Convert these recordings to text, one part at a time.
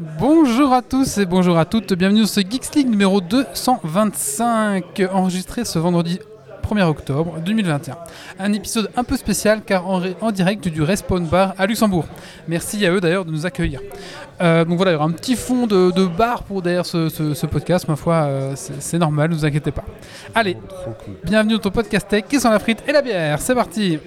Bonjour à tous et bonjour à toutes, bienvenue sur ce Geeks League numéro 225, enregistré ce vendredi 1er octobre 2021. Un épisode un peu spécial car en, direct du Respawn Bar à Luxembourg. Merci à eux d'ailleurs de nous accueillir. Euh, donc voilà, il y aura un petit fond de, de bar pour derrière ce, ce- ce podcast, ma foi, euh, c'est normal, ne vous inquiétez pas. Allez, bienvenue dans ton podcast tech qui sont la frite et la bière, c'est parti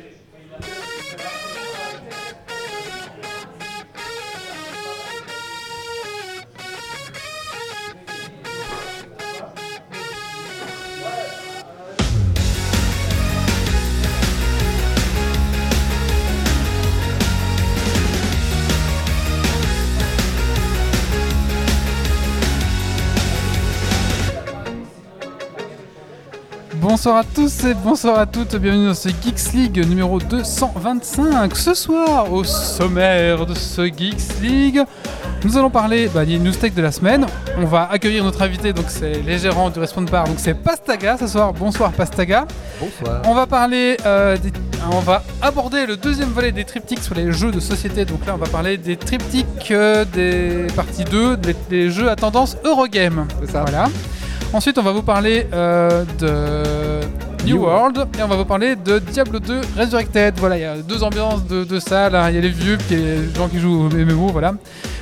Bonsoir à tous et bonsoir à toutes, bienvenue dans ce Geeks League numéro 225. Ce soir, au sommaire de ce Geeks League, nous allons parler bah, des news tech de la semaine. On va accueillir notre invité, donc c'est les gérants du Respawn Bar, donc c'est Pastaga ce soir. Bonsoir Pastaga. Bonsoir. On va parler, euh, des- on va aborder le deuxième volet des triptyques sur les jeux de société. Donc là, on va parler des triptyques euh, des parties 2, des, des jeux à tendance Eurogame. C'est ça. Voilà. Ensuite, on va vous parler euh, de New World et on va vous parler de Diablo 2 Resurrected. Voilà, il y a deux ambiances de, de il y a les vieux, puis les gens qui jouent au MMO. Voilà.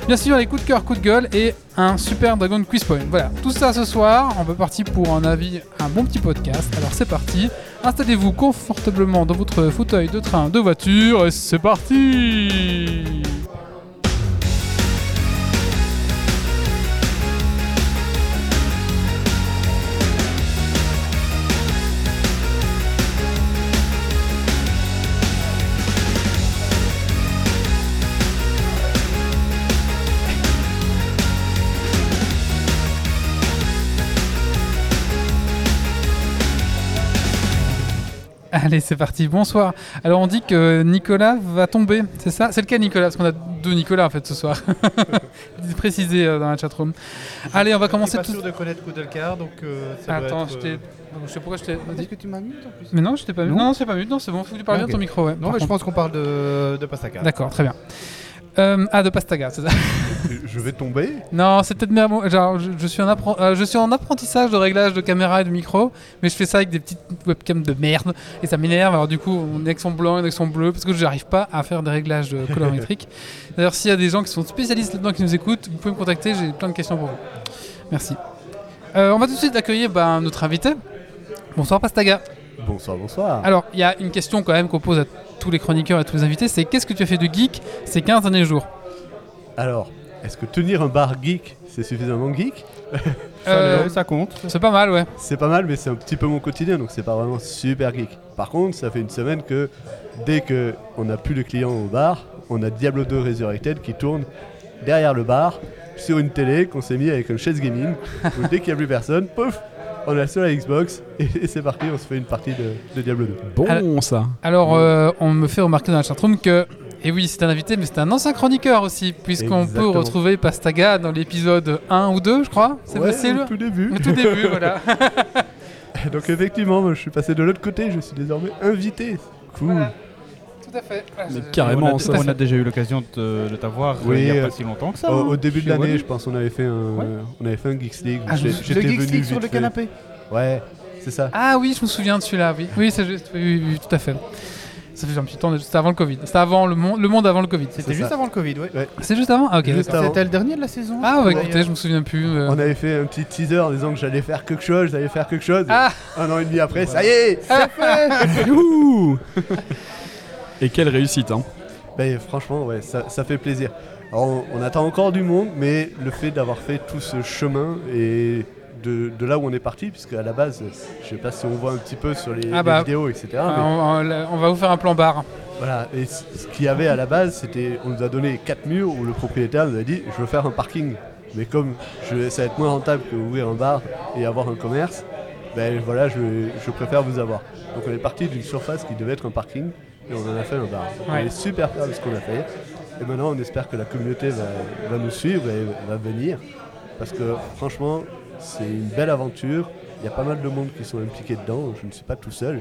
Bien sûr, les coups de cœur, coups de gueule et un super Dragon Quiz Point. Voilà, tout ça ce soir. On va partir pour un avis, un bon petit podcast. Alors c'est parti. Installez-vous confortablement dans votre fauteuil de train, de voiture et c'est parti. Allez, c'est parti. Bonsoir. Alors, on dit que Nicolas va tomber, c'est ça? C'est le cas, Nicolas, parce qu'on a deux Nicolas en fait ce soir. Précisé euh, dans la chatroom. Allez, on va Je commencer suis pas tout. sûr de connaître Koudelkar, donc euh, ça doit Attends, être, je euh, t'ai. Je sais pourquoi je t'ai. vas-y. Est-ce que tu m'as mis en plus? Mais non, je t'ai pas vu. Non Non, c'est pas vu. Non, c'est bon. Faut que tu parles Ah, bien de ok. ton micro, ouais. Non, mais je pense qu'on parle de, de Pastaka. D'accord, très bien. Euh, ah, de Pastaga, c'est ça Je vais tomber. Non, c'est peut-être mots. Genre, je, je suis en appren- euh, je suis en apprentissage de réglage de caméra et de micro, mais je fais ça avec des petites webcams de merde et ça m'énerve. Alors du coup, on est avec son blanc et avec son bleu parce que je n'arrive pas à faire des réglages de colorimétriques. D'ailleurs, s'il y a des gens qui sont spécialistes là-dedans qui nous écoutent, vous pouvez me contacter. J'ai plein de questions pour vous. Merci. Euh, on va tout de suite accueillir ben, notre invité. Bonsoir Pastaga. Bonsoir, bonsoir. Alors, il y a une question quand même qu'on pose à tous les chroniqueurs et à tous les invités, c'est qu'est-ce que tu as fait de geek ces 15 derniers jours? Alors, est-ce que tenir un bar geek, c'est suffisamment geek? Euh, ça compte. C'est pas mal, ouais. C'est pas mal, mais c'est un petit peu mon quotidien, donc c'est pas vraiment super geek. Par contre, ça fait une semaine que dès que on n'a plus de clients au bar, on a Diablo 2 Resurrected qui tourne derrière le bar sur une télé qu'on s'est mis avec un chaise gaming. où dès qu'il n'y a plus personne, pouf, on a sur la Xbox et, et c'est parti, on se fait une partie de, de Diablo 2. Bon Alors- ça. Alors, euh, on me fait remarquer dans la chatroom que, et oui, c'est un invité, mais c'est un ancien chroniqueur aussi, puisqu'on peut retrouver Pastaga dans l'épisode 1 ou 2, je crois. C'est Ouais, possible au tout début. Au tout début, voilà. Donc effectivement, moi, je suis passé de l'autre côté, je suis désormais invité. Cool. Voilà. Tout à fait. Voilà, Mais je- carrément, on, a, ça. on a déjà eu l'occasion de, de t'avoir euh, Oui, il n'y a euh, pas si longtemps que ça. Au, hein. au début de l'année, je pense, on avait fait un, Ouais. on avait fait un Geeks League. Ah. Le j'étais Geeks venu League sur le fait. canapé. Ouais, c'est ça. Ah oui, je me souviens de celui-là, oui. Oui, c'est juste, oui, oui, oui, tout à fait. Ça fait un petit temps, c'était avant le Covid. C'était avant le monde, le monde avant le Covid. C'était C'est juste ça. avant le Covid, ouais. C'est juste avant Ah, ok. C'était le dernier de la saison. Ah, ouais, écoutez, je me souviens plus. euh. On avait fait un petit teaser en disant que j'allais faire quelque chose, j'allais faire quelque chose. Ah Un an et demi après, ça y est Youhou Et quelle réussite, hein. Ben, Franchement, ouais, ça, ça fait plaisir. Alors, on, on attend encore du monde, mais le fait d'avoir fait tout ce chemin et de, de là où on est parti, puisque à la base, je sais pas si on voit un petit peu sur les, Ah les bah. vidéos, etc. Mais on, va vous faire un plan bar. Voilà, et ce qu'il y avait à la base, c'était, on nous a donné quatre murs où le propriétaire nous a dit, je veux faire un parking. Mais comme je, ça va être moins rentable que ouvrir un bar et avoir un commerce, ben voilà, je, je préfère vous avoir. Donc on est parti d'une surface qui devait être un parking et on en a fait un bar. Ouais. On est super fiers de ce qu'on a fait. Et maintenant, on espère que la communauté va, va nous suivre et va venir. Parce que franchement, c'est une belle aventure. Il y a pas mal de monde qui sont impliqués dedans. Je ne suis pas tout seul.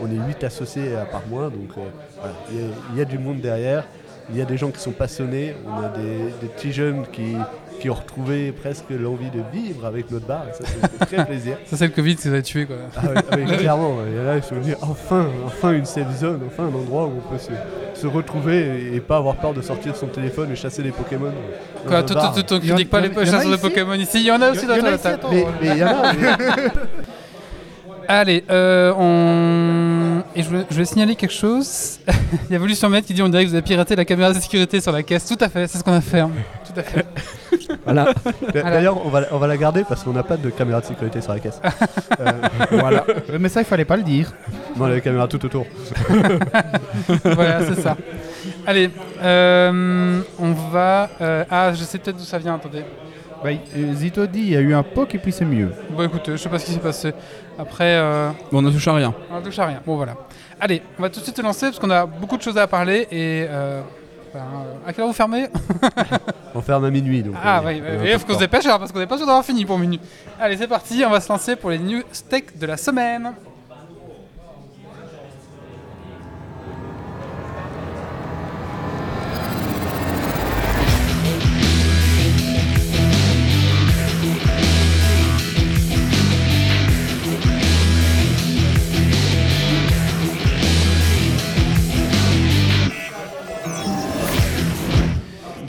On est 8 associés à part moi. Donc euh, voilà, il y, a- il y a du monde derrière. il y a des gens qui sont passionnés, on a des, des petits jeunes qui, qui ont retrouvé presque l'envie de vivre avec notre bar, et ça, ça fait très plaisir. Ça, c'est le Covid qui nous a tués, quoi. Ah oui, ah oui, clairement. Et là, il faut dire enfin, enfin une safe zone, enfin un endroit où on peut se, se retrouver et, et pas avoir peur de sortir son téléphone et chasser des Pokémon. dans Quoi, un tout, bar. tout, tout, on Il y en- critique pas les chasseurs de Pokémon ici. Il y en a aussi dans la table. Mais il y en a. Allez, euh, on... Et je voulais, je voulais signaler quelque chose. Il y a Evolution Med qui dit on dirait que vous avez piraté la caméra de sécurité sur la caisse. Tout à fait, c'est ce qu'on a fait. hein. Tout à fait. Voilà. D'ailleurs, on va, on va la garder parce qu'on n'a pas de caméra de sécurité sur la caisse. Euh, voilà. Mais ça, il fallait pas le dire. non, on a la caméra tout autour. voilà, c'est ça. Allez, euh, on va... euh, Ah, je sais peut-être d'où ça vient, attendez. Bah, euh, Zito dit il y a eu un POC et puis c'est mieux. Bon, écoutez, je sais pas ce qui s'est passé. Après... euh, Bon, on ne touche à rien. On ne touche à rien. Bon, voilà. Allez, on va tout de suite se lancer parce qu'on a beaucoup de choses à parler et. euh, ben, à quelle heure vous fermez On ferme à minuit. Donc, Ah, euh, oui, il faut qu'on se dépêche alors parce qu'on n'est pas sûr d'avoir fini pour minuit. Allez, c'est parti, on va se lancer pour les news tech de la semaine.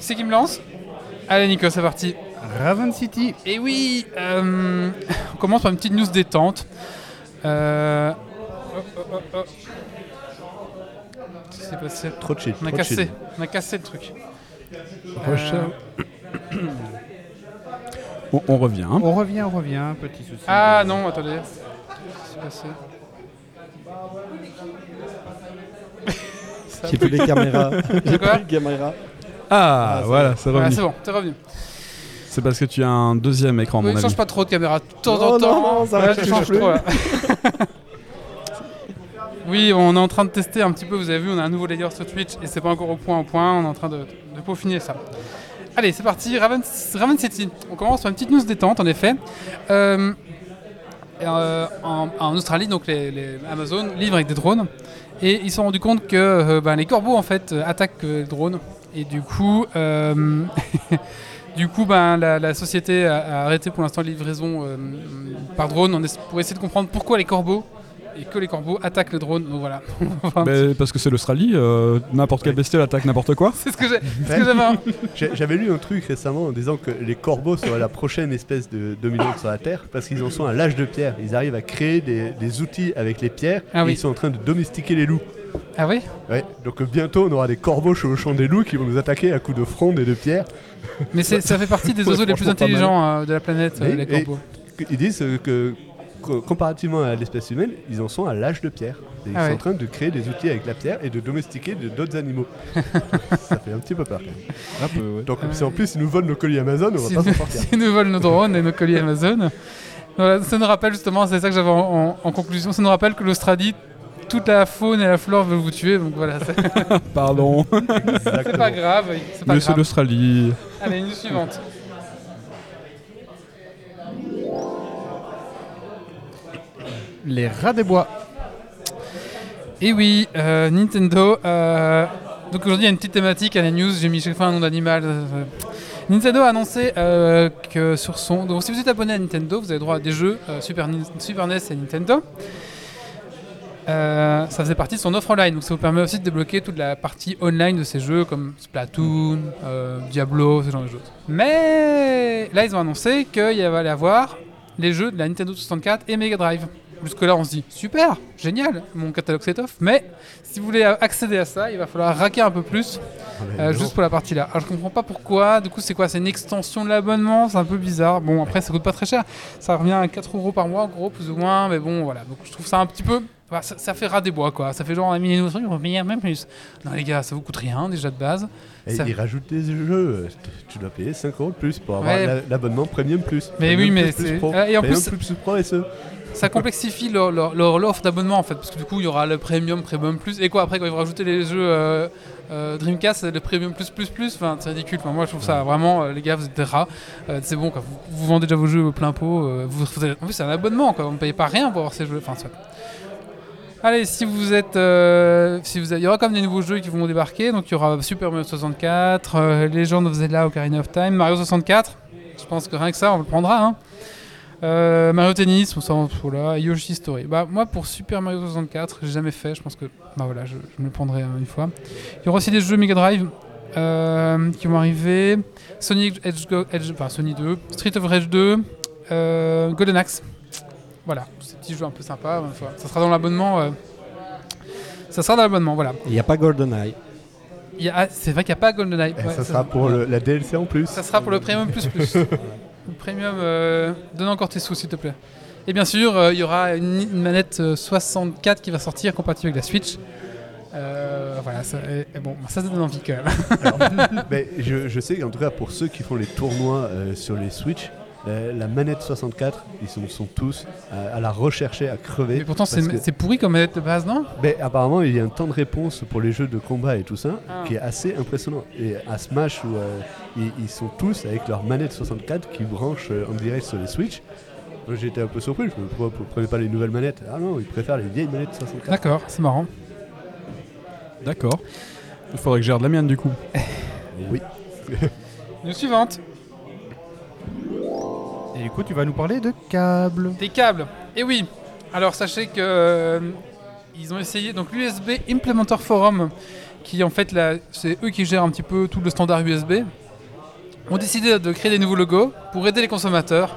C'est qui me lance Allez, Nico, c'est parti. Raven City. Et oui, euh, on commence par une petite news détente. Euh, oh, oh, oh. Qu'est-ce qui s'est passé Trop de shit. On a trop cassé, on a cassé le truc. Prochain. On, on revient. hein. On revient, on revient. Petit souci. Ah non, attendez. Qu'est-ce qui s'est passé J'ai plus les caméras. J'ai quoi plus les caméras. Ah, Ah, voilà, c'est Voilà, revenu. c'est bon, c'est revenu. C'est parce que tu as un deuxième écran, Oui, mon ne avis. change pas trop de caméra. De temps en Non, temps. non, non, ça va, je je change touche plus. trop là. oui, on est en train de tester un petit peu. Vous avez vu, on a un nouveau layer sur Twitch et c'est pas encore au point au point. On est en train de, de peaufiner ça. Allez, c'est parti. Raven, Raven City. On commence sur une petite news détente, en effet. Euh, euh, en, en Australie, donc les, les Amazon livrent avec des drones et ils se sont rendus compte que euh, ben, les corbeaux en fait attaquent euh, les drones et du coup, euh, du coup, ben, la, la société a, a arrêté pour l'instant les livraisons euh, par drone pour essayer de comprendre pourquoi les corbeaux et que les corbeaux attaquent les drones. Donc voilà. Mais parce que c'est l'Australie, euh, n'importe quelle bestiole attaque n'importe quoi. c'est ce que j'ai- c'est ce que j'avais. J'avais lu un truc récemment en disant que les corbeaux seraient la prochaine espèce de dominante sur la Terre parce qu'ils en sont à l'âge de pierre. Ils arrivent à créer des, des outils avec les pierres Ah et oui. ils sont en train de domestiquer les loups. Ah oui Ouais. Donc euh, bientôt on aura des corbeaux chevauchant des loups qui vont nous attaquer à coups de fronde et de pierre. Mais c'est- ça fait partie des oiseaux les plus intelligents euh, de la planète, euh, Et- les et- corbeaux. Ils disent euh, que co- comparativement à l'espèce humaine, ils en sont à l'âge de pierre. Et ils Ah sont ouais. en train de créer des outils avec la pierre et de domestiquer d'autres animaux. ça fait un petit peu peur. quand même. Un peu, ouais. Donc Ah si en plus ils nous volent nos colis Amazon, on Si va pas nous, s'en sortir. si nous volent nos drones et nos colis Amazon. Voilà, ça nous rappelle justement, c'est ça que j'avais en, en- en conclusion, ça nous rappelle que l'Australie, toute la faune et la flore veulent vous tuer, donc voilà, Pardon. c'est pas grave, pas Mais c'est grave. l'Australie. Allez, une suivante. Les rats des bois. Et oui, euh, Nintendo. euh, donc aujourd'hui, il y a une petite thématique à la news. J'ai mis chaque fois un nom d'animal. euh, Nintendo a annoncé euh, que sur son. Donc, si vous êtes abonné à Nintendo, vous avez droit à des jeux euh, Super, Super NES et Nintendo. Euh, ça faisait partie de son offre online, donc ça vous permet aussi de débloquer toute la partie online de ces jeux comme Splatoon, euh, Diablo, ce genre de choses. Mais là, ils ont annoncé qu'il allait avoir les jeux de la Nintendo 64 et Mega Drive. Jusque-là, on se dit super, génial, mon catalogue s'étoffe. Mais si vous voulez accéder à ça, il va falloir raquer un peu plus, Ah, euh, juste pour la partie là. Alors je comprends pas pourquoi. Du coup, c'est quoi? C'est une extension de l'abonnement? C'est un peu bizarre. Bon, après, ça coûte pas très cher. Ça revient à 4 euros par mois, en gros, plus ou moins. Mais bon, voilà. Donc je trouve ça un petit peu. Enfin, ça, ça fait ras des bois, quoi. Ça fait genre un million de trucs, on va payer même plus. Non, les gars, ça vous coûte rien déjà de base. Et Ça- ils rajoutent des jeux. Tu dois payer 5 euros de plus pour avoir Ouais. l'abonnement Premium Plus. Mais Premium oui, mais c'est- et en Premium plus- plus, plus Pro et ce. ça complexifie leur, leur, leur- l'offre d'abonnement en fait parce que du coup il y aura le premium premium plus et quoi après quand ils vont rajouter les jeux euh, euh, Dreamcast le premium plus plus plus enfin c'est ridicule Enfin, moi je trouve ça vraiment euh, les gars vous êtes des rats c'est bon quoi vous, vous vendez déjà vos jeux au plein pot vous, vous avez- en plus c'est un abonnement quoi vous ne payez pas rien pour avoir ces jeux enfin. Allez, si vous êtes, euh, si vous avez- il y aura comme des nouveaux jeux qui vont débarquer. Donc il y aura Super Mario 64, euh, Legend of Zelda Ocarina of Time, Mario 64. Je pense que rien que ça, on le prendra. hein. Euh, Mario Tennis, on s'en fout là. Yoshi Story. Bah moi pour Super Mario 64, j'ai jamais fait. Je pense que, bah voilà, je, me le prendrai euh, une fois. Il y aura aussi des jeux Mega Drive euh, qui vont arriver. Sonic Edge, Edge, Sony 2, Street of Rage 2, euh, Golden Axe. Voilà, ces petits jeux un peu sympas. Ça sera dans l'abonnement. euh, ça sera dans l'abonnement, voilà. Il n'y a pas GoldenEye. Ah, c'est vrai qu'il n'y a pas GoldenEye. Ouais, ça sera pour le- la DLC en plus. ça sera pour le Premium Plus Plus. le Premium, euh, donne encore tes sous, s'il te plaît. Et bien sûr, euh, il y aura une, une manette euh, 64 qui va sortir compatible avec la Switch. Euh, voilà, ça, et- et bon, ça, ça donne envie quand même. Mais je, je sais qu'en tout cas pour ceux qui font les tournois euh, sur les Switch, euh, la manette 64, ils sont, sont tous à, à la rechercher, à crever. Mais pourtant, c'est pourri comme manette de base, non? Mais apparemment, il y a un temps de réponse pour les jeux de combat et tout ça Ah. qui est assez impressionnant. Et à Smash, où, euh, ils, ils sont tous avec leur manette 64 qui branchent euh, en direct sur les Switch. Moi, J'étais un peu surpris. Je me pourquoi vous prenez pas les nouvelles manettes? Ah non, ils préfèrent les vieilles manettes 64. D'accord, c'est marrant. D'accord. Il faudrait que je gère de la mienne du coup. Oui. News suivante. Et du coup, tu vas nous parler de câbles. Des câbles. Et oui. Alors sachez que euh, ils ont essayé donc l'USB Implementer Forum, qui en fait là, c'est eux qui gèrent un petit peu tout le standard USB, ont décidé de créer des nouveaux logos pour aider les consommateurs.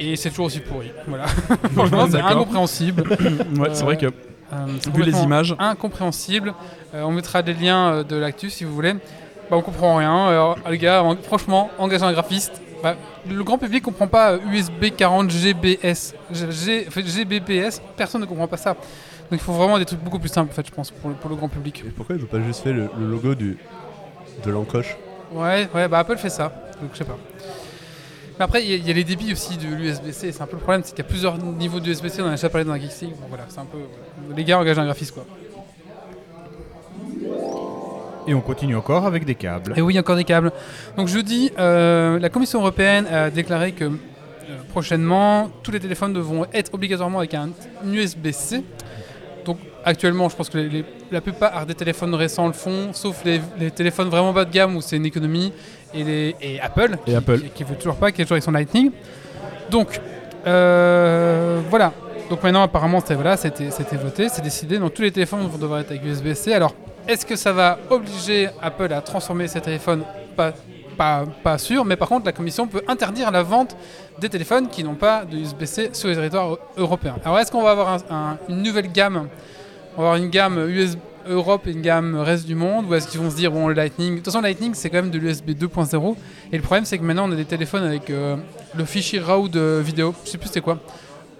Et c'est toujours aussi pourri. Voilà. Franchement, c'est incompréhensible. Ouais, c'est vrai que Euh, c'est vu les images, incompréhensible. Euh, on mettra des liens euh, de l'actu si vous voulez. Bah, on comprend rien. Alors, les gars, en- franchement, engagez un graphiste. Bah, le grand public comprend pas USB 40 GBS, G- GBPS. Personne ne comprend pas ça. Donc il faut vraiment des trucs beaucoup plus simples, en fait, je pense, pour le, pour le grand public. Et pourquoi ils n'ont pas juste fait le, le logo du, de l'encoche? Ouais, ouais, bah Apple fait ça. Donc je sais pas. Mais après, il y, a- il y a les débits aussi de l'USB-C. C'est un peu le problème, c'est qu'il y a plusieurs niveaux de USB-C. On en a déjà parlé dans la. Bon, voilà, c'est un peu. Les gars, engagez un graphiste, quoi. Et on continue encore avec des câbles. Et oui, encore des câbles. Donc jeudi, euh, la Commission européenne a déclaré que euh, prochainement, tous les téléphones devront être obligatoirement avec un USB-C. Donc actuellement, je pense que les- les- la plupart des téléphones récents le font, sauf les, les téléphones vraiment bas de gamme où c'est une économie, et, les, et Apple, Et qui, Apple. qui, qui veut toujours pas, qui est toujours avec son Lightning. Donc euh, voilà. Donc maintenant, apparemment, voilà, c'était c'était voté, c'est décidé. Donc tous les téléphones vont devoir être avec USB-C. Alors, est-ce que ça va obliger Apple à transformer ses téléphones Pas, sûr, mais par contre, la Commission peut interdire la vente des téléphones qui n'ont pas de USB-C sur les territoires européens. Alors, est-ce qu'on va avoir un- un- une nouvelle gamme? On va avoir une gamme USB Europe et une gamme reste du monde Ou est-ce qu'ils vont se dire, bon, le Lightning... De toute façon, Lightning, c'est quand même de l'USB 2.0. Et le problème, c'est que maintenant, on a des téléphones avec euh, le fichier RAW de vidéo. Je sais plus c'était quoi.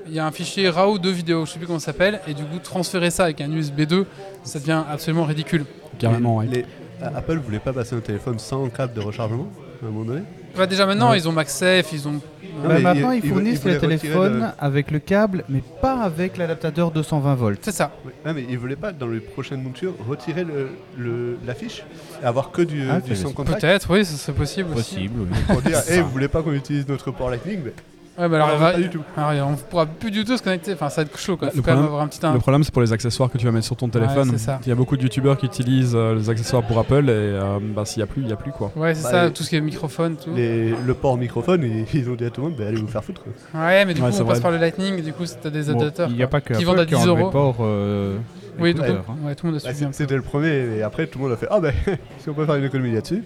Il y a un fichier RAW de vidéo, je sais plus comment ça s'appelle. Et du coup, transférer ça avec un USB 2, ça devient absolument ridicule. carrément, ouais. Les- A- Apple voulait pas passer un téléphone sans câble de rechargement à un moment donné? Bah, déjà maintenant, Ouais. ils ont MagSafe, ils ont... Non, Bah, maintenant, il- ils il- fournissent le- avec le câble, mais pas avec l'adaptateur 220 volts. C'est ça. Oui. Ah, mais ils voulaient pas, dans les prochaines montures, retirer le- le- l'affiche et avoir que du, Ah, du c'est- sans contact? Peut-être, oui, ça serait possible, aussi. Possible, oui. pour dire, hey, vous voulez pas qu'on utilise notre port Lightning mais Ouais, bah alors, on va- pas du tout. alors, on pourra plus du tout se connecter. Enfin, ça va être chaud, quoi. Faut le quand même problème- avoir un petit... Le problème, c'est pour les accessoires que tu vas mettre sur ton téléphone. c'est ça. Il y a beaucoup de youtubeurs qui utilisent euh, les accessoires pour Apple et euh, bah, s'il n'y a plus, il n'y a plus quoi. Ouais, c'est Bah, ça, les- tout ce qui est microphone, tout. Les- le port microphone, ils, ils ont dit à tout le monde, bah, allez vous faire foutre. Ouais, mais du Ouais, coup, c'est on passe vrai. par le Lightning, et du coup, t'as des Bon, adaptateurs. il n'y a quoi. pas que Qui vendent à qui a 10 enlevé euros. port. euh, Oui, donc, hein. ouais, tout le monde a Bah, suivi. C'était le premier et après tout le monde a fait, ah ben si on peut faire une économie là-dessus.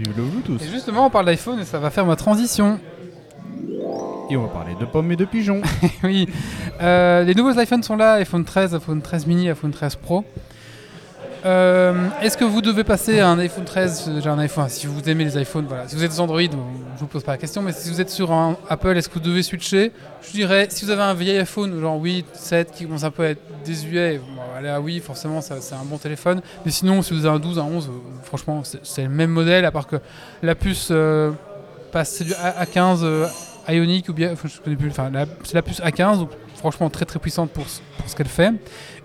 Vive le Bluetooth. Et justement, on parle d'iPhone et ça va faire ma transition. Et on va parler de pommes et de pigeons. oui, Euh, les nouveaux iPhones sont là, iPhone 13, iPhone 13 mini, iPhone 13 Pro. Euh, Est-ce que vous devez passer à un iPhone 13, déjà un iPhone, si vous aimez les iPhones, voilà. Si vous êtes Android, je vous pose pas la question, mais si vous êtes sur un Apple, est-ce que vous devez switcher? Je dirais, si vous avez un vieil iPhone, genre 8, 7, qui commence un peu à être désuet, bon, allez à oui, forcément, c'est un bon téléphone. Mais sinon, si vous avez un 12, un 11, euh, franchement, c'est le même modèle, à part que la puce euh, passe, A- A15 euh, Ionic ou bien, je connais plus, c'est la puce A15, donc franchement très très puissante pour, ce- qu'elle fait.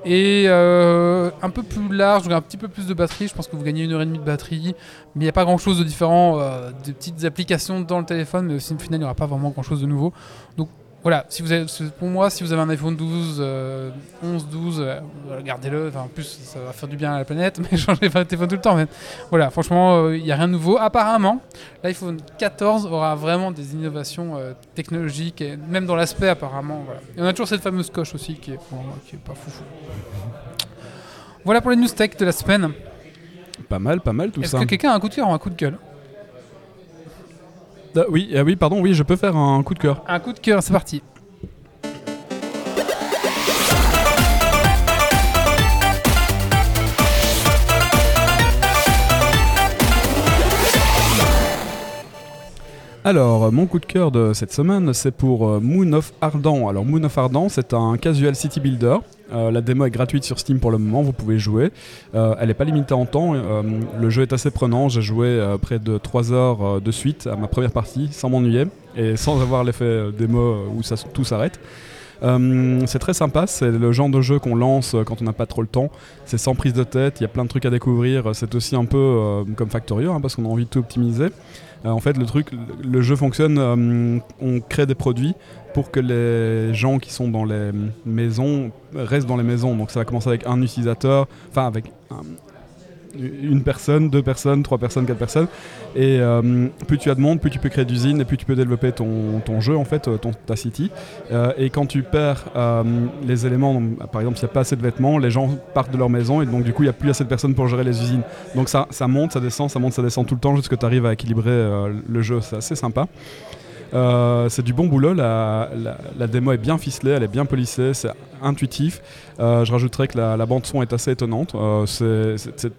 Et euh, un peu plus large, donc un petit peu plus de batterie, je pense que vous gagnez une heure et demie de batterie, mais il n'y a pas grand chose de différent, euh, des petites applications dans le téléphone, mais au final il n'y aura pas vraiment grand chose de nouveau. Donc voilà, si vous avez, pour moi, si vous avez un iPhone 12, euh, 11, 12, euh, voilà, gardez-le. Enfin, en plus, ça va faire du bien à la planète, mais changez pas de téléphone tout le temps. Mais voilà, franchement, il n'y a rien de nouveau. Apparemment, l'iPhone 14 aura vraiment des innovations euh, technologiques, et même dans l'aspect, apparemment. Voilà. Et on a toujours cette fameuse coche aussi qui est, pour moi, qui est pas foufou. Voilà pour les news tech de la semaine. Pas mal, pas mal tout Est-ce ça. que quelqu'un a un coup de cœur ou un coup de gueule? Ah, oui, ah oui, pardon, oui, je peux faire un coup de cœur. Un coup de cœur, c'est parti. Alors, mon coup de cœur de cette semaine, c'est pour euh, Moon of Ardent. Alors, Moon of Ardent, c'est un casual city builder. Euh, la démo est gratuite sur Steam pour le moment, vous pouvez jouer. Euh, elle n'est pas limitée en temps. euh, le jeu est assez prenant. J'ai joué près de 3 heures de suite à ma première partie sans m'ennuyer et sans avoir l'effet démo où tout s'arrête. C'est très sympa, c'est le genre de jeu qu'on lance quand on n'a pas trop le temps. C'est sans prise de tête, il y a plein de trucs à découvrir. C'est aussi un peu comme Factorio hein, parce qu'on a envie de tout optimiser. En fait, le truc, le- jeu fonctionne, on crée des produits pour que les gens qui sont dans les maisons restent dans les maisons. Donc ça va commencer avec un utilisateur, enfin avec un- une personne, deux personnes, trois personnes, quatre personnes. Et euh, plus tu as de monde, plus tu peux créer d'usines et plus tu peux développer ton, jeu, en fait, euh, ton, ta city. Euh, et quand tu perds les éléments, par exemple, s'il n'y a pas assez de vêtements, les gens partent de leur maison et donc du coup, il n'y a plus assez de personnes pour gérer les usines. Donc ça, monte, ça descend, ça monte, ça descend tout le temps jusqu'à ce que tu arrives à équilibrer le jeu. C'est assez sympa. Euh, c'est du bon boulot, la, la- la démo est bien ficelée, elle est bien polissée, c'est intuitif. Euh, je rajouterais que la, la bande son est assez étonnante. Euh, c'est-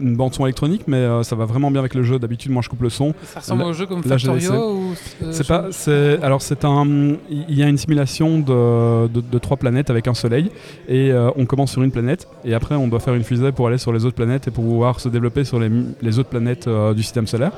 une bande son électronique, mais euh, ça va vraiment bien avec le jeu. D'habitude, moi je coupe le son. Ça ressemble au jeu comme Factorio ou C'est pas, c'est, alors c'est un, il y a une simulation de, de- de trois planètes avec un soleil et euh, on commence sur une planète et après on doit faire une fusée pour aller sur les autres planètes et pour pouvoir se développer sur les, les autres planètes euh, du système solaire.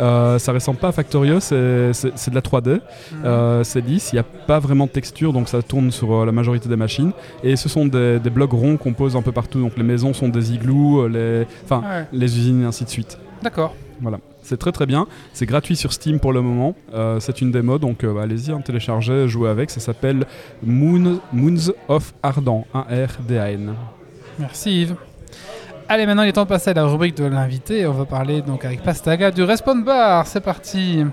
Euh, ça ressemble pas à Factorio, c'est, de la 3D, Mhm. euh, c'est lisse, il n'y a pas vraiment de texture donc ça tourne sur euh, la majorité des machines et ce sont des, des blocs ronds qu'on pose un peu partout donc les maisons sont des igloos, euh, les, enfin, Ouais, les usines et ainsi de suite. D'accord. Voilà, c'est très très bien. C'est gratuit sur Steam pour le moment. Euh, c'est une démo, donc euh, bah, allez-y, hein, téléchargez, jouez avec. Ça s'appelle Moon, Moons of Ardent, A-R-D-A-N. Merci Yves. Allez, maintenant il est temps de passer à la rubrique de l'invité. On va parler donc avec Pastaga du Respawn Bar. C'est parti.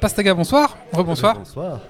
Pastaga, bonsoir. Rebonsoir. Bonsoir.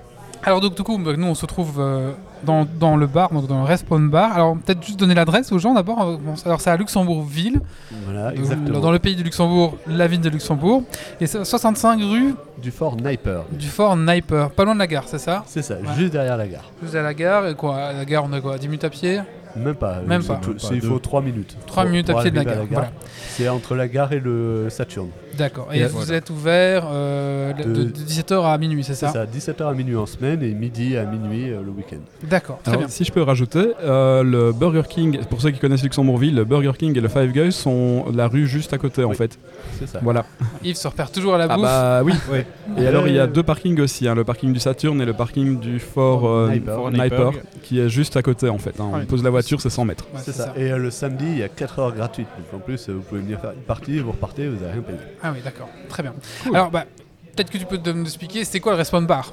Alors donc du coup, nous on se trouve euh, dans, dans le bar, donc dans le Respawn Bar. Alors peut-être juste donner l'adresse aux gens d'abord. Euh, Alors c'est à Luxembourg-Ville, Voilà, exactement. dans le pays du Luxembourg, la ville de Luxembourg. Et c'est 65 rue Du fort Niper. du fort Niper, pas loin de la gare, c'est ça C'est ça, Ouais. juste derrière la gare. Juste à la gare, et quoi À la gare on a quoi 10 minutes à pied Même pas. Même c'est pas. tout- Même pas, c'est- il faut 3 minutes. 3 Pour- minutes à pied de la gare. Voilà. C'est entre la gare et le Saturne. D'accord. Et Et vous voilà. êtes ouvert euh, de, De- de 17h à minuit, c'est C'est ça, ça, 17h à minuit en semaine et midi à minuit euh, le week-end. D'accord, très Alors, bien. si je peux rajouter, euh, le Burger King, pour ceux qui connaissent Luxembourgville, le Burger King et le Five Guys sont la rue juste à côté en fait. C'est ça. Voilà. Yves se repère toujours à la Ah bouffe. bah oui. Et alors il y a deux parkings aussi, hein, le parking du Saturn et le parking du Fort euh, Niper. Qui est juste à côté en fait. hein. Ouais. On pose la voiture, c'est 100 mètres. Ouais, C'est ça. Et euh, le samedi, il y a 4 heures gratuites. Donc en plus, vous pouvez venir faire une partie, vous repartez, vous n'avez rien payé. Ah oui, d'accord, très bien. Cool. Alors bah, peut-être que tu peux te- nous expliquer, c'est quoi le Respawn Bar?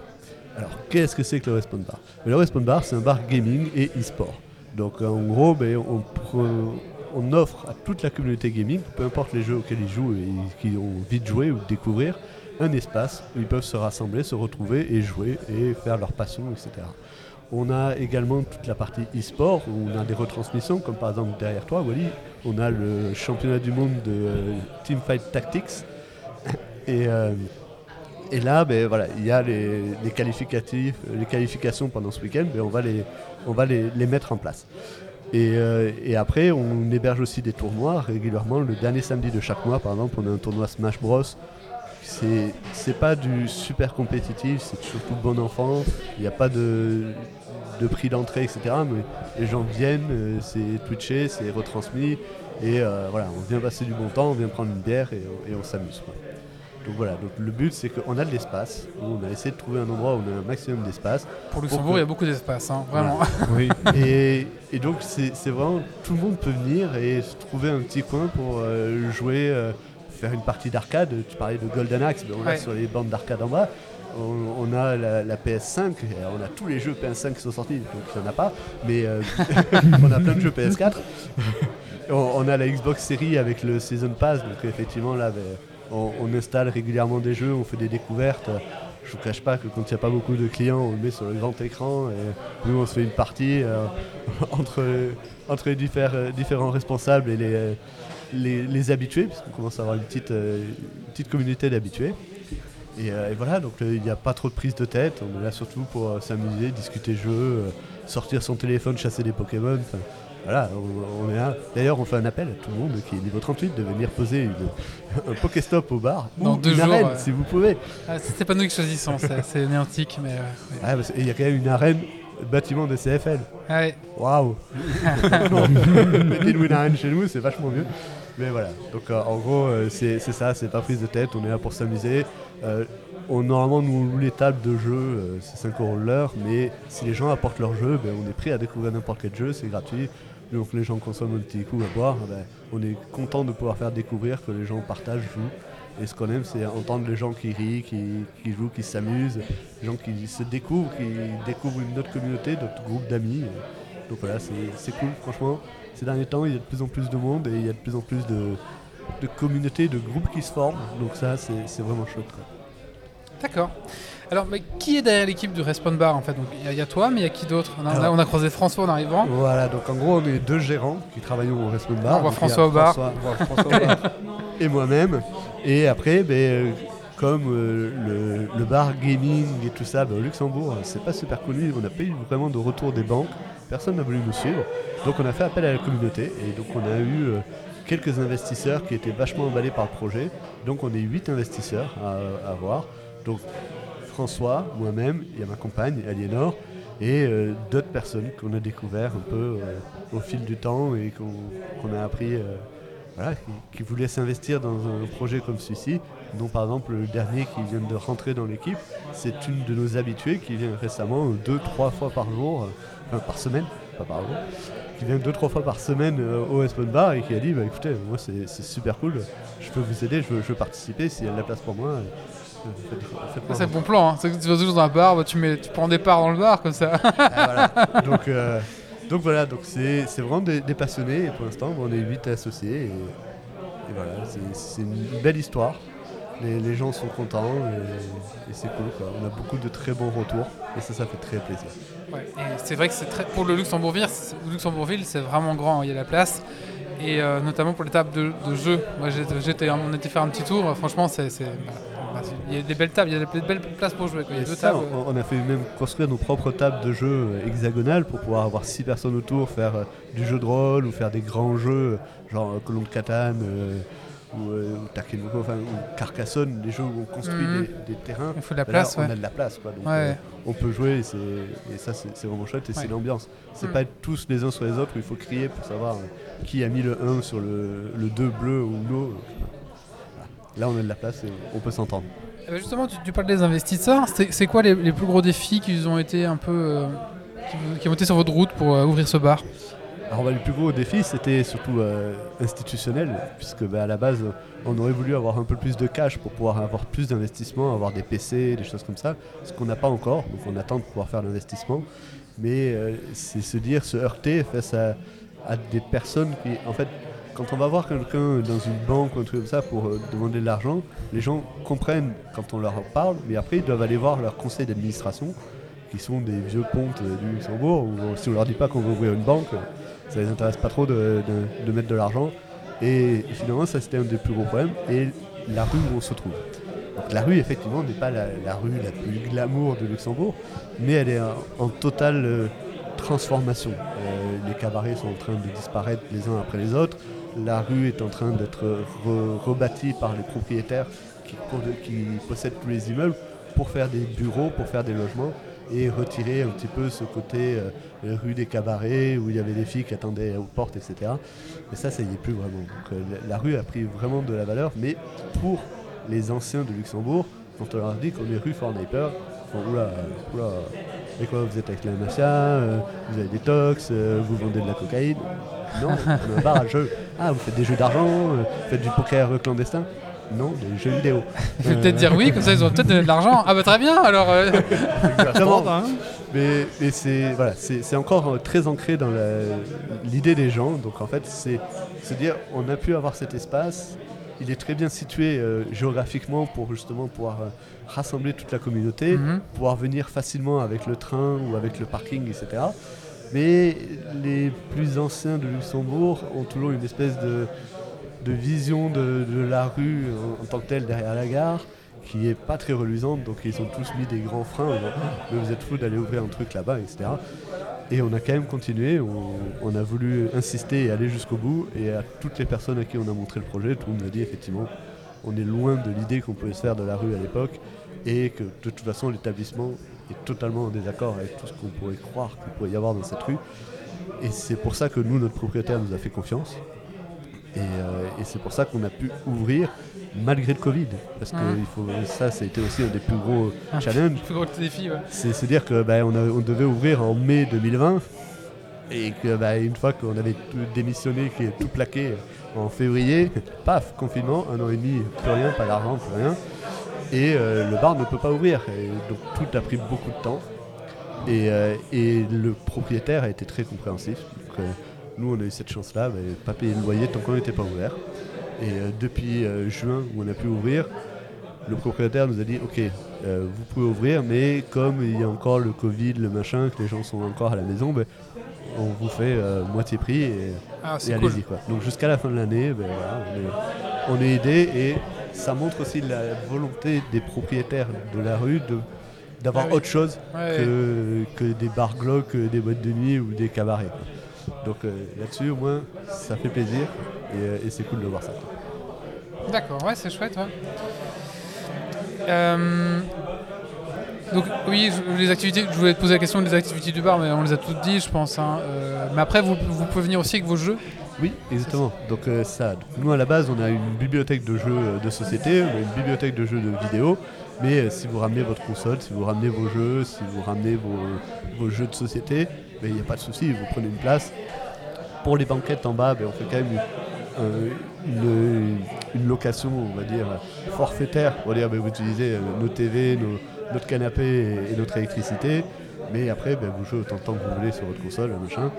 Alors, qu'est-ce que c'est que le Respawn Bar? Le Respawn Bar, c'est un bar gaming et e-sport. Donc, en gros, ben, on, offre à toute la communauté gaming, peu importe les jeux auxquels ils jouent et qui ont envie de jouer ou de découvrir, un espace où ils peuvent se rassembler, se retrouver et jouer et faire leur passion, etc. On a également toute la partie e-sport où on a des retransmissions, comme par exemple derrière toi, Wally, on a le championnat du monde de euh, Teamfight Tactics. Et, euh, et là, ben, voilà, il y a les, qualificatifs, les qualifications pendant ce week-end, ben, on va, les, on va les, mettre en place. Et, euh, et après, on héberge aussi des tournois régulièrement. Le dernier samedi de chaque mois, par exemple, on a un tournoi Smash Bros. C'est c'est pas du super compétitif, c'est surtout bon enfant. Il n'y a pas de, de prix d'entrée, etc. Mais les gens viennent, euh, c'est twitché, c'est retransmis. Et euh, voilà, on vient passer du bon temps, on vient prendre une bière et, on s'amuse. Donc voilà, donc le but c'est qu'on a de l'espace. On a essayé de trouver un endroit où on a un maximum d'espace. Pour Luxembourg, que- il y a beaucoup d'espace, hein, vraiment. Oui. et, et donc c'est vraiment tout le monde peut venir et se trouver un petit coin pour euh, jouer, euh, faire une partie d'arcade. Tu parlais de Golden Axe, mais on l'a Ouais. sur les bandes d'arcade en bas. On, on a la, la PS5, et on a tous les jeux PS5 qui sont sortis, donc il n'y en a pas, mais euh, on a plein de jeux PS4. on, on a la Xbox Series avec le Season Pass, donc effectivement là, ben, on, installe régulièrement des jeux, on fait des découvertes. Je vous cache pas que quand il n'y a pas beaucoup de clients, on le met sur le grand écran et nous on se fait une partie euh, entre, les euh, différents responsables et les, habitués, puisqu'on commence à avoir une petite, euh, petite communauté d'habitués. Et, voilà, donc il n'y a pas trop de prise de tête, on est là surtout pour s'amuser, discuter jeux, sortir son téléphone, chasser des Pokémon. Voilà, on, on est là. D'ailleurs, on fait un appel à tout le monde qui est niveau 38 de venir poser une, un Pokéstop au bar Dans ou deux une jours, arène, ouais. si vous pouvez. Ah, c'est pas nous qui choisissons, c'est- Néantique, mais. euh. Ah, il y a quand même une arène bâtiment de CFL. Ah ouais. Waouh Mettez-nous une arène chez nous, c'est vachement mieux. Mais voilà, donc euh, en gros, euh, c'est ça, c'est pas prise de tête, on est là pour s'amuser. Euh, on, normalement, nous, on loue les tables de jeu, c'est 5 euros l'heure, mais si les gens apportent leur jeu, ben, on est prêt à découvrir n'importe quel jeu, c'est gratuit. Donc les gens consomment un petit coup à boire, ben, on est content de pouvoir faire découvrir que les gens partagent, jouent. Et ce qu'on aime, c'est entendre les gens qui rient, qui, jouent, qui s'amusent, les gens qui se découvrent, qui découvrent une autre communauté, d'autres groupes d'amis. Donc voilà, c'est cool, franchement. Ces derniers temps, il y a de plus en plus de monde et il y a de plus en plus de, de communautés, de groupes qui se forment. Donc ça, c'est vraiment chouette. D'accord. Alors, mais qui est derrière l'équipe du Respawn Bar en fait? Donc, il y, a- il y a toi, mais il y a qui d'autre? On, a- Alors- on a croisé François en arrivant. Voilà, donc en gros, on est deux gérants qui travaillons au Restaurant Bar. On voit François au bar. François- on voit François au bar et moi-même. Et après, ben, euh, comme euh, le, le bar gaming et tout ça, ben, au Luxembourg, euh, c'est pas super connu. On n'a pas eu vraiment de retour des banques. Personne n'a voulu nous suivre. Donc on a fait appel à la communauté. Et donc on a eu euh, quelques investisseurs qui étaient vachement emballés par le projet. Donc on est huit investisseurs à, à voir. Donc François, moi-même, il y a ma compagne, Aliénor, et euh, d'autres personnes qu'on a découvert un peu euh, au fil du temps et qu'on a appris, euh, qui, voulaient s'investir dans un projet comme celui-ci. dont par exemple le dernier qui vient de rentrer dans l'équipe, c'est une de nos habituées qui vient récemment deux, trois fois par jour, par semaine, pas par jour, qui vient deux, trois fois par semaine au Espon Bar et qui a dit bah, écoutez, moi c'est c'est super cool, je peux vous aider, je veux, je veux participer, s'il y a de la place pour moi. C'est le bon plan. Hein. C'est que tu vas toujours dans un bar, bah, tu, mets, tu prends des parts dans le bar comme ça. Ah, voilà. donc, euh, donc voilà, donc c'est vraiment des, des passionnés et pour l'instant on est 8 associés et, et voilà, c'est- une belle histoire. Les, les gens sont contents et, et c'est cool quoi. On a beaucoup de très bons retours et ça, ça fait très plaisir. Ouais, c'est vrai que c'est très pour le Luxembourgville, c'est- Luxembourgville, c'est vraiment grand. Il y a la place. Et euh, notamment pour les tables de, de jeu. Moi, j'étais- on était faire un petit tour. Franchement, c'est, il y a des belles tables, il y a des belles places pour jouer. quoi. Il y a Et deux ça, tables. on, on a fait même construire nos propres tables de jeu euh, hexagonales pour pouvoir avoir 6 personnes autour, faire euh, du jeu de rôle ou faire des grands jeux, euh, genre euh, Colombe de Catane euh, ou, euh, ou Takenoko, enfin, ou Carcassonne, des jeux où on construit Mhm. des, des terrains. Il faut de la Ben là, place, on a de la place, quoi. Donc, Ouais. euh, on peut jouer et, ça, c'est vraiment chouette et c'est l'ambiance. C'est Mm. pas être tous les uns sur les autres où il faut crier pour savoir euh, qui a mis le 1 sur le, le 2 bleu ou l'eau. Là, on a de la place et on peut s'entendre. Eh ben, justement, tu, tu parles des investisseurs. C'est, quoi les, les plus gros défis qui ont été un peu. euh, qui, ont été sur votre route pour euh, ouvrir ce bar? Alors bah, le plus gros défi c'était surtout euh, institutionnel puisque bah, à la base on aurait voulu avoir un peu plus de cash pour pouvoir avoir plus d'investissement, avoir des PC, des choses comme ça, ce qu'on n'a pas encore, donc on attend de pouvoir faire l'investissement. Mais c'est se dire, se heurter face à, à des personnes qui en fait quand on va voir quelqu'un dans une banque ou un truc comme ça pour euh, demander de l'argent, les gens comprennent quand on leur parle, mais après ils doivent aller voir leur conseil d'administration qui sont des vieux pontes du Luxembourg, où euh, si on leur dit pas qu'on veut ouvrir une banque, ça les intéresse pas trop de, mettre de l'argent. Et, finalement, ça c'était un des plus gros problèmes. Et la rue où on se trouve. La rue, effectivement, n'est pas la, rue la plus glamour de Luxembourg, mais elle est en, totale euh, transformation. Les cabarets sont en train de disparaître les uns après les autres. La rue est en train d'être re- rebâtie par les propriétaires qui, possèdent tous les immeubles pour faire des bureaux, pour faire des logements et retirer un petit peu ce côté euh, rue des cabarets où il y avait des filles qui attendaient aux portes, etc. Mais ça, ça y est plus vraiment. Euh, la, rue a pris vraiment de la valeur, mais pour les anciens de Luxembourg, quand on leur dit qu'on est rue Fornaper, oula, oula, et quoi, vous êtes avec la mafia, euh, vous avez des tox, vous vendez de la cocaïne? Non, on a un bar à jeux. Ah, vous faites des jeux d'argent, euh, vous faites du poker clandestin? Non, des jeux vidéo. Je vais peut-être dire oui, comme ça ils auront peut-être donné de l'argent. Ah bah très bien, alors. euh, Exactement. Mais, mais c'est voilà, c'est c'est encore euh, très ancré dans l'idée des gens. Donc en fait, c'est se dire, on a pu avoir cet espace. Il est très bien situé euh, géographiquement pour justement pouvoir euh, rassembler toute la communauté, mhm. pouvoir venir facilement avec le train ou avec le parking, etc. Mais les plus anciens de Luxembourg ont toujours une espèce de, de vision de, de la rue en, tant que telle derrière la gare qui est pas très reluisante. Donc ils ont tous mis des grands freins. mais vous êtes fous d'aller ouvrir un truc là-bas, etc. Et on a quand même continué, on, on a voulu insister et aller jusqu'au bout. Et à toutes les personnes à qui on a montré le projet, tout le monde a dit effectivement, on est loin de l'idée qu'on pouvait se faire de la rue à l'époque. Et que de toute façon, l'établissement est totalement en désaccord avec tout ce qu'on pourrait croire qu'il pourrait y avoir dans cette rue. Et c'est pour ça que nous, notre propriétaire nous a fait confiance. Et, euh, et c'est pour ça qu'on a pu ouvrir malgré le Covid. Parce que il faut, ça, ça a été aussi un des plus gros Ah. challenges. Plus gros défi, ouais. C'est dire que bah, on, devait ouvrir en mai 2020 et que bah, une fois qu'on avait tout démissionné, qui est tout plaqué en février, paf, confinement, un an et demi, plus rien, pas d'argent, plus rien. Et euh, le bar ne peut pas ouvrir. Donc tout a pris beaucoup de temps. Et, euh, le propriétaire a été très compréhensif. Donc, euh, nous, on a eu cette chance-là, bah, pas payer le loyer tant qu'on n'était pas ouvert. Et depuis juin, où on a pu ouvrir, le propriétaire nous a dit ok, vous pouvez ouvrir, mais comme il y a encore le Covid, le machin, que les gens sont encore à la maison, ben, on vous fait euh, moitié prix et, Ah, et c'est cool. allez-y. quoi. Donc jusqu'à la fin de l'année, ben, voilà, on, est, on est aidé et ça montre aussi la volonté des propriétaires de la rue de d'avoir Ah oui. autre chose Ouais. que, que des bars glauques, que des boîtes de nuit ou des cabarets. quoi. Donc euh, là-dessus, au moins, ça fait plaisir et, euh, et c'est cool de voir ça. D'accord, ouais, c'est chouette, ouais. Euh, donc oui, les activités, je voulais te poser la question des activités du bar, mais on les a toutes dit, je pense. hein. Euh, mais après, vous, vous pouvez venir aussi avec vos jeux. Oui, exactement. Donc euh, ça, nous à la base, on a une bibliothèque de jeux euh, de société, une bibliothèque de jeux de vidéo. Mais si vous ramenez votre console, si vous ramenez vos jeux, si vous ramenez vos, vos jeux de société, ben, il n'y a pas de souci, vous prenez une place. Pour les banquettes en bas, ben, on fait quand même une, location, on va dire, forfaitaire. On va dire, ben, vous utilisez nos TV, nos- notre canapé et, et notre électricité. Mais après, ben, vous jouez autant de temps que vous voulez sur votre console, machin.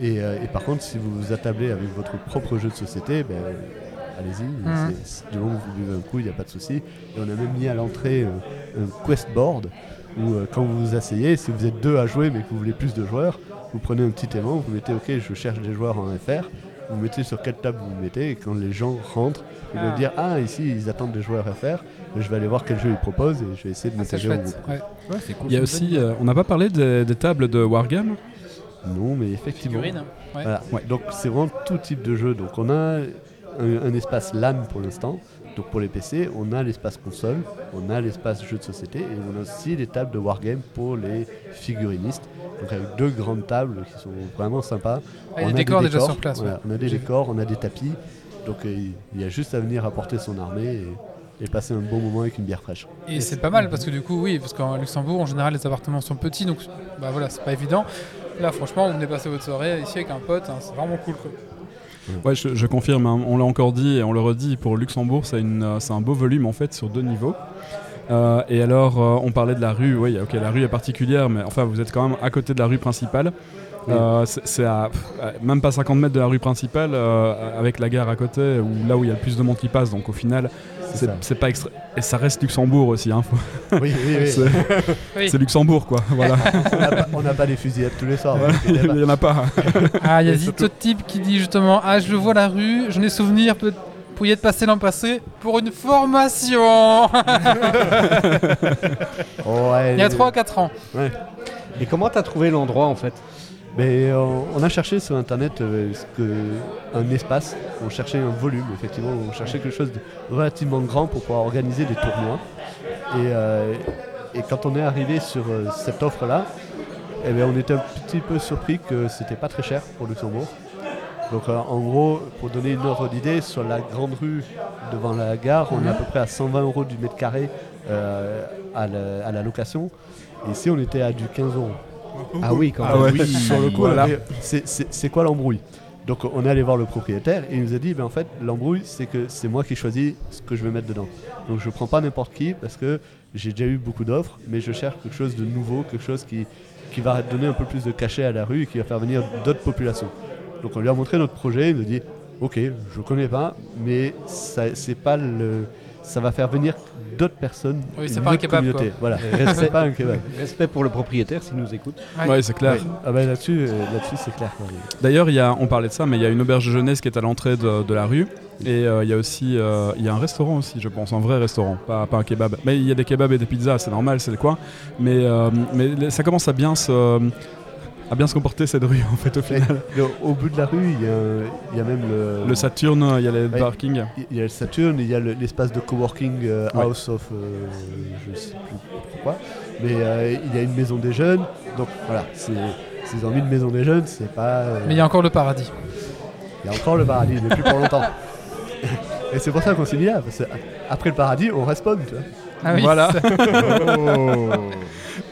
Et, euh, et par contre, si vous vous attablez avec votre propre jeu de société, ben, allez-y. C'est- Du moment que vous buvez un coup, il n'y a pas de souci. Et on a même mis à l'entrée euh, un quest board où euh, quand vous vous asseyez, si vous êtes deux à jouer mais que vous voulez plus de joueurs, vous prenez un petit aimant, vous mettez OK, je cherche des joueurs en FR, vous mettez sur quelle table vous vous mettez et quand les gens rentrent, ils Ah. vont dire Ah, ici ils attendent des joueurs FR, je vais aller voir quel jeu ils proposent et je vais essayer de Ah, m'intégrer au groupe. Ouais. c'est cool. Il y a aussi, euh, on n'a pas parlé des, des tables de Wargame Non, mais effectivement. Figurines. Ouais. Voilà. Ouais. Donc c'est vraiment tout type de jeu. Donc on a un, un espace LAN pour l'instant. Donc pour les PC, on a l'espace console, on a l'espace jeu de société et on a aussi les tables de wargame pour les figurinistes. Donc avec deux grandes tables qui sont vraiment sympas. Ah, y a On des a décors des déjà décors, sur place. voilà, ouais. On a des décors, on a des tapis. Donc euh, il y a juste à venir apporter son armée et, et passer un bon moment avec une bière fraîche. Et c'est pas mal parce que du coup, oui, parce qu'en Luxembourg, en général, les appartements sont petits, donc bah voilà, c'est pas évident. Là, franchement, vous venez passer votre soirée ici avec un pote, hein, c'est vraiment cool. Quoi. Ouais, je, je confirme, hein, on l'a encore dit et on le redit, pour Luxembourg, c'est une, euh, c'est un beau volume en fait sur deux niveaux. Euh, et alors, euh, on parlait de la rue, oui, ok, la rue est particulière, mais enfin, vous êtes quand même à côté de la rue principale. Oui. Euh, c'est à même pas 50 mètres de la rue principale, euh, avec la gare à côté, ou là où il y a le plus de monde qui passe, donc au final, c'est pas extra... Et ça reste Luxembourg aussi, hein, faut- Oui, oui, oui. c'est Oui. c'est Luxembourg quoi, voilà. on n'a pas- des fusillades tous les soirs. Donc, Il il y a pas- y en a pas. Ah, il y a Zito surtout- type qui dit justement Ah, je vois la rue, j'en ai souvenir, peut pour y être passé l'an passé pour une formation Ouais, Il y a 3 4 ans. Et comment t'as trouvé l'endroit en fait? Euh, on a cherché sur internet euh, ce un espace, on cherchait un volume, effectivement, on cherchait quelque chose de relativement grand pour pouvoir organiser des tournois. Et, euh, quand on est arrivé sur cette offre-là, eh bien, on était un petit peu surpris que c'était pas très cher pour Luxembourg. Donc en gros, pour donner une ordre d'idée, sur la grande rue devant la gare, on est à peu près à 120 euros du mètre carré à, la, à la location. Et ici, on était à du 15 euros? Ah oui, quand Ah même. ouais. Oui, sur le coup, Voilà. c'est- quoi l'embrouille? Donc on est allé voir le propriétaire et il nous a dit ben, en fait l'embrouille c'est que c'est moi qui choisis ce que je vais mettre dedans. Donc je prends pas n'importe qui parce que j'ai déjà eu beaucoup d'offres mais je cherche quelque chose de nouveau, quelque chose qui, qui va donner un peu plus de cachet à la rue et qui va faire venir d'autres populations. Donc on lui a montré notre projet, il nous a dit ok je connais pas mais c'est pas le, ça va faire venir d'autres personnes. Oui, c'est une pas un autre kebab, communauté. Voilà, c'est pas un kebab. Respect pour le propriétaire s'il nous écoute. Ouais, c'est clair. Ouais. Ah ben là-dessus, euh, là-dessus c'est clair. D'ailleurs, il y a, on parlait de ça, mais il y a une auberge de jeunesse qui est à l'entrée de, de la rue. Et euh, il y a aussi euh, il y a un restaurant aussi, je pense, un vrai restaurant, pas, pas un kebab. Mais il y a des kebabs et des pizzas, c'est normal, c'est le coin. Mais, euh, mais ça commence à bien se, à bien se comporter cette rue en fait au final. mais au, au bout de la rue, il y a, y a même le, Le Saturne, il y a les Ouais. parkings. il y a le Saturn, il y a le- l'espace de coworking euh, Ouais. House of, euh, je sais plus pourquoi, mais euh, il y a une maison des jeunes, donc voilà, c'est- s'ils ont mis une maison des jeunes, c'est pas, euh, Mais il y a encore le paradis. il y a encore le paradis, mais plus pour longtemps. Et c'est pour ça qu'on s'est mis là, parce que après le paradis, on respawn, tu vois. Ah oui, Voilà.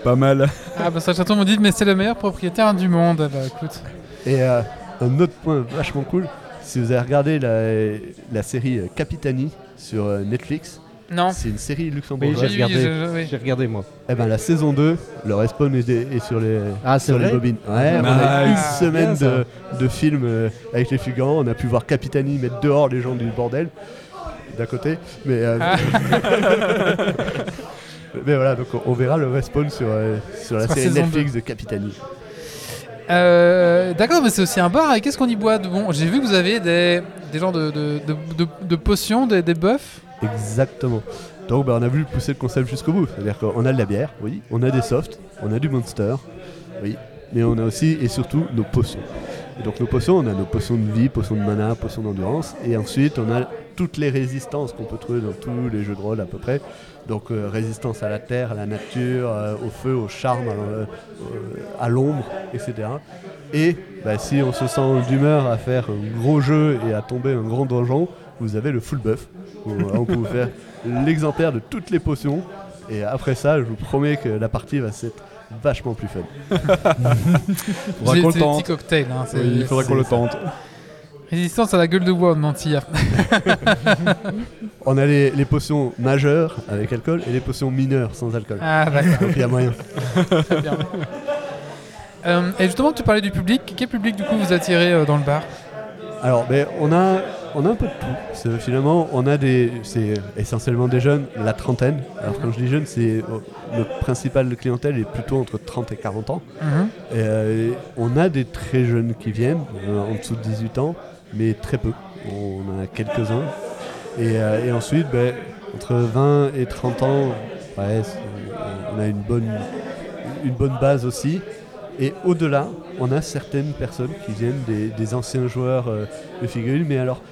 Pas mal. Ah bah ça château me dit mais c'est le meilleur propriétaire du monde. Bah écoute. Et euh, un autre point vachement cool, si vous avez regardé la, la série euh, Capitani sur euh, Netflix, Non. c'est une série Oui, luxembourgeoise. j'ai Oui, regardé. J'ai regardé moi. Eh ben la saison 2, le respawn est, est sur les, Ah, c'est sur les bobines. Ouais, on a une Nice. semaine de, de films avec les figurants. On a pu voir Capitani mettre dehors les gens du bordel d'à côté. Mais, euh, Ah. mais voilà, donc on, on verra le respawn sur, euh, sur la Sur série Netflix de Capitani. Euh, D'accord, mais c'est aussi un bar. Et qu'est-ce qu'on y boit de bon? J'ai vu que vous avez des, des genres de, de, de, de- de potions, des, des buffs. Exactement. Donc bah, on a voulu pousser le concept jusqu'au bout. C'est-à-dire qu'on a de la bière, oui. On a des softs, on a du monster, oui. Mais on a aussi et surtout nos potions. Et donc nos potions, on a nos potions de vie, potions de mana, potions d'endurance. Et ensuite on a toutes les résistances qu'on peut trouver dans tous les jeux de rôle à peu près. Donc euh, résistance à la terre, à la nature, euh, au feu, au charme, à, euh, à l'ombre, etc. Et bah, si on se sent d'humeur à faire un gros jeu et à tomber un grand donjon, vous avez le full buff. Où, on peut vous faire l'exemplaire de toutes les potions. Et après ça, je vous promets que la partie va être vachement plus fun. Faudra qu'on le tente. Hein, Oui, il faudra qu'on le tente. Résistance à la gueule de bois, de mentir. On a les, les potions majeures avec alcool et les potions mineures sans alcool. Ah d'accord, Donc il y a moyen. très bien. Euh, et justement, tu parlais du public. Quel public du coup vous attirez euh, dans le bar? Alors, ben, on, a, on a un peu de tout. Finalement, on a des, c'est essentiellement des jeunes, la trentaine. Alors quand je dis jeunes, c'est euh, notre principale clientèle est plutôt entre 30 et 40 ans. Mhm. Et, euh, on a des très jeunes qui viennent, en dessous de 18 ans, mais très peu. On en a quelques-uns. Et, euh, ensuite, ben, entre 20 et 30 ans, on- a une bonne, une bonne base aussi. Et au-delà, on a certaines personnes qui viennent des, des anciens joueurs euh, de figurines, mais alors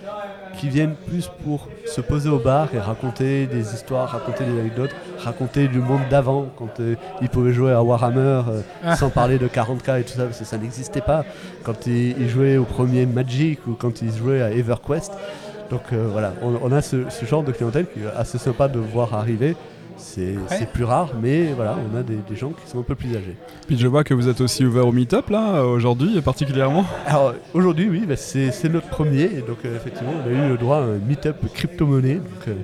qui viennent plus pour se poser au bar et raconter des histoires, raconter des anecdotes, raconter du monde d'avant, quand euh, ils pouvaient jouer à Warhammer euh, Ah. sans parler de 40k et tout ça, parce que ça n'existait pas. Quand ils, ils jouaient au premier Magic ou quand ils jouaient à EverQuest. Donc euh, voilà, on, on a ce, ce genre de clientèle qui est assez sympa de voir arriver. C'est plus rare, mais voilà, on a des, des gens qui sont un peu plus âgés. Puis je vois que vous êtes aussi ouvert au meet-up là, aujourd'hui particulièrement. Alors aujourd'hui, oui, bah, c'est notre premier. Et donc euh, effectivement, on a eu le droit à un meet-up crypto-monnaie. Donc euh,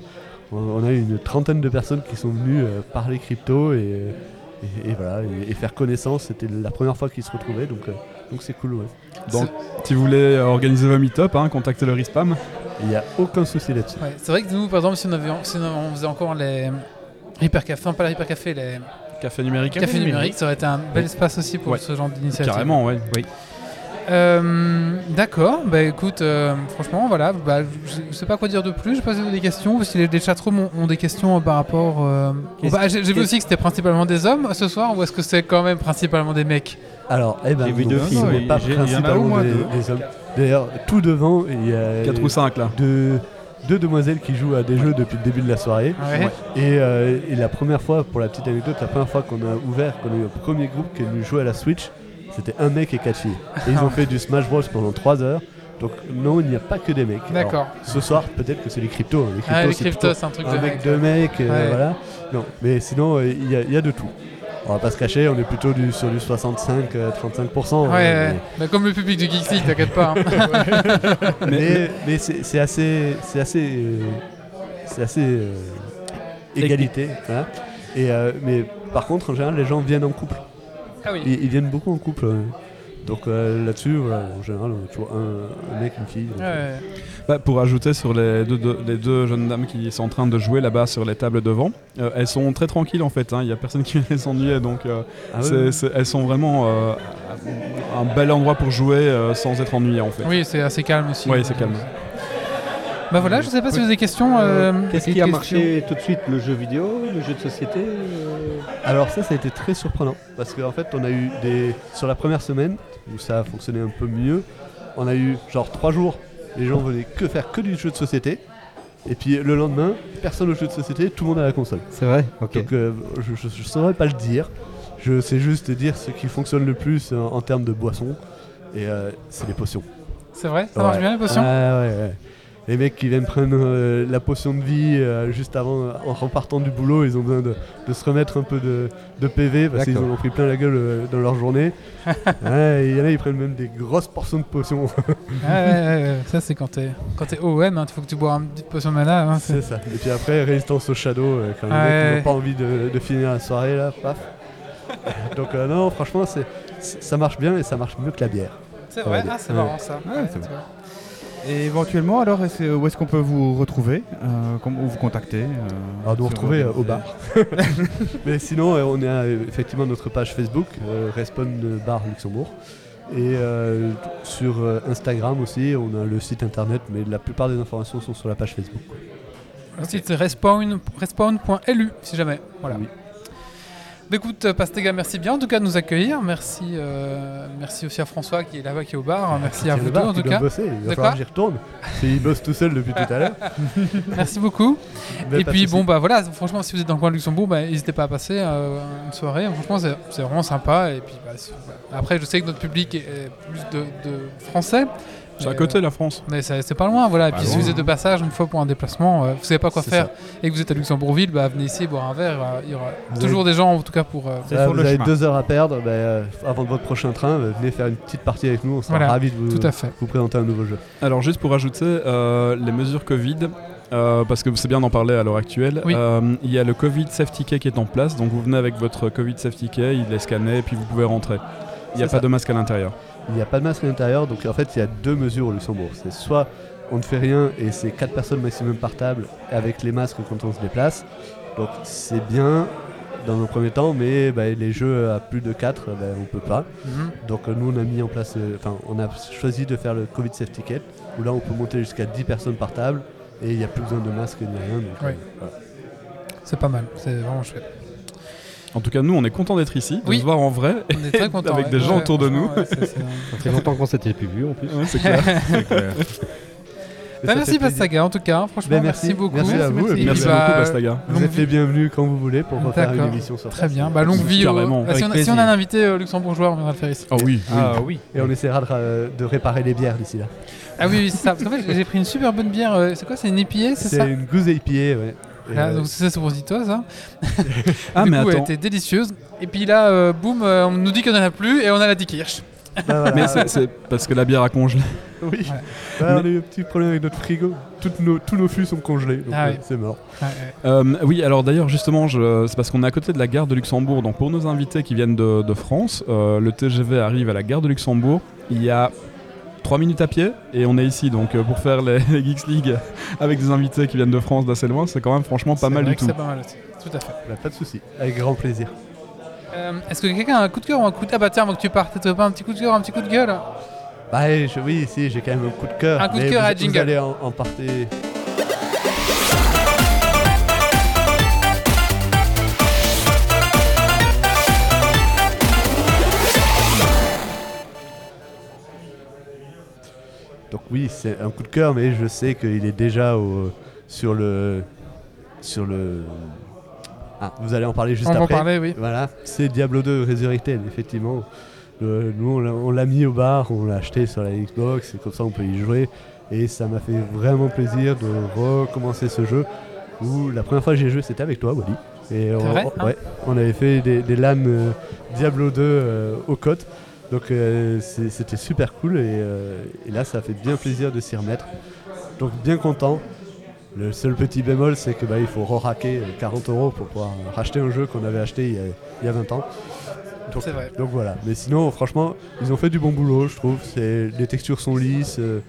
on, on a eu une trentaine de personnes qui sont venues euh, parler crypto et, et- et voilà, et, et faire connaissance. C'était la première fois qu'ils se retrouvaient, donc euh, donc c'est cool. Ouais. Donc, si vous voulez organiser vos meet-up, hein, contactez le RISPAM. Il n'y a aucun souci là-dessus. Ouais, C'est vrai que nous, par exemple, si on, avait, si on faisait encore les hypercafés, enfin pas les hypercafés, les Café numérique. cafés numériques, ça aurait été un bel espace aussi pour Ouais. ce genre d'initiative. Carrément, ouais. Euh, D'accord, bah écoute, euh, franchement, voilà, bah, je, je sais pas quoi dire de plus. Je sais pas si vous avez des questions, ou si les, les chatrooms ont, ont des questions euh, par rapport. euh, bah, J'ai vu aussi que c'était principalement des hommes ce soir, ou est-ce que c'est quand même principalement des mecs? Alors, eh ben, J'ai vu deux filles, oui. pas principalement des, des hommes. D'ailleurs, tout devant, il y a 4 ou 5 là. deux, deux demoiselles qui jouent à des jeux depuis le début de la soirée. Ouais. Et, euh, et la première fois, pour la petite anecdote, la première fois qu'on a ouvert, qu'on a eu un premier groupe qui est venu jouer à la Switch, c'était un mec et quatre filles. Et ils ont fait du Smash Bros pendant 3 heures. Donc non, il n'y a pas que des mecs. D'accord. Ce soir, peut-être que c'est les cryptos. hein. Les cryptos, Ah, c'est cryptos, c'est un truc un de mec, deux mecs, euh, Ouais. voilà. Non, mais sinon, euh, y, il y a de tout. On va pas se cacher, on est plutôt du, sur du 65-35%. Ouais, ouais. Bah, comme le public du Geeks League, t'inquiète pas. hein. Mais, mais c'est assez, c'est assez, euh, c'est assez euh, égalité. voilà. Et euh, mais par contre, en général, les gens viennent en couple. ah oui. Ils, ils viennent beaucoup en couple. Donc euh, là-dessus, voilà, en général, on a toujours un, un mec, une fille. Ouais, euh. Bah, pour ajouter sur les deux, deux- les deux jeunes dames qui sont en train de jouer là-bas sur les tables devant, euh, elles sont très tranquilles en fait, hein. il n'y a personne qui vient les ennuyer, donc euh, ah elles sont vraiment euh, un bel endroit pour jouer euh, sans être ennuyées en fait. Oui, c'est assez calme aussi. Oui, c'est calme. Bah voilà, je sais pas si vous avez des questions. euh, Qu'est-ce des qui a marché tout de suite Le jeu vidéo, le jeu de société euh, Alors ça, ça a été très surprenant parce qu'en fait, on a eu des sur la première semaine où ça a fonctionné un peu mieux. On a eu genre trois jours, les gens venaient que faire que du jeu de société. Et puis le lendemain, personne au jeu de société, tout le monde à la console. C'est vrai Ok. Donc euh, je, je saurais pas le dire. Je sais juste dire ce qui fonctionne le plus en, en termes de boissons. Et euh, c'est les potions. C'est vrai Ça marche Ouais. bien les potions? Ah ouais, ouais. Les mecs qui viennent prendre euh, la potion de vie euh, juste avant, en repartant du boulot, ils ont besoin de, de se remettre un peu de, de PV parce qu'ils en ont pris plein la gueule euh, dans leur journée. ouais, et il y en a, ils prennent même des grosses portions de potions. Ouais, ouais, ouais, ouais. Ça, c'est quand t'es quand t'es OM, il faut que tu bois une petite potion de mana. hein, c'est- ça. Et puis après, résistance au shadow, euh, quand les Ouais. mecs n'ont pas envie de, de finir la soirée, là, paf. Donc euh, non, franchement, c'est, c'est- ça marche bien et ça marche mieux que la bière. C'est vrai. ah, c'est Ouais. marrant ça. Et éventuellement, alors, où est-ce qu'on peut vous retrouver euh, Ou vous contacter euh, Alors nous sur retrouver euh, au bar. Mais sinon, euh, on a euh, effectivement notre page Facebook, euh, Respawn Bar Luxembourg. Et euh, sur euh, Instagram aussi, on a le site internet, mais la plupart des informations sont sur la page Facebook. Le site c'est respawn- respawn.lu si jamais. Voilà. Oui. Écoute, Pastega, merci bien en tout cas de nous accueillir. Merci, euh, merci aussi à François qui est là-bas, qui est au bar. Merci à vous deux en tout cas. bosser, il va falloir j'y retourne. Il bosse tout seul depuis tout à l'heure. Merci beaucoup. Mais Et puis bon bah voilà, franchement si vous êtes dans le coin de Luxembourg, bah, n'hésitez pas à passer euh, une soirée. Franchement c'est vraiment sympa. Et puis bah, après je sais que notre public est, est plus de, de français. C'est à côté euh, la France. mais c'est c'est pas loin, voilà. Et puis si loin, vous êtes de passage une fois pour un déplacement, euh, vous savez pas quoi faire ça. et que vous êtes à Luxembourgville, bah venez ici boire un verre. euh, Il y aura Vous toujours des gens en tout cas pour. euh, vous le avez chemin. deux heures à perdre. bah, euh, avant de votre prochain train, euh, venez faire une petite partie avec nous. On sera Voilà, ravis de vous, tout à fait. vous présenter un nouveau jeu. Alors juste pour ajouter euh, les mesures Covid, euh, parce que c'est bien d'en parler à l'heure actuelle, Oui. euh, il y a le Covid Safety Key qui est en place, donc vous venez avec votre Covid Safety Key, il est scanné et puis vous pouvez rentrer. Il n'y a pas de masque à l'intérieur. Il n'y a pas de masque à l'intérieur, donc en fait il y a deux mesures au Luxembourg. C'est soit on ne fait rien et c'est 4 personnes maximum par table avec les masques quand on se déplace. Donc c'est bien dans un premier temps, mais bah, les jeux à plus de 4, bah, on peut pas. mhm. Donc nous on a mis en place, euh, enfin on a choisi de faire le Covid Safety Ticket, où là on peut monter jusqu'à 10 personnes par table et il n'y a plus besoin de masque ni rien. Euh, voilà. C'est pas mal, c'est vraiment chouette. En tout cas, nous, on est content d'être ici, de Oui. se voir en vrai. On est très contents. Avec ouais. des gens Ouais, autour de nous. ouais, Ça fait longtemps qu'on s'était plus vu en plus. Ouais, c'est clair. Bah, merci. Pastaga en tout cas, franchement Ben, merci, merci. beaucoup. Merci à vous, Merci puis, bah, beaucoup, Bastaga. Vous êtes les bienvenus quand vous voulez pour refaire une émission sur Très bien, bah, longue vie. Ah, si, on, avec si on a un invité euh, luxembourgeois, on viendra le faire ici. Oh oui, oui. Ah oui. Et on essaiera de, réparer les bières d'ici là. Ah oui, oui, c'est ça. Parce qu'en fait, j'ai pris une super bonne bière. euh, C'est quoi C'est une IPA, c'est C'est une goose IPA, ouais. Là, euh, donc c'est ça, c'est pour toi ça. Ah, du mais coup, elle attends. était délicieuse. Et puis là, euh, boum, euh, on nous dit qu'on en a plus et on a la bah, voilà. Mais c'est- parce que la bière a congelé. Oui. Ouais. Ouais, on a eu un petit problème avec notre frigo. Toutes nos, tous nos fûts sont congelés, donc Ah oui. c'est mort. Ouais, ouais. Euh, oui, alors d'ailleurs, justement, c'est parce qu'on est à côté de la gare de Luxembourg. Donc pour nos invités qui viennent de, de France, euh, le TGV arrive à la gare de Luxembourg. Il y a 3 minutes à pied et on est ici. Donc euh, pour faire les, les Geeks League avec des invités qui viennent de France d'assez loin, c'est quand même franchement pas mal vrai du que tout. C'est pas mal aussi. Tout à fait. Pas de souci, avec grand plaisir. Euh, Est-ce que quelqu'un a un coup de cœur ou un coup de... Ah bah tiens, avant que tu partes, t'as pas un petit coup de cœur, un petit coup de gueule? Bah, eh, je- oui, si, j'ai quand même un coup de cœur. Un coup de cœur à vous jingle. allez en. Donc oui, c'est un coup de cœur, mais je sais qu'il est déjà au- sur le... Sur le... Ah, vous allez en parler juste On va en après. parler, oui. Voilà, c'est Diablo 2 Resurrected, effectivement. Le Euh, nous, on l'a- mis au bar, on l'a acheté sur la Xbox, et comme ça on peut y jouer. Et ça m'a fait vraiment plaisir de recommencer ce jeu. Où la première fois que j'ai joué, c'était avec toi, Wally. Et on, vrai, hein ouais, on avait fait des, des LAN euh, Diablo 2 euh, au côtes. Donc euh, c'était super cool. Et, euh, et là, ça fait bien plaisir de s'y remettre. Donc bien content. Le seul petit bémol, c'est que bah, il faut re-raquer euh, 40 euros pour pouvoir racheter un jeu qu'on avait acheté il y a, il y a 20 ans. Donc, C'est vrai. donc voilà. Mais sinon, franchement, ils ont fait du bon boulot, je trouve. Les textures sont lisses. euh,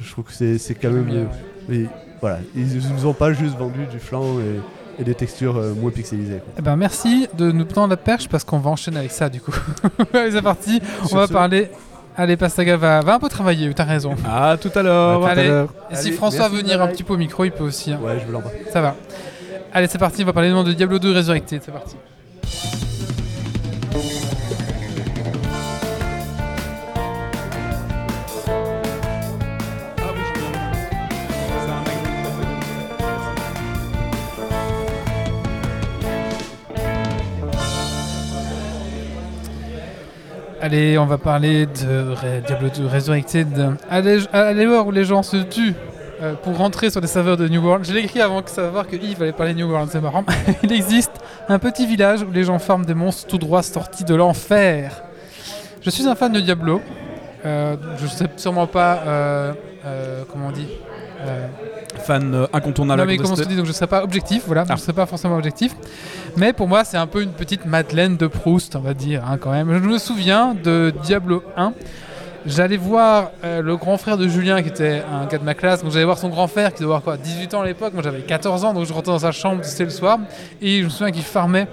je trouve que c'est, quand même. Bien, euh, mais voilà, ils nous ont pas juste vendu du flan et, et des textures euh, moins pixelisées. quoi. Eh ben, merci de nous tendre la perche parce qu'on va enchaîner avec ça du coup. Allez, c'est parti. On Sur va ce- parler. Allez, Pastaga, va, va un peu travailler, t'as raison. À tout à l'heure. À Allez, et si Allez, François veut venir un petit peu au micro, il peut aussi. hein. Ouais, je vous l'envoie. Ça va. Allez, c'est parti, on va parler de Diablo 2 Resurrected. C'est parti. Allez, on va parler de Diablo 2 Resurrected. À l'heure où les gens se tuent euh, pour rentrer sur les serveurs de New World. Je l'ai écrit avant que savoir que Yves allait parler de New World, c'est marrant. Il existe un petit village où les gens farment des monstres tout droit sortis de l'enfer. Je suis un fan de Diablo. Euh, je sais sûrement pas euh, euh, comment on dit. Fan euh, incontournable. non mais à comment on se dit donc je serais pas objectif voilà Ah. je serais pas forcément objectif. Mais pour moi c'est un peu une petite Madeleine de Proust on va dire hein, quand même. Je me souviens de Diablo 1 J'allais voir euh, le grand frère de Julien qui était un gars de ma classe, donc j'allais voir son grand frère qui devait avoir quoi 18 ans à l'époque, moi j'avais 14 ans donc je rentrais dans sa chambre, c'était le soir, et je me souviens qu'il farmait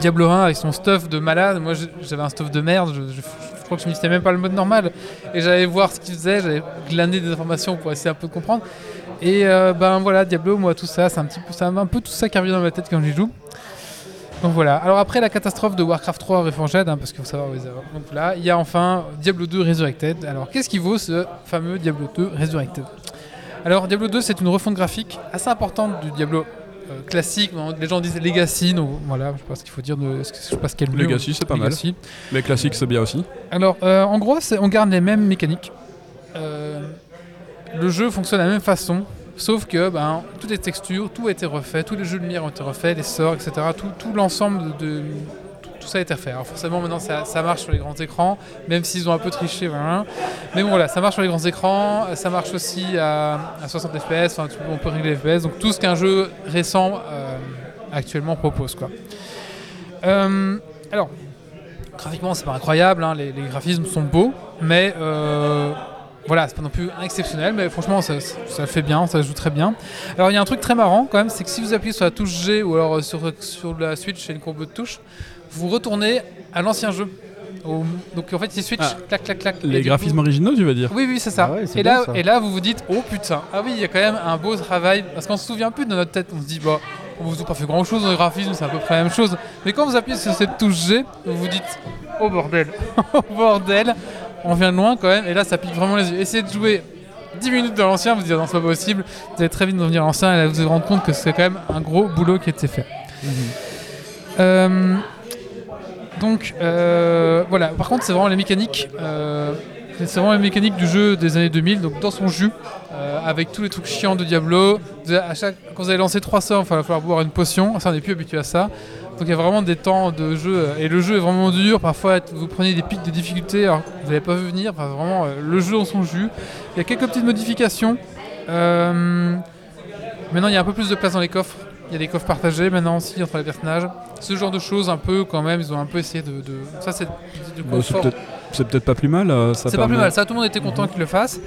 Diablo 1 avec son stuff de malade, moi j'avais un stuff de merde, je crois que je m'utilisais même pas le mode normal, et j'allais voir ce qu'il faisait, j'allais glaner des informations pour essayer un peu de comprendre, et euh, ben voilà, Diablo, moi tout ça, c'est un petit peu, un peu tout ça qui revient dans ma tête quand j'y joue. Donc voilà. Alors après la catastrophe de Warcraft 3 Reforged, hein, parce qu'il faut savoir Donc là, il y a enfin Diablo 2 Resurrected. Alors qu'est-ce qui vaut ce fameux Diablo 2 Resurrected? Alors Diablo 2, c'est une refonte graphique assez importante du Diablo classique. Bon, Les gens disent Legacy, donc voilà, je sais pas ce qu'il faut dire. De, je sais pas ce qu'est le. Legacy, c'est pas mal. Legacy. Les classiques, c'est bien aussi. Alors, euh, en gros, c'est- on garde les mêmes mécaniques. Euh, le jeu fonctionne de la même façon, sauf que ben, toutes les textures, tout a été refait, tous les jeux de lumière ont été refaits, les sorts, etc. Tout, tout l'ensemble de, de- tout, ça a été refait. Alors forcément, maintenant, ça, marche sur les grands écrans, même s'ils ont un peu triché. Voilà. Mais bon, voilà, ça marche sur les grands écrans, ça marche aussi à, à 60 FPS, enfin, on peut régler les FPS, donc tout ce qu'un jeu récent euh, actuellement propose. Quoi. Euh, alors, graphiquement, c'est pas incroyable, hein, les, graphismes sont beaux, mais euh, voilà, c'est pas non plus exceptionnel, mais franchement, ça, fait bien, ça joue très bien. Alors, il y a un truc très marrant quand même, c'est que si vous appuyez sur la touche G ou alors sur, sur la Switch, c'est une combo de touches, vous retournez à l'ancien jeu. Au- donc en fait, il switch, Ah, clac, clac, clac. et Les du graphismes coup- originaux, tu veux dire oui, oui, c'est ça. Ah ouais, c'est et, bon, là, ça. et là, vous vous dites, oh putain, ah oui, il y a quand même un beau travail. Parce qu'on se souvient plus de notre tête. On se dit, bah, on vous a pas fait grand chose dans le graphisme, c'est à peu près la même chose. Mais quand vous appuyez sur cette touche G, vous vous dites, oh bordel, oh bordel, on vient de loin quand même. Et là, ça pique vraiment les yeux. Essayez de jouer 10 minutes dans l'ancien, vous vous dites, non, c'est pas possible. Vous allez très vite revenir à l'ancien et là, vous vous rendre compte que c'est quand même un gros boulot qui a été fait. Euh, donc euh, voilà, par contre c'est vraiment les mécaniques, euh, c'est vraiment les mécaniques du jeu des années 2000, donc dans son jus, euh, avec tous les trucs chiants de Diablo. À chaque, quand vous allez lancer 3 sorts, il va falloir boire une potion, ça on n'est plus habitué à ça. Donc il y a vraiment des temps de jeu, euh, et le jeu est vraiment dur, parfois vous prenez des pics de difficulté alors vous n'avez pas vu venir, vraiment le jeu dans son jus. Il y a quelques petites modifications. Maintenant il y a un peu plus de place dans les coffres. Il y a des coffres partagés maintenant aussi entre les personnages. Ce genre de choses, un peu quand même, ils ont un peu essayé de. de- Ça, c'est du Bon, c'est peut-être c'est peut-être pas plus mal. euh, C'est pas plus mal, ça, tout le monde était content qu'ils le fassent.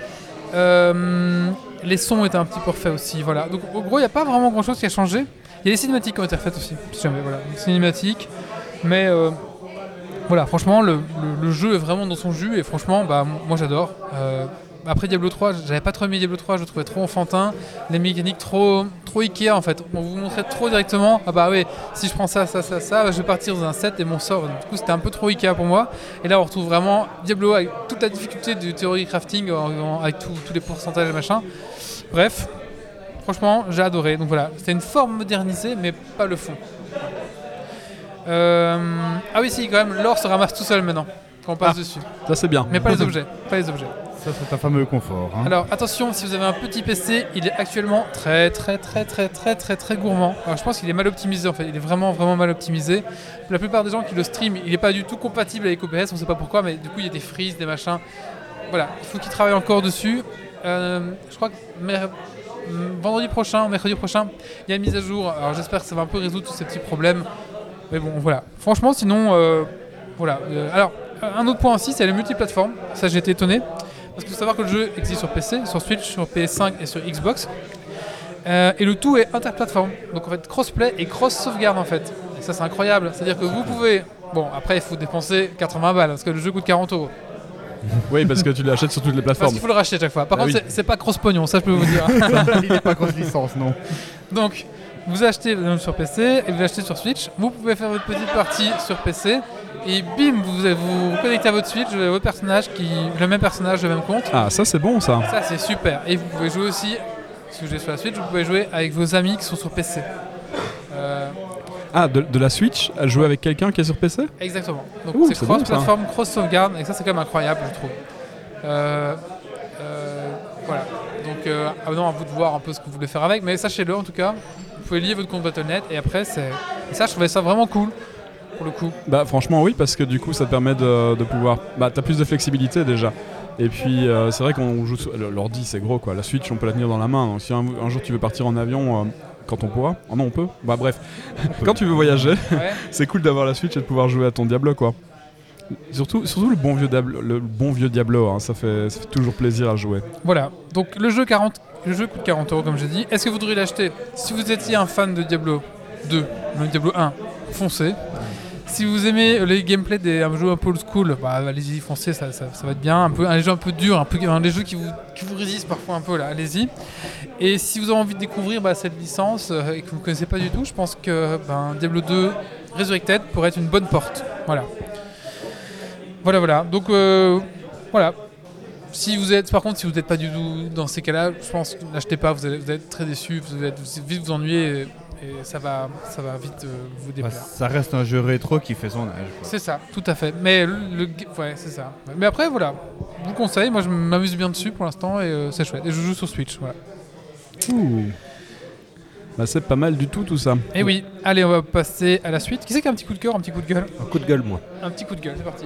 Euh, les sons étaient un petit peu refaits aussi, voilà. Donc, au gros, il n'y a pas vraiment grand chose qui a changé. Il y a les cinématiques qui ont été refaites aussi, si jamais, voilà. Les cinématiques, mais euh, voilà, franchement, le, le- le jeu est vraiment dans son jus et franchement, bah, moi j'adore. Après Diablo 3, j'avais pas trop aimé Diablo 3, je le trouvais trop enfantin, les mécaniques trop, trop Ikea en fait. On vous montrait trop directement, ah bah oui, si je prends ça, ça, ça, ça, je vais partir dans un set et mon sort. Du coup, c'était un peu trop Ikea pour moi. Et là, on retrouve vraiment Diablo avec toute la difficulté du théorie crafting, en- en- avec tout- tous les pourcentages et machin. Bref, franchement, j'ai adoré. Donc voilà, c'était une forme modernisée, mais pas le fond. Euh, Ah oui, si, quand même, l'or se ramasse tout seul maintenant. quand on passe Ah. dessus. Ça c'est bien. Mais pas les objets, pas les objets. C'est un fameux confort. hein. Alors attention, si vous avez un petit PC, il est actuellement très très très très très très très gourmand. Je pense qu'il est mal optimisé en fait, il est vraiment vraiment mal optimisé. La plupart des gens qui le stream, il n'est pas du tout compatible avec OBS, on sait pas pourquoi, mais du coup il y a des freezes, des machins. Voilà, il faut qu'il travaille encore dessus. Euh, je crois que mer- vendredi prochain, mercredi prochain, il y a une mise à jour. Alors j'espère que ça va un peu résoudre tous ces petits problèmes. Mais bon, voilà. Franchement, sinon, euh, voilà. Euh, alors, un autre point aussi, c'est le multiplateforme. Ça, été étonné. Parce qu'il faut savoir que le jeu existe sur PC, sur Switch, sur PS5 et sur Xbox. Euh, et le tout est interplateforme. Donc en fait, crossplay et cross-sauvegarde en fait. Et ça, c'est incroyable. C'est-à-dire que vous pouvez. Bon, après, il faut dépenser 80 balles parce que le jeu coûte 40 euros. Oui, parce que tu l'achètes sur toutes les Parce plateformes. qu'il faut le racheter à chaque fois. Par Bah contre, oui. c'est- pas cross-pognon, ça je peux vous dire. Il n'est pas grosse licence, non. Donc, vous achetez euh, sur PC et vous l'achetez sur Switch. Vous pouvez faire votre petite partie sur PC. Et bim, vous vous connectez à votre Switch, vous avez votre personnage, qui, le même personnage, le même compte. Ah, ça c'est bon ça. Ça, c'est super. Et vous pouvez jouer aussi, si vous jouez sur la Switch, vous pouvez jouer avec vos amis qui sont sur PC. Euh, Ah, de, de la Switch à jouer avec quelqu'un qui est sur PC exactement. Donc, c'est bon, cross-platform, cross-sauvegarde. Et ça, c'est quand même incroyable, je trouve. Euh, euh, voilà. Donc, euh, ah non, à vous de voir un peu ce que vous voulez faire avec. Mais sachez-le, en tout cas, vous pouvez lier votre compte Battle.net. Et après, c'est. Ça, je trouvais ça vraiment cool, pour le coup. Bah franchement oui, parce que du coup ça te permet de, de pouvoir... Bah t'as plus de flexibilité déjà. Et puis euh, c'est vrai qu'on joue... L'ordi c'est gros quoi, la Switch on peut la tenir dans la main. Donc si un, un jour tu veux partir en avion... euh, quand on pourra Oh non, on peut Bah bref. Quand tu veux voyager, Ouais. c'est cool d'avoir la Switch et de pouvoir jouer à ton Diablo quoi. Surtout, surtout le bon vieux Diablo, le bon vieux Diablo hein, ça, fait, ça fait toujours plaisir à jouer. Voilà, donc le jeu, 40, le jeu coûte 40 euros comme j'ai dit. Est-ce que vous devriez l'acheter? Si vous étiez un fan de Diablo 2, même Diablo 1, foncez. Si vous aimez les gameplays des jeu un peu old school, bah, allez-y, foncez, ça, va être bien. Un, jeu un peu dur, un peu, un des jeux qui vous, qui vous résistent parfois un peu là, allez-y. Et si vous avez envie de découvrir bah, cette licence euh, et que vous ne connaissez pas du tout, je pense que ben, Diablo 2 Resurrected pourrait être une bonne porte. Voilà. Voilà, voilà. Donc, euh, voilà. Si vous êtes, par contre, si vous n'êtes pas du tout dans ces cas-là, je pense n'achetez pas, vous allez, être très déçu, vous allez vite vous ennuyer et ça, va, ça va vite euh, vous Bah, déplaire. ça reste un jeu rétro qui fait son âge. C'est ça, tout à fait. Mais le, ouais, c'est ça. Mais après, voilà, je vous le conseille. Moi, je m'amuse bien dessus pour l'instant et euh, c'est chouette. Et je joue sur Switch, voilà. Ouh. Bah c'est pas mal du tout tout ça. Et oui, allez, on va passer à la suite. Qui c'est qui a un petit coup de cœur, un petit coup de gueule? Un coup de gueule, moi. Un petit coup de gueule, c'est parti.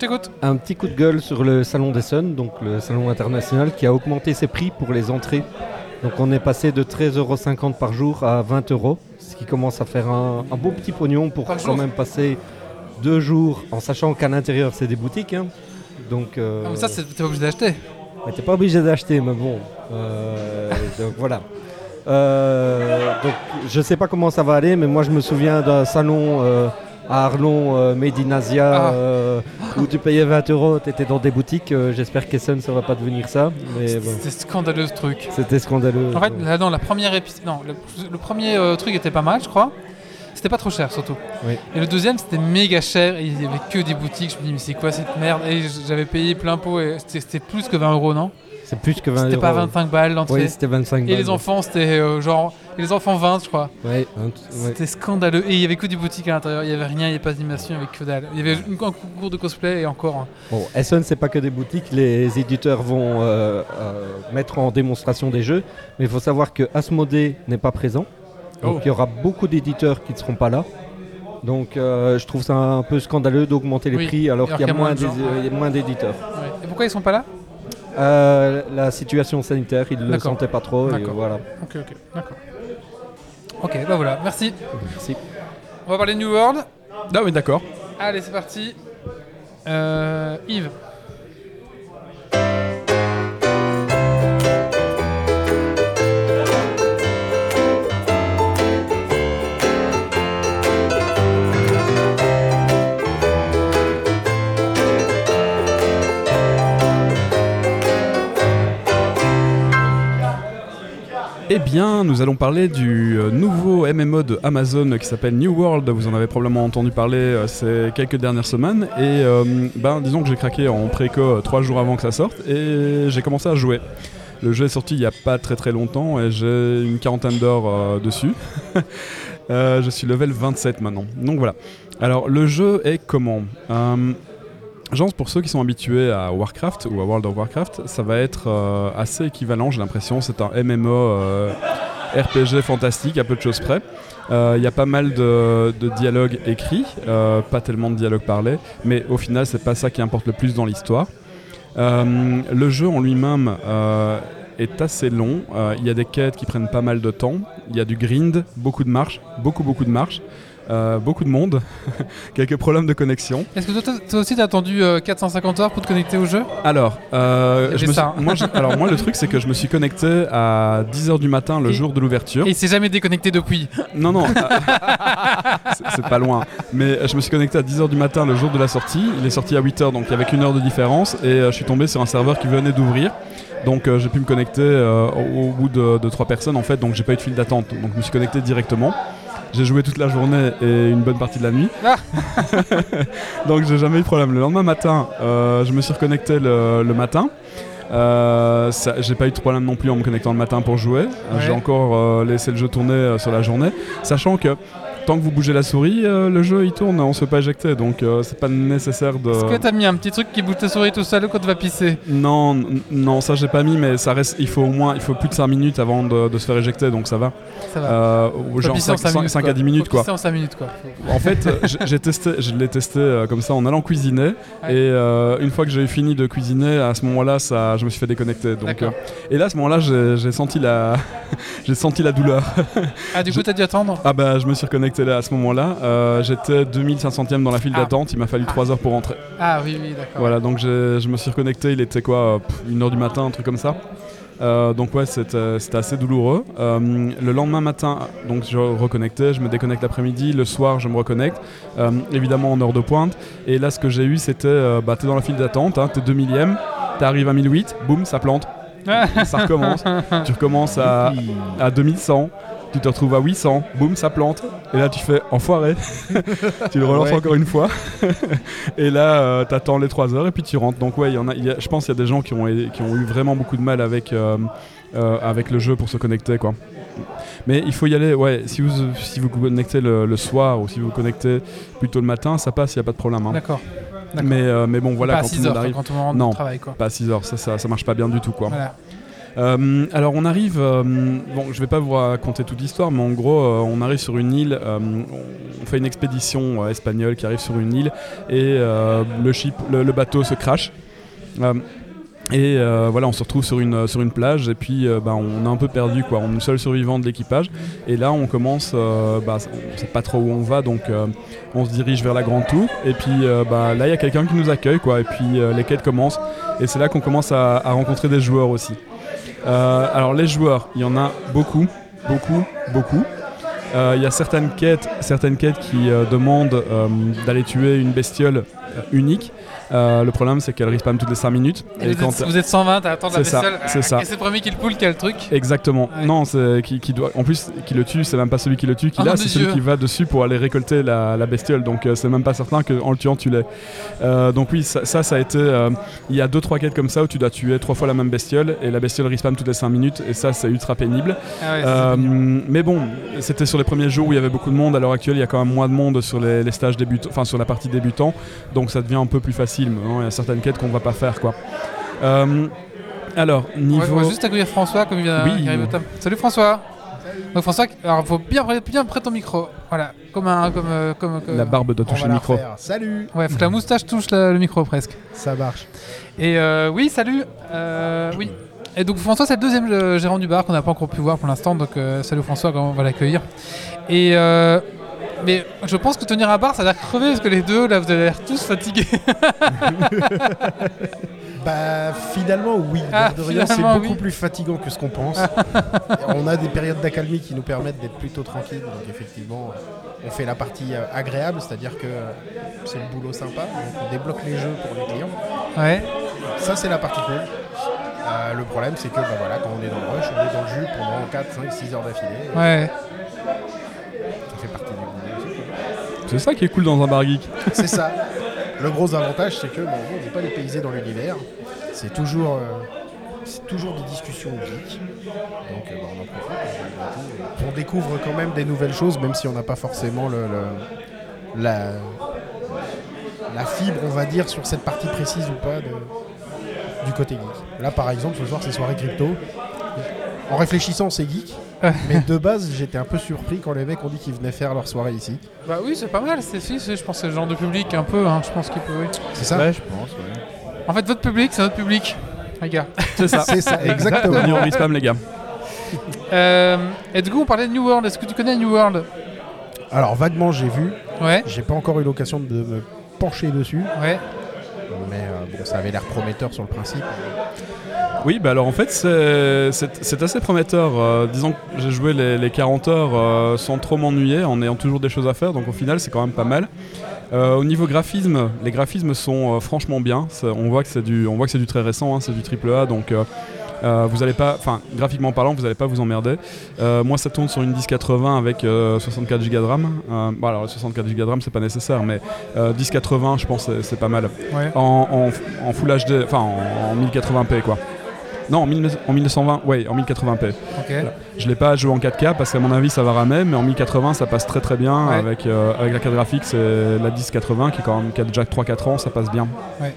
Je t'écoute. Un petit coup de gueule sur le Salon des Suns, donc le salon international, qui a augmenté ses prix pour les entrées. Donc on est passé de 13,50€ par jour à 20 euros, ce qui commence à faire un, un beau petit pognon pour Par quand jour même passer deux jours, en sachant qu'à l'intérieur c'est des boutiques. hein. Donc euh, Ah, mais ça, t'es pas obligé d'acheter. t'es pas obligé d'acheter, mais bon. Euh, donc voilà. Euh, donc je sais pas comment ça va aller, mais moi je me souviens d'un salon euh, à Arlon, euh, Made in Asia, Ah. euh, où tu payais 20 euros, tu étais dans des boutiques. euh, J'espère qu'Essen ça va pas devenir ça, bon, C'était scandaleux ce truc. c'était scandaleux. En fait, là, la première non, le, le premier euh, truc était pas mal, je crois. C'était pas trop cher surtout. Oui. Et le deuxième, c'était méga cher et il y avait que des boutiques. Je me dis, mais c'est quoi cette merde? Et j'avais payé plein pot et c'était plus que 20 euros, non? C'est plus que 20 euros. C'était pas 25 balles l'entrée. Oui, c'était 25 et balles. les enfants, c'était euh, genre. Et les enfants 20, je crois. Ouais. C'était scandaleux. Et il y avait que des boutiques à l'intérieur. Il y avait rien, il n'y avait pas d'animation, il y avait que dalle. Il y avait une- un concours de cosplay et encore. Bon, Essen, c'est pas que des boutiques, les éditeurs vont euh, euh, mettre en démonstration des jeux, mais il faut savoir que Asmodée n'est pas présent. Donc Oh. il y aura beaucoup d'éditeurs qui ne seront pas là. Donc je trouve ça un peu scandaleux d'augmenter les Oui, prix alors alors qu'il y a y moins y a d'éditeurs. Ouais. Et pourquoi ils sont pas là? Euh, la situation sanitaire, ils ne le sentaient pas trop. Et voilà. Ok, ok, d'accord. Ok, bah voilà, merci. Merci. On va parler de New World. Ah oui d'accord. Allez, c'est parti. Euh, Yves. Eh bien, nous allons parler du euh, nouveau MMO de Amazon qui s'appelle New World. Vous en avez probablement entendu parler euh, ces quelques dernières semaines. Et euh, ben, disons que j'ai craqué en préco trois jours avant que ça sorte et j'ai commencé à jouer. Le jeu est sorti il n'y a pas très très longtemps et j'ai une quarantaine d'heures dessus. Je suis level 27 maintenant. Donc voilà. Alors le jeu est comment? Genre pour ceux qui sont habitués à Warcraft ou à World of Warcraft, ça va être euh, assez équivalent, j'ai l'impression. C'est un MMO euh, RPG fantastique, à peu de choses près. Euh, Il y a pas mal de, de dialogues écrits, pas tellement de dialogues parlés, mais au final, c'est pas ça qui importe le plus dans l'histoire. Le jeu en lui-même est assez long. Il y a des quêtes qui prennent pas mal de temps. Il y a du grind, beaucoup de marches, beaucoup beaucoup de marches, euh, beaucoup de monde, quelques problèmes de connexion. Est-ce que toi, aussi t'as attendu euh, 450 heures pour te connecter au jeu? Alors, euh, Il y avait je me ça. suis- moi, je- alors moi le truc c'est que je me suis connecté à 10h du matin le Et- jour de l'ouverture. Et il s'est jamais déconnecté depuis. Non, non, euh, c'est- pas loin. Mais je me suis connecté à 10h du matin le jour de la sortie. Il est sorti à 8h, donc il y avait qu'une heure de différence. Et euh, je suis tombé sur un serveur qui venait d'ouvrir. Donc euh, j'ai pu me connecter euh, au, au bout de, de 3 personnes en fait, donc j'ai pas eu de file d'attente. Donc je me suis connecté directement. J'ai joué toute la journée et une bonne partie de la nuit. Ah. donc j'ai jamais eu de problème. Le lendemain matin, euh, je me suis reconnecté le, le matin. Euh, j'ai pas eu de problème non plus en me connectant le matin pour jouer. Euh, J'ai encore euh, laissé le jeu tourner euh, sur la journée, sachant que tant que vous bougez la souris, euh, le jeu il tourne, on se fait pas éjecter, donc euh, c'est pas nécessaire de. Est-ce que t'as mis un petit truc qui bouge ta souris tout seul quand tu vas pisser Non, n- non, ça j'ai pas mis, mais ça reste. Il faut au moins, il faut plus de 5 minutes avant de, de se faire éjecter, donc ça va. Ça va. Euh, genre pisser en 5, cinq minutes, quoi. à 10 minutes quoi. en 5 minutes quoi. En fait, euh, j'ai- j'ai testé, je l'ai testé euh, comme ça en allant cuisiner, Ouais. et une fois que j'ai fini de cuisiner, à ce moment-là, ça, je me suis fait déconnecter. Donc, D'accord. et là, à ce moment-là, j'ai j'ai senti la, j'ai senti la douleur. Ah du coup je- t'as dû attendre Ah bah, je me suis reconnecté là à ce moment-là. Euh, J'étais 2500ème dans la file Ah. d'attente. Il m'a fallu 3 heures pour rentrer. Ah oui oui d'accord. Voilà, donc je me suis reconnecté. Il était quoi, euh, une heure du matin, un truc comme ça. Euh, donc ouais, c'était c'était assez douloureux. Euh, le lendemain matin, donc je reconnectais, je me déconnecte l'après-midi. Le soir, je me reconnecte, euh, évidemment en heure de pointe. Et là, ce que j'ai eu, c'était, bah, t'es dans la file d'attente, hein, t'es 2 millième, t'arrives à 1008, boum, ça plante, ça recommence. tu recommences à, à 2100, tu te retrouves à 800, boum, ça plante. Et là, tu fais enfoiré. tu le relances Ouais. encore une fois. et là, euh, t'attends les 3 heures et puis tu rentres. Donc, ouais, y en a, il y a- je pense qu'il y a des gens qui ont, qui ont eu vraiment beaucoup de mal avec, euh, euh, avec le jeu pour se connecter, quoi. Mais il faut y aller, ouais, si vous si vous connectez le, le soir ou si vous connectez plutôt le matin, ça passe, il n'y a pas de problème. hein. D'accord. Mais, euh, mais bon, voilà, pas à quand tout 6 le heures monde arrive. quand on rentre Non. travail quoi. Pas à 6 heures, ça, ça, ça marche pas bien du tout, quoi. Voilà. Euh, alors on arrive, euh, bon je vais pas vous raconter toute l'histoire, mais en gros euh, on arrive sur une île, on fait une expédition espagnole qui arrive sur une île et le, bateau se crache. Et voilà, on se retrouve sur une, plage et puis bah, on est un peu perdu quoi. On est le seul survivant de l'équipage et là on commence, euh, bah, sait pas trop où on va donc on se dirige vers la grande tour et puis bah, là il y a quelqu'un qui nous accueille quoi et puis les quêtes commencent et c'est là qu'on commence à rencontrer des joueurs aussi. Euh, alors les joueurs, il y en a beaucoup, beaucoup, beaucoup. Euh, Il y a certaines quêtes, qui euh, demandent d'aller tuer une bestiole unique. Euh, le problème, c'est qu'elle respawn toutes les 5 minutes. Et vous, êtes, vous êtes 120, t'as attendre la C'est ça, bestiole. c'est ça. Et c'est le premier qui le poule qui a le truc. Exactement. Ouais. Non, c'est qui, qui doit. En plus, qui le tue, c'est même pas celui qui le tue qui Oh l'a, c'est celui qui va dessus pour aller récolter la, la bestiole. Donc, euh, c'est même pas certain qu'en le tuant, tu l'aies. Euh, donc oui, ça, ça, ça a été. Il y a deux trois quêtes comme ça où tu dois tuer trois fois la même bestiole et la bestiole respawn toutes les 5 minutes et ça, c'est ultra pénible. Ah ouais, pénible. mais bon, c'était sur les premiers jours où il y avait beaucoup de monde. À l'heure actuelle, il y a quand même moins de monde sur les, les stages débutants, enfin sur la partie débutant, donc ça devient un peu plus facile. Mais bon, il y a certaines quêtes qu'on va pas faire, quoi. Euh, alors On niveau. va- on va juste accueillir François comme il vient Oui. il arrive au. Salut François. Donc François, alors faut bien bien près ton micro. Voilà, comme un comme euh, comme, comme- La barbe doit toucher le micro. refaire. Salut, Ouais, faut que la moustache touche la- le micro presque. ça marche. Et euh, oui, salut. Euh, oui. Et donc François, c'est le deuxième gérant du bar qu'on n'a pas encore pu voir pour l'instant. Donc salut François, on va l'accueillir. Et mais je pense que tenir un bar, ça a l'air crevé parce que les deux là, vous avez l'air tous fatigués. Bah finalement oui, Ah, L'air de rien, c'est beaucoup oui. plus fatigant que ce qu'on pense. On a des périodes d'accalmie qui nous permettent d'être plutôt tranquilles, donc effectivement on fait la partie euh, agréable, c'est-à-dire que c'est le boulot sympa, donc on débloque les jeux pour les clients. ouais. Ça c'est la partie cool. Euh, le problème, c'est que bah, voilà, quand on est dans le rush, on est dans le jus pendant 4, 5, 6 heures d'affilée. Ouais. Ça fait partie du boulot aussi. quoi. C'est ça qui est cool dans un bar geek. C'est ça. Le gros avantage, c'est que bon, on n'est pas dépaysé dans l'univers. C'est toujours, euh, toujours des discussions geeks. Donc euh, bah, on en profite. On découvre quand même des nouvelles choses, même si on n'a pas forcément la, la fibre, on va dire, sur cette partie précise ou pas du côté geek. Là, par exemple, ce soir, c'est soirée crypto. En réfléchissant, c'est geek. mais de base, j'étais un peu surpris quand les mecs ont dit qu'ils venaient faire leur soirée ici. Bah oui, c'est pas mal. C'est, si, je pense que c'est le genre de public un peu. hein, je pense qu'il peut. oui. C'est ça Ouais, je pense, ouais. En fait, votre public, c'est notre public, les gars. C'est ça. C'est ça, exactement. Bienvenue en Rispam, les gars. Euh, et du coup, on parlait de New World. Est-ce que tu connais New World? Alors, vaguement, j'ai vu. Ouais, J'ai pas encore eu l'occasion de me pencher dessus, ouais. Mais euh, bon, ça avait l'air prometteur sur le principe. Oui, bah alors en fait, c'est- assez prometteur. Euh, disons que j'ai joué les, les 40 heures euh, sans trop m'ennuyer, en ayant toujours des choses à faire, donc au final, c'est quand même pas mal. Au niveau graphisme, les graphismes sont franchement bien. On voit que c'est du, du très récent, hein, c'est du triple A, donc euh, euh, vous allez pas, enfin graphiquement parlant, vous allez pas vous emmerder. Euh, moi, ça tourne sur une 1080 avec euh, 64 Go de RAM. Euh, bon, alors 64 Go de RAM, c'est pas nécessaire, mais euh, 1080, je pense, c'est- pas mal Ouais. en, en, en Full HD, enfin en, en 1080p quoi. Non, en, 19- en 1920, ouais, en 1080p. Ok. Je l'ai pas joué en 4K parce qu'à mon avis ça va ramer, mais en 1080 ça passe très très bien Ouais. avec, euh, avec la carte graphique, c'est la 1080 qui est quand même qui a déjà 3-4 ans, ça passe bien. Ouais.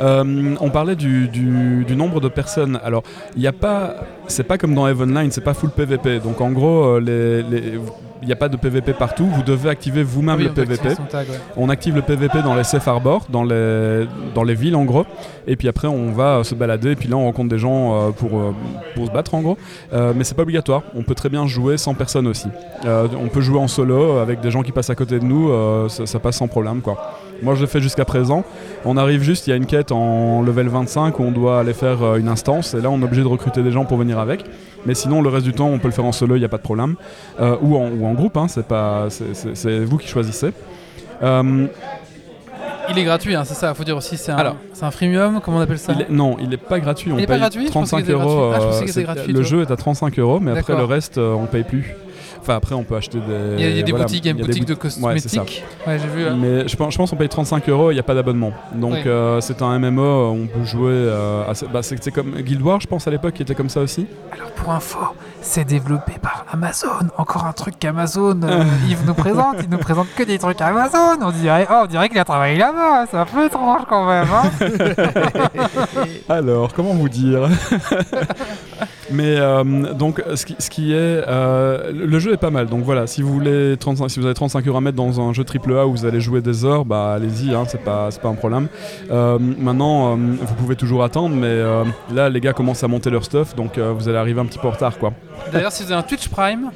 Euh, on parlait du, du- du nombre de personnes. Alors, il n'y a pas, c'est pas comme dans Evenline, c'est pas full PVP. Donc en gros, euh, les- les- il n'y a pas de PVP partout. Vous devez activer vous-même oui, le PVP. son tag, ouais. On active le PVP dans les safe harbors, dans les, dans les villes en gros. Et puis après, on va euh, se balader. Et puis là, on rencontre des gens pour, pour se battre en gros. Euh, mais c'est pas obligatoire. On peut très bien jouer sans personne aussi. Euh, on peut jouer en solo avec des gens qui passent à côté de nous. ça, ça passe sans problème quoi. Moi, je l'ai fait jusqu'à présent. On arrive juste, il y a une quête en level 25 où on doit aller faire euh, une instance. Et là, on est obligé de recruter des gens pour venir avec. Mais sinon, le reste du temps, on peut le faire en solo, il n'y a pas de problème. Euh, ou, en, ou en groupe, hein, c'est pas, c'est- vous qui choisissez. Euh, Il est gratuit, hein, c'est ça. Faut dire aussi, c'est un, Alors. c'est un freemium. Comment on appelle ça Il est- non, il n'est pas gratuit. On Il est pas gratuit? Je pensais 35 qu'il était euros. Ah, je c'est- gratuit, le jeu est à 35 euros, mais après le reste, on paye plus. Enfin, après, on peut acheter des. Il y a, il y a des voilà, boutiques, il y a une des boutique de boutiques- ouais, c'est ça. cosmétiques. Ouais, j'ai vu. hein. Mais je pense, je pense qu'on paye 35 euros, il n'y a pas d'abonnement. Donc Oui. euh, c'est un MMO, on peut jouer. euh, bah, c'est c'est comme Guild Wars, je pense à l'époque, qui était comme ça aussi. Alors pour info, c'est développé par Amazon. Encore un truc qu'Amazon euh, Yves nous présente. Il nous présente que des trucs Amazon. On dirait, oh, on dirait qu'il a travaillé là-bas. C'est un peu étrange quand même. hein. Alors, comment vous dire? Mais euh, donc, ce qui, ce qui est, euh, le jeu est pas mal. Donc voilà, si vous voulez 35, si vous avez 35 euros à mettre dans un jeu AAA où vous allez jouer des heures, bah allez-y, hein, c'est pas, pas un problème. Euh, maintenant, vous pouvez toujours attendre, mais là, les gars commencent à monter leur stuff, donc vous allez arriver un petit peu en retard, quoi. D'ailleurs, si vous avez un Twitch Prime,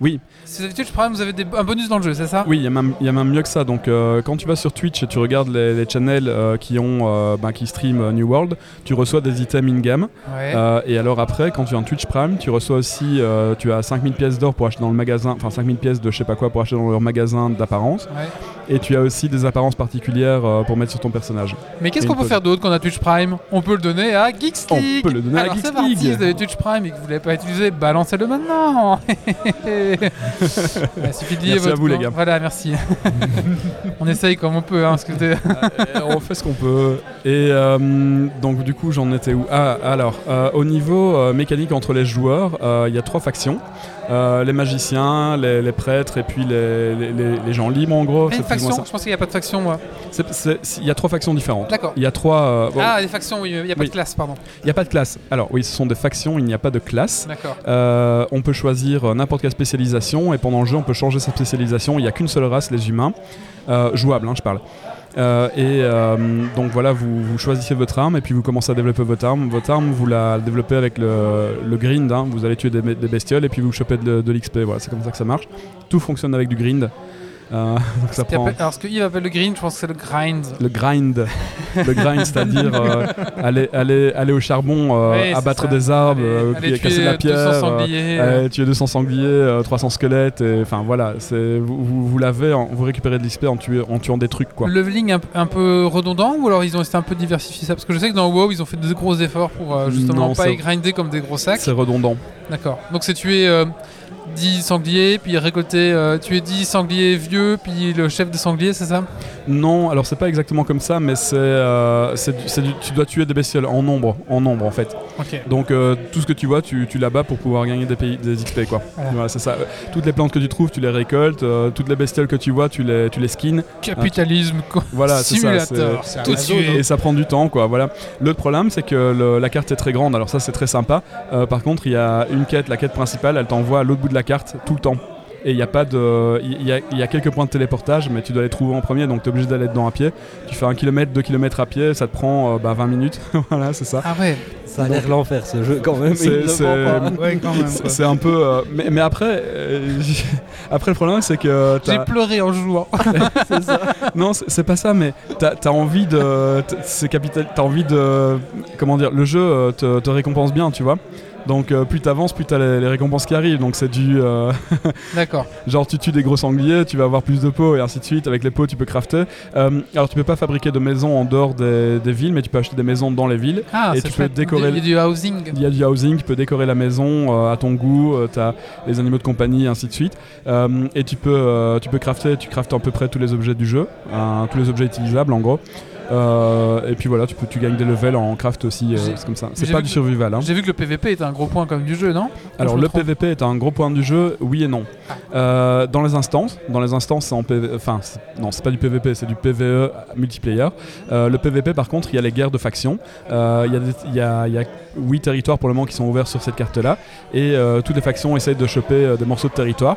Oui, si vous avez Twitch Prime, vous avez des- un bonus dans le jeu, c'est ça? Oui, il y, a même- il y a même mieux que ça. Donc, euh, quand tu vas sur Twitch et tu regardes les, les channels euh, qui ont, euh, ben, qui stream New World, tu reçois des items in-game. Ouais. Euh, et alors après, quand tu as un Twitch Prime, tu reçois aussi, tu as 5000 pièces d'or pour acheter dans le magasin, enfin 5000 pièces de je sais pas quoi pour acheter dans leur magasin d'apparence. Ouais. Et tu as aussi des apparences particulières euh, pour mettre sur ton personnage. Mais qu'est-ce qu'on peut faire d'autre quand on a Twitch Prime? On peut le donner à Geeks On peut le donner à Geeks League. si vous avez Twitch Prime et que vous ne l'avez pas utilisé, balancez-le maintenant. Il suffit de Merci à vous, les gars. Voilà, merci. on essaye comme on peut. Hein, parce que t'es- Euh, on fait ce qu'on peut. Et euh, donc du coup, j'en étais où? Ah, alors, euh, au niveau mécanique entre les joueurs, il y a trois factions. Euh, les magiciens, les, les prêtres et puis les, les- les- les gens libres en gros. Une faction Je pense qu'il n'y a pas de faction, moi. Il y a trois factions différentes. D'accord. Il y a trois. euh, bon, Ah, des factions, oui, il n'y a pas Oui. de classe, pardon. Il n'y a pas de classe. Alors oui, ce sont des factions. Il n'y a pas de classe. D'accord. Euh, on peut choisir n'importe quelle spécialisation et pendant le jeu on peut changer sa spécialisation. Il n'y a qu'une seule race, les humains. Jouable, hein, je parle. Euh, et euh, donc voilà, vous, choisissez votre arme et puis vous commencez à développer votre arme. Votre arme, vous la développez avec le, grind. hein. Vous allez tuer des, des bestioles et puis vous chopez de, de l'XP. Voilà, c'est comme ça que ça marche. Tout fonctionne avec du grind. Euh, donc ça Ce qu'il prend appelle- alors, ce que Yves appelle le green, je pense que c'est le grind. le grind, le grind, c'est-à-dire euh, aller, aller, aller au charbon, euh, Ouais, abattre des arbres, Aller- aller casser la pierre, 200 euh, sangliers. tuer 200 sangliers, euh, 300 squelettes, et enfin voilà, vous, vous, vous l'avez, vous récupérez de l'XP en, tuer- en tuant des trucs quoi. Le leveling un, un peu redondant ou alors ils ont été un peu diversifiés ça? Parce que je sais que dans WoW ils ont fait de gros efforts pour justement Non, pas grinder comme des gros sacs. C'est redondant. D'accord. Donc c'est tuer 10 sangliers, puis récolter, euh, tuer 10 sangliers vieux, puis le chef de sanglier, c'est ça? Non, alors c'est pas exactement comme ça, mais c'est, euh, c'est du- c'est du- tu dois tuer des bestioles en nombre, en nombre en fait. Donc euh, tout ce que tu vois, tu, tu l'abats pour pouvoir gagner des, pays, des XP quoi. Voilà. Voilà, c'est ça. Toutes les plantes que tu trouves, tu les récoltes. euh, toutes les bestioles que tu vois, tu les, tu les skins. Capitalisme, quoi. Voilà, c'est ça. Tout tuer. Et ça prend du temps, quoi. Voilà. L'autre problème, c'est que le- la carte est très grande. Alors ça, c'est très sympa. Euh, par contre, il y a une quête, la quête principale, elle t'envoie à l'autre bout de la carte tout le temps. Et il y a pas de, il y a, il y a quelques points de téléportage, mais tu dois les trouver en premier, donc tu es obligé d'aller dedans à pied. Tu fais un kilomètre, deux kilomètres à pied, ça te prend euh, bah, 20 minutes. voilà, c'est ça. Ah ouais. Ça a l'air l'enfer ce jeu quand même. C'est-. Ouais, un peu. euh, mais, mais après, euh, après le problème, c'est que J'ai pleuré en jouant. non, c'est pas ça, mais t'as as envie de. C'est capital. T'as envie de. Comment dire Le jeu euh, te, te récompense bien, tu vois. Donc euh, plus t'avances, plus t'as les, les récompenses qui arrivent. Donc c'est du. euh, D'accord. genre tu tues des gros sangliers, tu vas avoir plus de peaux et ainsi de suite. Avec les peaux, tu peux crafter. Euh, alors tu peux pas fabriquer de maisons en dehors des, des villes, mais tu peux acheter des maisons dans les villes. Ah, Et c'est tu peux décorer Il y a du housing. Il y a du housing, tu peux décorer la maison euh, à ton goût, euh, t'as les animaux de compagnie, et ainsi de suite. Et tu peux, tu peux crafter, tu craftes à peu près tous les objets du jeu, hein, tous les objets utilisables en gros. Euh, et puis voilà, tu, peux, tu gagnes des levels en craft aussi, euh, c'est comme ça. C'est pas du survival. hein. J'ai vu que le PVP était un gros point comme du jeu, non? Alors je le trompe PVP est un gros point du jeu, oui et non. Ah. Euh, dans les instances, dans les instances c'est en PV, enfin non c'est pas du PVP, c'est du PVE multiplayer. Le PVP par contre il y a les guerres de factions. Il y y, a, il y a 8 territoires pour le moment qui sont ouverts sur cette carte là et toutes les factions essayent de choper des morceaux de territoire.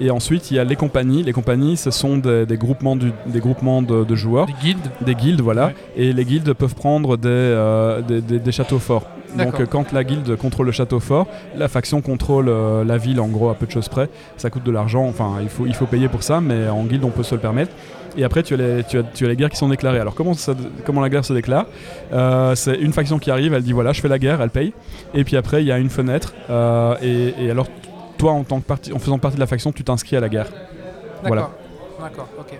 Et ensuite il y a les compagnies. Les compagnies ce sont des, des groupements, du- des groupements de, de joueurs, Des guildes. des guildes voilà. Ouais. Et les guildes peuvent prendre des, euh, des, des- des châteaux forts. Donc quand la guilde contrôle le château fort, la faction contrôle euh, la ville en gros à peu de choses près. Ça coûte de l'argent, enfin il faut, il faut payer pour ça, mais en guilde on peut se le permettre. Et après tu as les, tu as, tu as les guerres qui sont déclarées. Alors comment, ça- comment la guerre se déclare? Euh, C'est une faction qui arrive, elle dit voilà je fais la guerre, elle paye. Et puis après il y a une fenêtre. euh, et, et alors toi en, tant que partie, en faisant partie de la faction tu t'inscris à la guerre. Voilà. D'accord. Ok.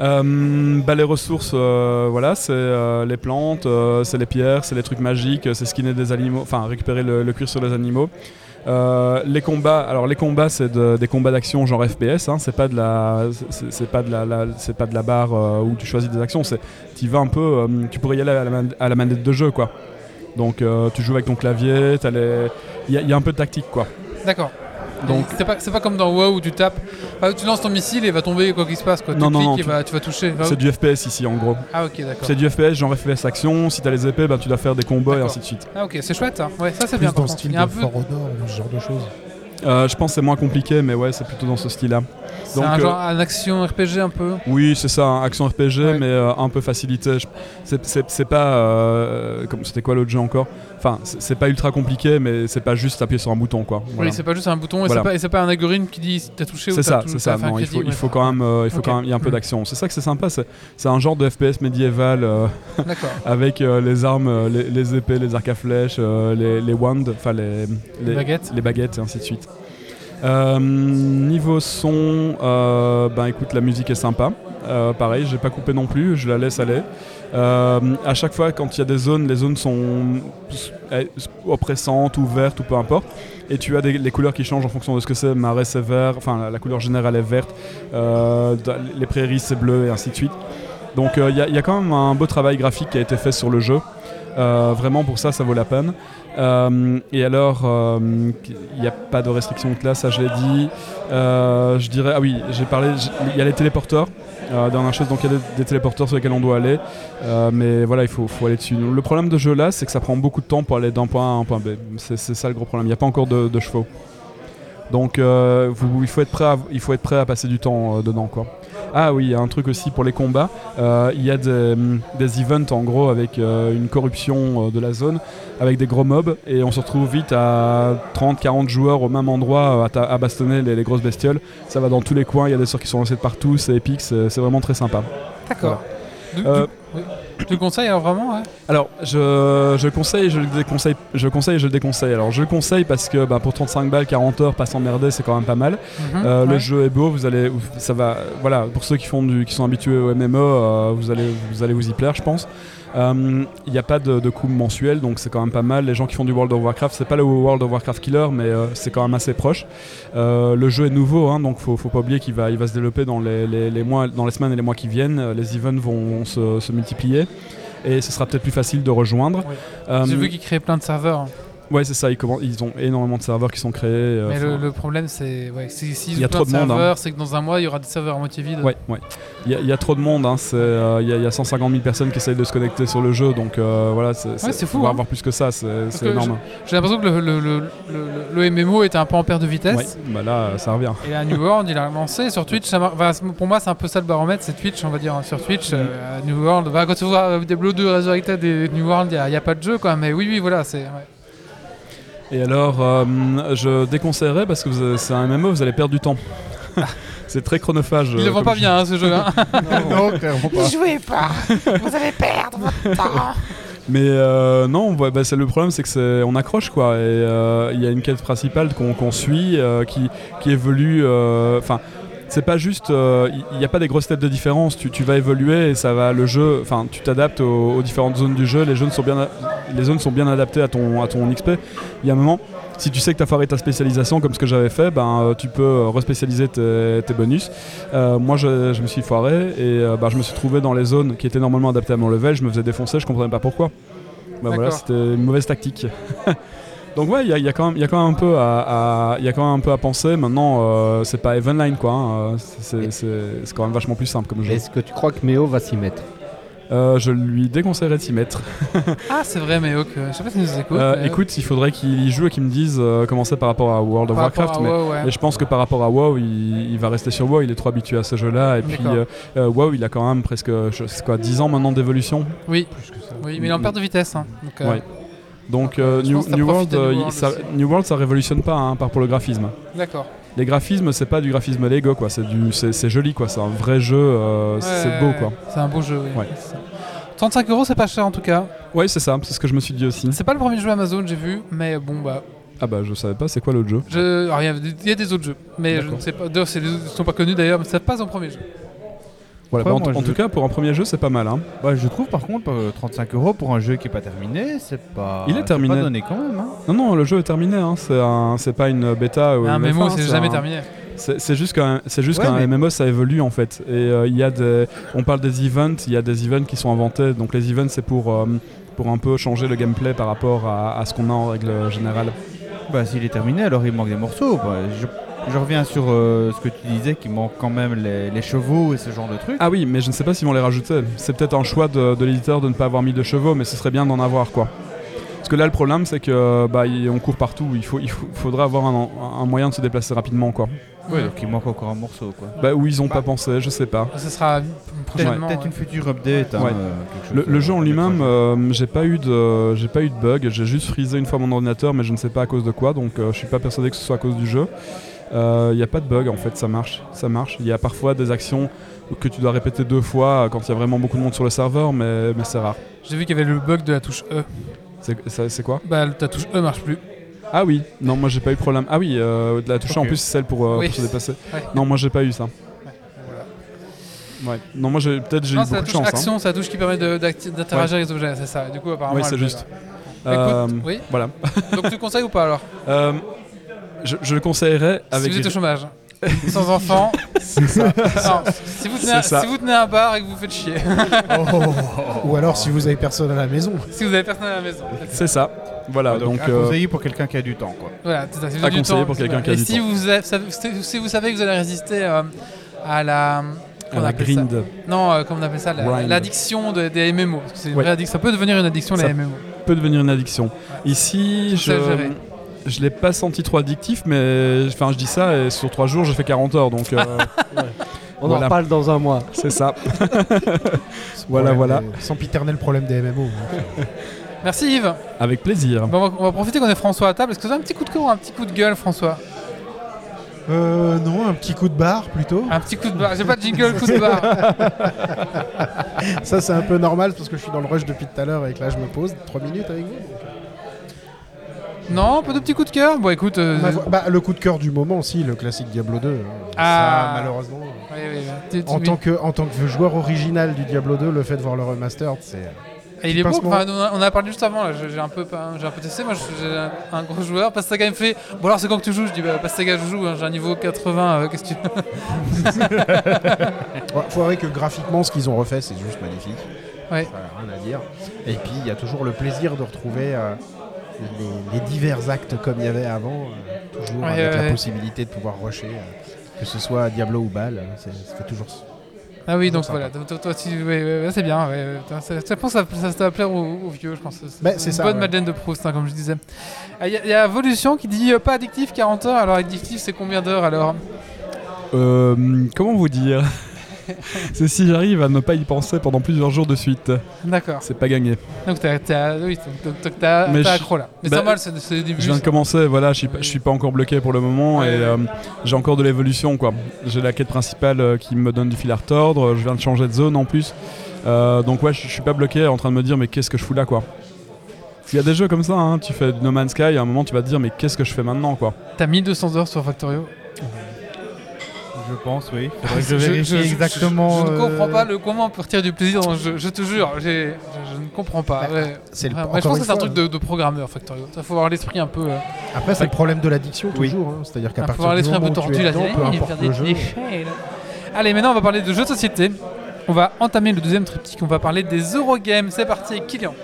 Euh, bah, les ressources, euh, voilà, c'est euh, les plantes, c'est les pierres, c'est les trucs magiques, c'est skinner des animaux, enfin récupérer le, le cuir sur les animaux. Les combats, alors les combats c'est de- des combats d'action genre FPS, hein, c'est pas de la, c'est pas de la, la- c'est pas de la barre où tu choisis des actions, c'est tu vas un peu, tu pourrais y aller à la, man- à la manette de jeu quoi. Donc tu joues avec ton clavier, les, il y, a- il y a un peu de tactique quoi. D'accord. Donc- c'est pas, c'est pas comme dans WoW où tu tapes, enfin, tu lances ton missile et il va tomber quoi qu'il se passe quoi. Non, tu non, cliques non, et tu- va- tu vas toucher. C'est du FPS ici en gros. Ah ok d'accord. C'est du FPS genre FPS action, si t'as les épées, bah, tu dois faire des combos et ainsi de suite. Ah ok c'est chouette ça. Ouais ça c'est Plus bien. dans style Il y a un de peu. Honor ce genre de choses. Euh, je pense que c'est moins compliqué, mais ouais, c'est plutôt dans ce style-là. C'est Donc, un euh, genre un action RPG un peu. Oui, c'est ça, un action RPG, Ouais. mais euh, un peu facilité. C'est c'est- c'est pas. euh, C'était quoi l'autre jeu encore? Enfin, c'est c'est pas ultra compliqué, mais c'est pas juste appuyer sur un bouton, quoi. Voilà. Oui c'est pas juste un bouton et Voilà. c'est pas, c'est un algorithme qui dit t'as touché ou C'est t'as ça, c'est ça. un Non, il faut, il ouais. faut quand même, euh, il faut quand même, y a un peu Mm. d'action. C'est ça que c'est sympa. C'est c'est un genre de FPS médiéval euh, avec euh, les armes, euh, les, les épées, les arcs à flèches, euh, les, les wands, enfin les, Les baguettes. les baguettes et ainsi de suite. Euh, niveau son, euh, ben écoute, la musique est sympa. Euh, pareil, j'ai pas coupé non plus, je la laisse aller. Euh, à chaque fois, quand il y a des zones, les zones sont oppressantes ou vertes ou peu importe. Et tu as les couleurs qui changent en fonction de ce que c'est. Marais c'est vert, enfin la, couleur générale est verte. Les prairies c'est bleu et ainsi de suite. Donc il y a quand même un beau travail graphique qui a été fait sur le jeu. Euh, vraiment pour ça, ça vaut la peine. Euh, et alors, euh, il n'y a pas de restriction de classe, ça je l'ai dit. Je dirais, ah oui, j'ai parlé, il y a les téléporteurs. Dernière chose, donc il y a des, téléporteurs sur lesquels on doit aller. Mais voilà, il faut, aller dessus. Le problème de jeu là, c'est que ça prend beaucoup de temps pour aller d'un point A à un point B. C'est ça le gros problème. Il n'y a pas encore de, chevaux. Donc il, faut être prêt à, il faut être prêt à passer du temps dedans. Quoi. Ah oui, il y a un truc aussi pour les combats. Euh, Il y a des, des events en gros avec euh, une corruption euh, de la zone, avec des gros mobs, et on se retrouve vite à 30-40 joueurs au même endroit à, bastonner les, les grosses bestioles. Ça va dans tous les coins, il y a des sorts qui sont lancés de partout, c'est épique, c'est vraiment très sympa. D'accord. Euh, oui. Tu le conseilles alors vraiment ouais Alors, je, je conseille, je le déconseille, je conseille et je le déconseille. Alors, je le conseille parce que bah, pour 35 balles, 40 heures, pas s'emmerder, c'est quand même pas mal. Mhm. Euh, Le jeu est beau, vous allez, ça va, voilà, pour ceux qui font du, qui sont habitués au MMO, euh, vous allez, vous allez vous y plaire, je pense. Euh, Il n'y a pas de, de coût mensuel, donc c'est quand même pas mal. Les gens qui font du World of Warcraft, c'est pas le World of Warcraft killer, mais euh, c'est quand même assez proche. Euh, le jeu est nouveau, hein, donc faut, faut pas oublier qu'il va, il va se développer dans les, les- les mois, dans les semaines et les mois qui viennent. Euh, Les events vont, vont se, se multiplier. Et ce sera peut-être plus facile de rejoindre. Oui. Euh, J'ai vu qu'ils créaient plein de serveurs. Ouais, c'est ça. Ils, ont énormément de serveurs qui sont créés. euh, Mais le, problème, c'est. Ouais, si- s'ils Il y a ouvrent trop de monde, hein. serveurs, c'est que dans un mois, il y aura des serveurs à moitié vides. Ouais, ouais. Il y, a- y trop de monde. hein, c'est, euh, Il y, a- il y a 150 000 personnes qui essayent de se connecter sur le jeu. Donc euh, voilà, c'est, c'est fou, On va hein. avoir plus que ça. C'est, énorme. J'ai l'impression que le, le, le, MMO était un peu en perte de vitesse. Ouais, bah là, ça revient. Et à New World, il a lancé sur Twitch. ça enfin, pour moi, c'est un peu ça le baromètre, c'est Twitch, on va dire, hein, sur Twitch. Mm. euh, à New World, bah, quand tu vois euh, des Blood 2 Resurrected et New World, il n'y a, pas de jeu, quoi. Mais oui, oui, voilà, c'est. ouais. Et alors, euh, je déconseillerais parce que c'est un MMO, vous allez perdre du temps. c'est très chronophage. Il euh, le vend comme pas bien, hein, ce jeu. hein. non, clairement pas. jouez pas, vous allez perdre votre temps. Mais euh, non, ouais, bah, c'est le problème, c'est que c'est, on accroche quoi. Et euh, il y a une quête principale qu'on, suit euh, qui, qui évolue. euh, Enfin, c'est pas juste. euh, Il n'y a pas des grosses têtes de différence. Tu, tu vas évoluer et ça va. Le jeu. Enfin, tu t'adaptes aux, aux différentes zones du jeu. Les zones sont bien, les zones sont bien adaptées à ton, à ton XP. Il y a un moment. Si tu sais que tu as foiré ta spécialisation comme ce que j'avais fait, ben, euh, tu peux euh, respécialiser tes, tes bonus. Euh, moi, je, je me suis foiré et euh, bah, je me suis trouvé dans les zones qui étaient normalement adaptées à mon level. Je me faisais défoncer, je comprenais pas pourquoi. Bah voilà, c'était une mauvaise tactique. Donc ouais, il y, a- il y a quand même, il y a quand même un peu à, à- il y a quand même un peu à penser. Maintenant, euh, c'est pas Evenline quoi. hein, c'est- quand même vachement plus simple comme jeu. Est-ce que tu crois que Méo va s'y mettre? Euh, je lui déconseillerais de s'y mettre. Ah, c'est vrai, mais ok. Je sais pas si nous écoute. Euh, mais- écoute, il faudrait qu'il y joue et qu'il me dise euh, comment c'est par rapport à World of par Warcraft. mais WoW, ouais. Et je pense que par rapport à WoW, il, il va rester sur WoW, il est trop habitué à ce jeu-là. Et puis euh, euh, WoW, il a quand même presque je sais quoi, 10 ans maintenant d'évolution. Oui. oui, mais il est en perte de vitesse. hein. Donc, euh, Ouais. Donc euh, New, World, New euh, World ça. New World, ça révolutionne pas hein, par pour le graphisme. D'accord. Les graphismes, c'est pas du graphisme Lego, quoi. C'est du, c'est joli, quoi. C'est un vrai jeu. euh, c'est beau, quoi. C'est un beau jeu, oui. Ouais. C'est ça. 35 euros, c'est pas cher en tout cas. Ouais, c'est ça. C'est ce que je me suis dit aussi. C'est pas le premier jeu Amazon, j'ai vu, mais bon, bah. Ah bah, je savais pas. C'est quoi l'autre jeu Je... alors, Il y, a- il y a des autres jeux, mais je ne sais pas. D'ailleurs, ils sont pas connus d'ailleurs, mais c'est pas son premier jeu. Voilà. Après, bah, en, moi, en je- tout cas, pour un premier jeu, c'est pas mal. Hein. Bah, je trouve par contre euh, 35 euros pour un jeu qui est pas terminé, c'est pas. Il est c'est terminé. pas donné quand même. Hein. Non, non, le jeu est terminé. Hein. C'est un, c'est pas une bêta ou un une mémo, alpha, c'est c'est jamais un- terminé. C'est c'est juste qu'un c'est juste Ouais, qu'un mais- MMO ça évolue en fait et euh, il y a des on parle des events il y a des events qui sont inventés donc les events c'est pour euh, pour un peu changer le gameplay par rapport à, à ce qu'on a en règle générale. Bah, s'il est terminé, alors il manque des morceaux. Bah, je, je reviens sur euh, ce que tu disais, qu'il manque quand même les, les chevaux et ce genre de trucs. Ah oui mais je ne sais pas s'ils vont les rajouter. C'est peut-être un choix de, de l'éditeur de ne pas avoir mis de chevaux mais ce serait bien d'en avoir quoi. Parce que là le problème c'est que bah on court partout il faut il faut- faudrait avoir un, un moyen de se déplacer rapidement quoi. Ouais, donc il manque encore un morceau. Quoi. Bah où ils ont pas pensé je sais pas. Ce sera Peut-être une future update. hein, Ouais. euh, quelque chose Le, jeu en lui-même, euh, j'ai pas eu de, j'ai pas eu de bug. J'ai juste frisé une fois mon ordinateur, mais je ne sais pas à cause de quoi. Donc, euh, je suis pas persuadé que ce soit à cause du jeu. Il n'y a pas de bug en fait, ça marche, ça marche. Il y a parfois des actions que tu dois répéter deux fois quand il y a vraiment beaucoup de monde sur le serveur, mais, mais c'est rare. J'ai vu qu'il y avait le bug de la touche E. C'est, quoi? Bah, ta touche E marche plus. Ah oui, non, moi j'ai pas eu de problème. Ah oui, euh, la touche en Ok. plus c'est celle pour, euh, Oui. pour se déplacer. Ouais. Non, moi j'ai pas eu ça. Ouais. Non, moi j'ai peut-être j'ai eu beaucoup de chance. hein. action, c'est la touche qui permet d'interagir avec les objets, c'est ça. Du coup, apparemment. Oui, c'est juste. Euh, Écoute, oui. Voilà. Donc, tu le conseilles ou pas alors? Euh, je, je le conseillerais avec Si vous êtes au chômage, sans enfant. C'est ça. Non, si, vous tenez si vous tenez un bar et que vous faites chier, Ou alors si vous avez personne à la maison. si vous avez personne à la maison. C'est ça. Voilà, donc, donc, euh, conseiller pour quelqu'un qui a du temps. Quoi. Voilà, c'est ça. Si vous À avez du conseiller temps, pour quelqu'un qui a Et du si temps. vous, avez- si vous savez que vous allez résister euh, à la. on la appelle ça grind. Non, euh, comment on appelle ça. L'addiction de- des MMO. Parce que c'est une Ouais. vraie addiction. Ça peut devenir une addiction, Ça- les MMO. peut devenir une addiction. Ici, je. Je l'ai pas senti trop addictif, mais enfin je dis ça et sur trois jours j'ai fait 40 heures, donc euh, On Voilà. en parle dans un mois. C'est ça. Ce Voilà, voilà. des- Sempiternel problème des MMO. Merci Yves. Avec plaisir. Bon, on, va, on va profiter qu'on est François à table. Est-ce que tu as un petit coup de cœur ou un petit coup de gueule, François? Euh, non, un petit coup de barre plutôt. Un petit coup de barre. J'ai pas de jingle, coup de barre. Ça, c'est un peu normal parce que je suis dans le rush depuis tout à l'heure et que là, je me pose 3 minutes avec vous. donc, Non, pas de petit coup de cœur Bon, écoute. euh, euh, bah, le coup de cœur du moment, si, le classique Diablo 2. hein. Ah. Ça, malheureusement. oui, oui, oui. Tu- tu- En tant, que, en tant que joueur original du Diablo 2, le fait de voir le remastered, c'est. Et il est beau, enfin, on, a, parlé juste avant, j'ai un, peu, un peu testé, moi j'ai un, un gros joueur, Pastaga il me fait, bon alors c'est quand que tu joues? Je dis, bah Pastaga je joue, hein, j'ai un niveau 80, euh, qu'est-ce que tu... Ouais, faut avouer que graphiquement, ce qu'ils ont refait, c'est juste magnifique. Ouais. Ça, rien à dire. Et puis, il y a toujours le plaisir de retrouver euh, les, les divers actes comme il y avait avant, euh, toujours Ouais, avec ouais, la ouais. possibilité de pouvoir rusher, euh, que ce soit Diablo ou Bal, euh, c'est- ça fait toujours. Ah oui, donc voilà, toi, toi, tu- ouais, ouais, ouais, c'est bien, je pense que ça, ça, ça va plaire aux, aux vieux, je pense. Bah, c'est une ça, bonne ouais. Madeleine de Proust, hein, comme je disais. Il y, a- y a Volution qui dit, euh, pas addictif, 40 heures, alors addictif c'est combien d'heures alors? Euh, comment vous dire? C'est si j'arrive à ne pas y penser pendant plusieurs jours de suite. D'accord, C'est pas gagné. donc t'as, oui, accro là. Mais bah, c'est normal, c'est, le début. Je viens de commencer, voilà, je suis suis pas encore bloqué pour le moment Ouais, et euh, j'ai encore de l'évolution quoi. J'ai la quête principale euh, qui me donne du fil à retordre, je viens de changer de zone en plus. Euh, donc ouais, je, suis pas bloqué en train de me dire mais qu'est-ce que je fous là quoi? Il y a des jeux comme ça, hein, tu fais No Man's Sky, à un moment tu vas te dire mais qu'est-ce que je fais maintenant quoi? T'as 1200 heures sur Factorio? Je pense, oui. Faudrait que je Je- vérifie je- je- exactement. Je, ne euh, comprends pas le comment retirer du plaisir dans le jeu. Je te jure, je, je ne comprends pas. Bah, ouais. Le, Ouais, encore ouais, je pense que c'est un truc de, de programmeur, Factorio. Il faut avoir l'esprit un peu. euh, Après, c'est le problème de l'addiction Oui. toujours. hein. C'est-à-dire qu'à faut partir avoir du l'esprit un moment peu où tu tordu es là. dedans, peu il importe faire le des jeu. déchets, là. Allez, maintenant on va parler de jeux de société. On va entamer le deuxième triptyque. On va parler des Eurogames. C'est parti Kylian.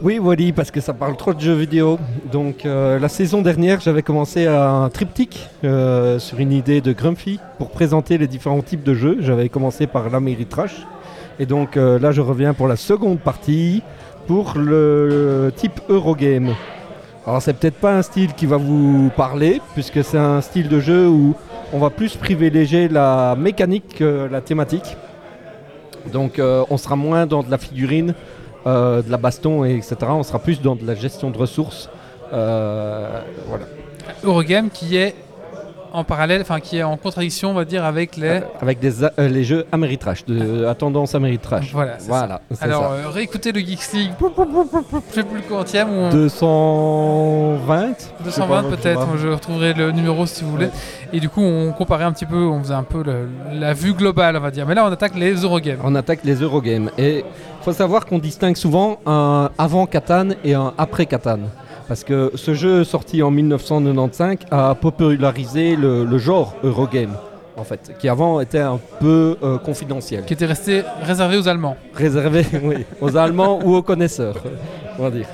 Oui, Wally, parce que ça parle trop de jeux vidéo. Donc, euh, la saison dernière, j'avais commencé un triptyque euh, sur une idée de Grumpy pour présenter les différents types de jeux. J'avais commencé par l'Améritrash. Et donc, euh, là, je reviens pour la seconde partie pour le type Eurogame. Alors, c'est peut-être pas un style qui va vous parler, puisque c'est un style de jeu où on va plus privilégier la mécanique que la thématique. Donc, on sera moins dans de la figurine euh, de la baston, et etc. On sera plus dans de la gestion de ressources. Euh. Eurogame qui est en parallèle, enfin qui est en contradiction, on va dire, avec les. Avec des, a- euh, les jeux Ameritrash, de, à tendance Ameritrash. Voilà, Voilà, Alors, ça. euh, réécoutez le Geeks League. Je sais plus le quantième. Ou... 220 220 je sais pas, peut-être, je retrouverai le numéro si vous voulez. Et du coup, on comparait un petit peu, on faisait un peu le- la vue globale, on va dire. Mais là, on attaque les Eurogames. On attaque les Eurogames. Et il faut savoir qu'on distingue souvent un avant Catan et un après Catan. Parce que ce jeu sorti en 1995 a popularisé le, le genre Eurogame, en fait, qui avant était un peu euh, confidentiel. Qui était resté réservé aux Allemands. réservé oui, aux Allemands ou aux connaisseurs, on va dire.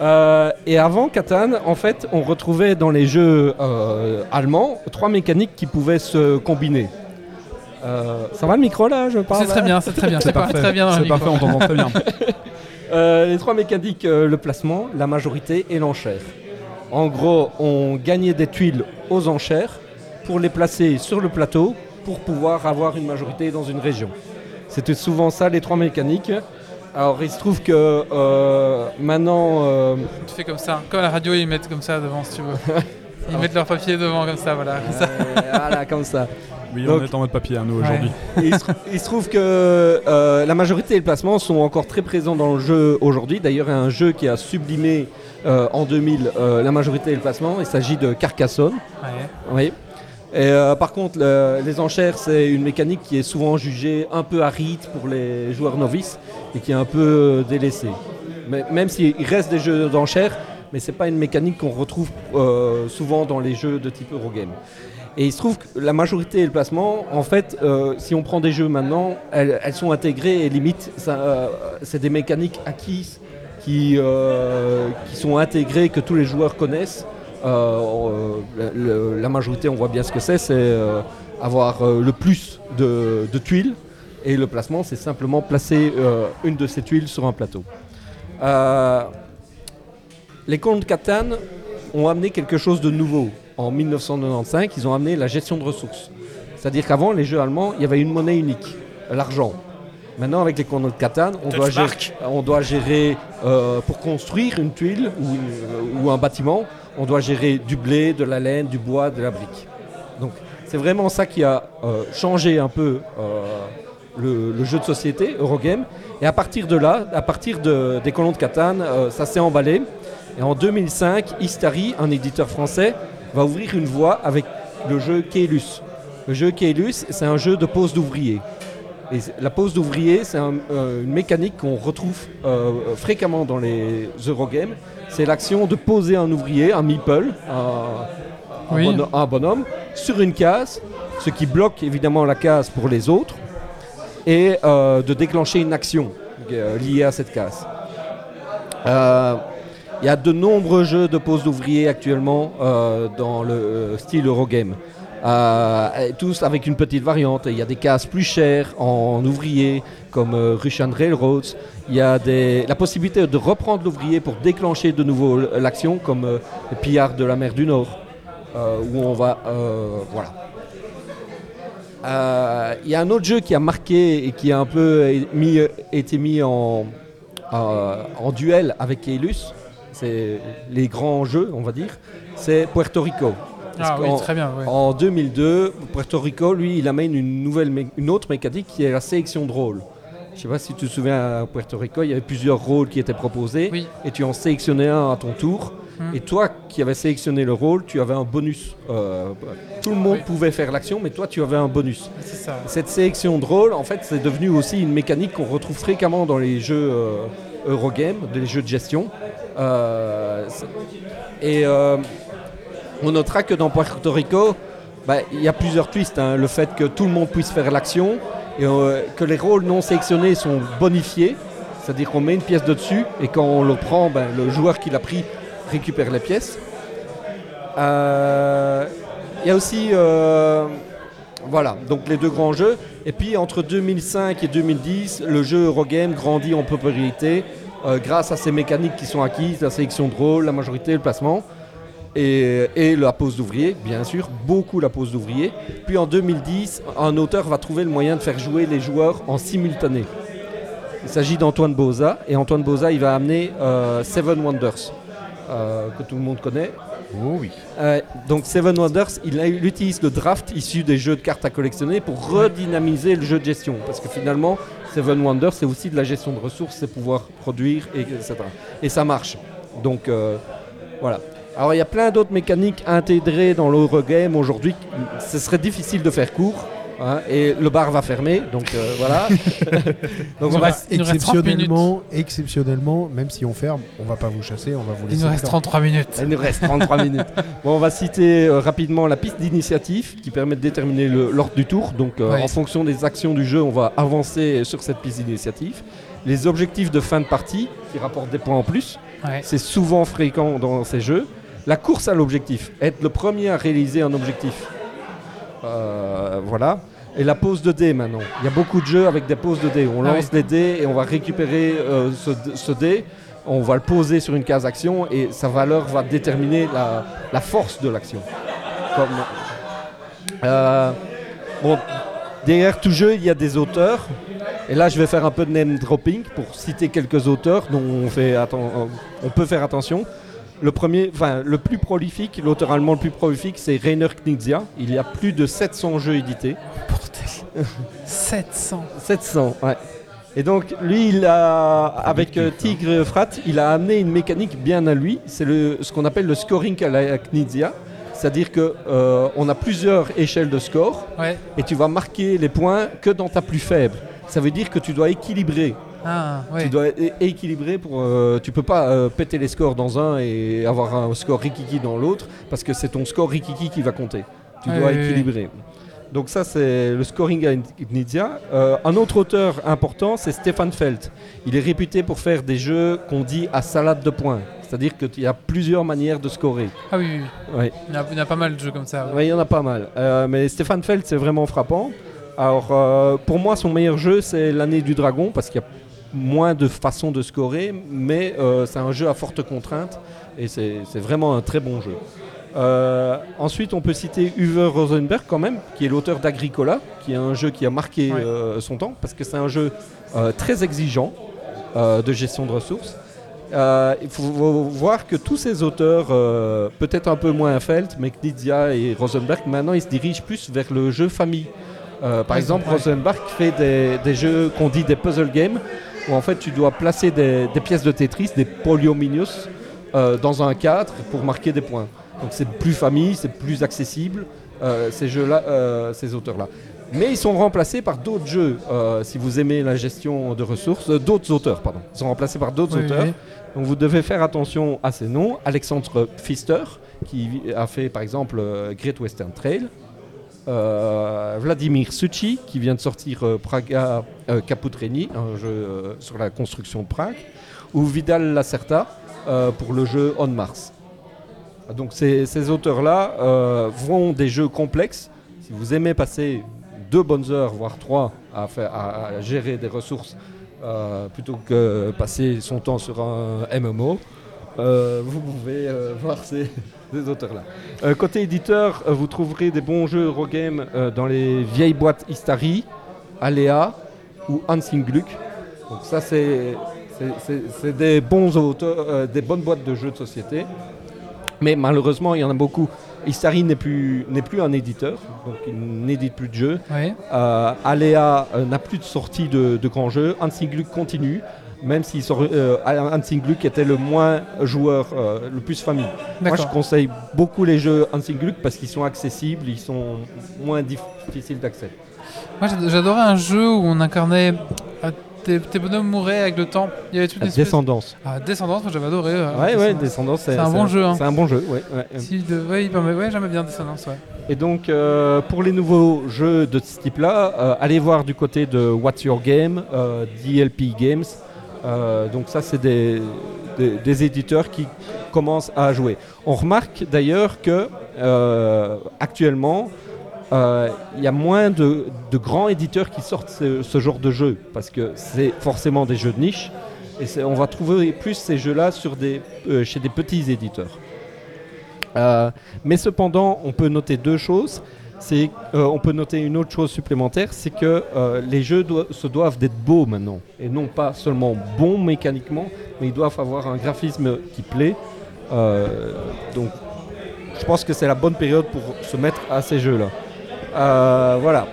Euh, et avant Catan, en fait, on retrouvait dans les jeux euh, allemands trois mécaniques qui pouvaient se combiner. Euh, ça va le micro là Je parle? C'est très bien, c'est très bien. C'est parfait, très bien. c'est parfait, on t'entend très bien. Euh, les trois mécaniques, euh, le placement, la majorité et l'enchère. En gros, on gagnait des tuiles aux enchères pour les placer sur le plateau pour pouvoir avoir une majorité dans une région. C'était souvent ça les trois mécaniques. Alors il se trouve que euh, maintenant, Tu fais comme ça. Comme à la radio, ils mettent comme ça devant si tu veux. Ils mettent leur papier devant comme ça, voilà. Comme ça. voilà comme ça. Oui, Donc- on est en mode papier, hein, nous, aujourd'hui. Il, se, il se trouve que euh, la majorité des placements sont encore très présents dans le jeu aujourd'hui. D'ailleurs, il y a un jeu qui a sublimé euh, en 2000 euh, la majorité des placements. Il s'agit de Carcassonne. Ouais. Oui. Et euh, par contre, le- les enchères, c'est une mécanique qui est souvent jugée un peu aride pour les joueurs novices et qui est un peu euh, délaissée. Mais, même s'il reste des jeux d'enchères, mais c'est pas une mécanique qu'on retrouve euh, souvent dans les jeux de type Eurogame. Et il se trouve que la majorité et le placement, en fait, euh, si on prend des jeux maintenant, elles, sont intégrées et limite, euh, c'est des mécaniques acquises qui, euh, qui sont intégrés, que tous les joueurs connaissent. La majorité, on voit bien ce que c'est, c'est avoir le plus de, tuiles. Et le placement, c'est simplement placer une de ces tuiles sur un plateau. Les comptes Catan ont amené quelque chose de nouveau. En 1995, ils ont amené la gestion de ressources. C'est-à-dire qu'avant, les jeux allemands, il y avait une monnaie unique, l'argent. Maintenant, avec les comptes de Catan, on, doit gérer, on doit gérer, euh, pour construire une tuile ou, une- ou un bâtiment, on doit gérer du blé, de la laine, du bois, de la brique. Donc, c'est vraiment ça qui a euh, changé un peu euh, le, le jeu de société, Eurogame. Et à partir de là, à partir de- des colons de Catane, euh, ça s'est emballé. Et en 2005, Istari, un éditeur français, va ouvrir une voie avec le jeu Keylus. Le jeu Keylus, c'est un jeu de pose d'ouvrier. Et la pose d'ouvrier, c'est un- euh, une mécanique qu'on retrouve euh, fréquemment dans les Eurogames. C'est l'action de poser un ouvrier, un meeple, un, bonhomme, sur une case, ce qui bloque évidemment la case pour les autres, et euh, de déclencher une action euh, liée à cette case. Il y a de nombreux jeux de pose d'ouvriers actuellement euh, dans le euh, style Eurogame. Euh, tous avec une petite variante. Il y a des cases plus chères en ouvrier, comme Russian Railroads. Il y a la possibilité de reprendre l'ouvrier pour déclencher de nouveau l'action, comme euh, de la mer du Nord, où on va. voilà. Il y a un autre jeu qui a marqué et qui a un peu été mis en, en duel avec Keylus. C'est les grands jeux, on va dire. C'est Puerto Rico. Ah oui, qu'en- très bien. ouais. en 2002, Puerto Rico, lui, il amène une, nouvelle une autre mécanique qui est la sélection de rôles. Je sais pas si tu te souviens, à Puerto Rico, il y avait plusieurs rôles qui étaient proposés Oui. et tu en sélectionnais un à ton tour. Hmm. Et toi qui avais sélectionné le rôle, tu avais un bonus. Euh, tout le monde Oui. pouvait faire l'action, mais toi tu avais un bonus. C'est ça. Cette sélection de rôle, en fait, c'est devenu aussi une mécanique qu'on retrouve fréquemment dans les jeux euh, Eurogame, les jeux de gestion. Euh, et euh, on notera que dans Puerto Rico, bah, il y a plusieurs twists. hein. Le fait que tout le monde puisse faire l'action et euh, que les rôles non sélectionnés sont bonifiés. C'est-à-dire qu'on met une pièce de dessus et quand on le prend, ben, le joueur qui l'a pris récupère les pièces. Il y a aussi voilà, donc les deux grands jeux. Et puis entre 2005 et 2010, le jeu Eurogame grandit en popularité euh, grâce à ces mécaniques qui sont acquises, la sélection de rôle, la majorité, le placement. Et, la pose d'ouvrier, bien sûr, beaucoup la pose d'ouvrier. Puis en 2010, un auteur va trouver le moyen de faire jouer les joueurs en simultané. Il s'agit d'Antoine Boza, et Antoine Boza, il va amener euh, Seven Wonders, euh, que tout le monde connaît. Oh oui. Euh, donc Seven Wonders, il, utilise le draft issu des jeux de cartes à collectionner pour redynamiser le jeu de gestion. Parce que finalement, Seven Wonders, c'est aussi de la gestion de ressources, c'est pouvoir produire, et, etc. Et ça marche. Donc euh, voilà. Alors il y a plein d'autres mécaniques intégrées dans l'Eurogame aujourd'hui. Ce serait difficile de faire court. Hein, et le bar va fermer, donc euh, voilà. donc on va, Il nous reste 30 Exceptionnellement, exceptionnellement, même si on ferme, on va pas vous chasser, on va vous Il laisser. nous reste le temps. 33 minutes. Il nous reste 33 minutes. Bon, on va citer euh, rapidement la piste d'initiative qui permet de déterminer l'ordre du tour. Donc, euh, Ouais. en fonction des actions du jeu, on va avancer sur cette piste d'initiative. Les objectifs de fin de partie qui rapportent des points en plus. Ouais. C'est souvent fréquent dans ces jeux. La course à l'objectif, être le premier à réaliser un objectif. Euh, voilà. Et la pose de dés maintenant. Il y a beaucoup de jeux avec des poses de dés. On Ah lance oui. des dés et on va récupérer euh, ce, ce dé. On va le poser sur une case action et sa valeur va déterminer la, la force de l'action. Comme, euh, bon, derrière tout jeu, il y a des auteurs. Et là, je vais faire un peu de name dropping pour citer quelques auteurs dont on, fait on peut faire attention. Le premier, enfin, le plus prolifique, l'auteur allemand le plus prolifique, c'est Rainer Knizia. Il y a plus de 700 jeux édités. Bordel. 700. 700, ouais. Et donc, lui, il a, avec euh, Tigre Frat, il a amené une mécanique bien à lui. C'est le, ce qu'on appelle le scoring à la Knizia. C'est-à-dire qu'on a plusieurs échelles de score Ouais. et tu vas marquer les points que dans ta plus faible. Ça veut dire que tu dois équilibrer. Ah, ouais. Tu dois é- équilibrer pour. euh, tu peux pas euh, péter les scores dans un et avoir un score rikiki dans l'autre parce que c'est ton score rikiki qui va compter. Tu dois équilibrer. Donc ça, c'est le scoring à Knizia. Euh, un autre auteur important, c'est Stéphane Feld. Il est réputé pour faire des jeux qu'on dit à salade de points. C'est-à-dire qu'il y a plusieurs manières de scorer. Ah oui, oui. Il, y en a, il y en a pas mal de jeux comme ça. ouais. Il y en a pas mal. Euh, mais Stéphane Feld, c'est vraiment frappant. Alors, euh, pour moi, son meilleur jeu, c'est l'année du dragon, parce qu'il y a moins de façons de scorer, mais euh, c'est un jeu à forte contrainte, et c'est vraiment un très bon jeu. Euh, ensuite, on peut citer Uwe Rosenberg quand même, qui est l'auteur d'Agricola, qui est un jeu qui a marqué euh, son temps, parce que c'est un jeu très exigeant de gestion de ressources. Il faut vo- voir que tous ces auteurs, peut-être un peu moins Feld, mais Knizia et Rosenberg, maintenant ils se dirigent plus vers le jeu famille. Par exemple. Rosenberg fait des, des jeux qu'on dit des puzzle games, où en fait tu dois placer des, des pièces de Tetris, des polyominius, euh, dans un cadre pour marquer des points. Donc c'est plus famille, c'est plus accessible, euh, ces jeux-là, euh, ces auteurs-là. Mais ils sont remplacés par d'autres jeux, si vous aimez la gestion de ressources, d'autres auteurs, pardon. Ils sont remplacés par d'autres Oui, auteurs. oui. Donc vous devez faire attention à ces noms. Alexandre Pfister, qui a fait par exemple Great Western Trail. Euh, Vladimir Suchi, qui vient de sortir euh, Praga euh, Caputreni, un jeu sur la construction de Prague. Ou Vidal Lacerta pour le jeu On Mars. Donc ces, auteurs-là font des jeux complexes. Si vous aimez passer deux bonnes heures, voire trois, à, gérer des ressources plutôt que passer son temps sur un MMO, euh, vous pouvez euh, voir ces, ces auteurs-là. Euh, côté éditeur, vous trouverez des bons jeux Eurogame dans les vieilles boîtes Istari, Alea ou Hansing Gluck. Donc ça, c'est des bons auteurs, des bonnes boîtes de jeux de société. Mais malheureusement, il y en a beaucoup. Istari n'est plus, plus un éditeur, donc il n'édite plus de jeux. Euh, Alea n'a plus de sortie de, de grands jeux. Hansing Gluck continue, même si euh, Hansing Gluck était le moins joueur, euh, le plus famille. Moi, je conseille beaucoup les jeux Hansing Gluck parce qu'ils sont accessibles, ils sont moins difficiles d'accès. Moi j'ad- j'adorais un jeu où on incarnait. tes, tes bonhommes mouraient avec le temps. Il y avait toute une espèce- Descendance. Ah, Descendance, moi j'avais adoré. euh, Ouais, ouais, Descendance. C'est un bon jeu, hein. C'est un bon jeu, ouais. ouais. Si, de... ouais, il permet- ouais, j'aimais bien Descendance, ouais. Et donc, euh, pour les nouveaux jeux de ce type-là, euh, allez voir du côté de What's Your Game, euh, DLP Games. Euh, donc ça, c'est des, éditeurs qui commencent à jouer. On remarque d'ailleurs que euh, actuellement, euh, il y a moins de, grands éditeurs qui sortent ce, ce genre de jeu parce que c'est forcément des jeux de niche. Et on va trouver plus ces jeux-là chez des petits éditeurs. Mais cependant, on peut noter deux choses. C'est, euh, on peut noter une autre chose supplémentaire, c'est que euh, les jeux doivent- se doivent d'être beaux maintenant, et non pas seulement bons mécaniquement, mais ils doivent avoir un graphisme qui plaît. Euh, donc, je pense que c'est la bonne période pour se mettre à ces jeux-là. Euh, voilà.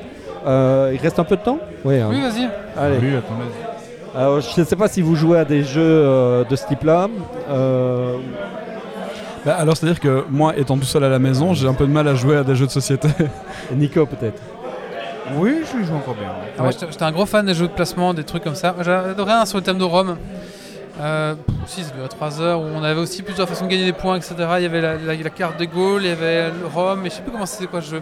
Euh, il reste un peu de temps? Oui. hein. Oui, vas-y. Allez. Oui, attends, vas-y. Alors, je ne sais pas si vous jouez à des jeux euh, de ce type-là. Bah, alors, c'est-à-dire que moi, étant tout seul à la maison, j'ai un peu de mal à jouer à des jeux de société. Nico, peut-être. Oui, je joue encore bien. Ah, j'étais un gros fan des jeux de placement, des trucs comme ça. J'adorais un sur le thème de Rome. Euh, si, ça durait 3 heures, où on avait aussi plusieurs façons de gagner des points, etc. Il y avait la, la- la carte de Gaulle, il y avait le Rome, et je sais plus comment c'était quoi ce jeu.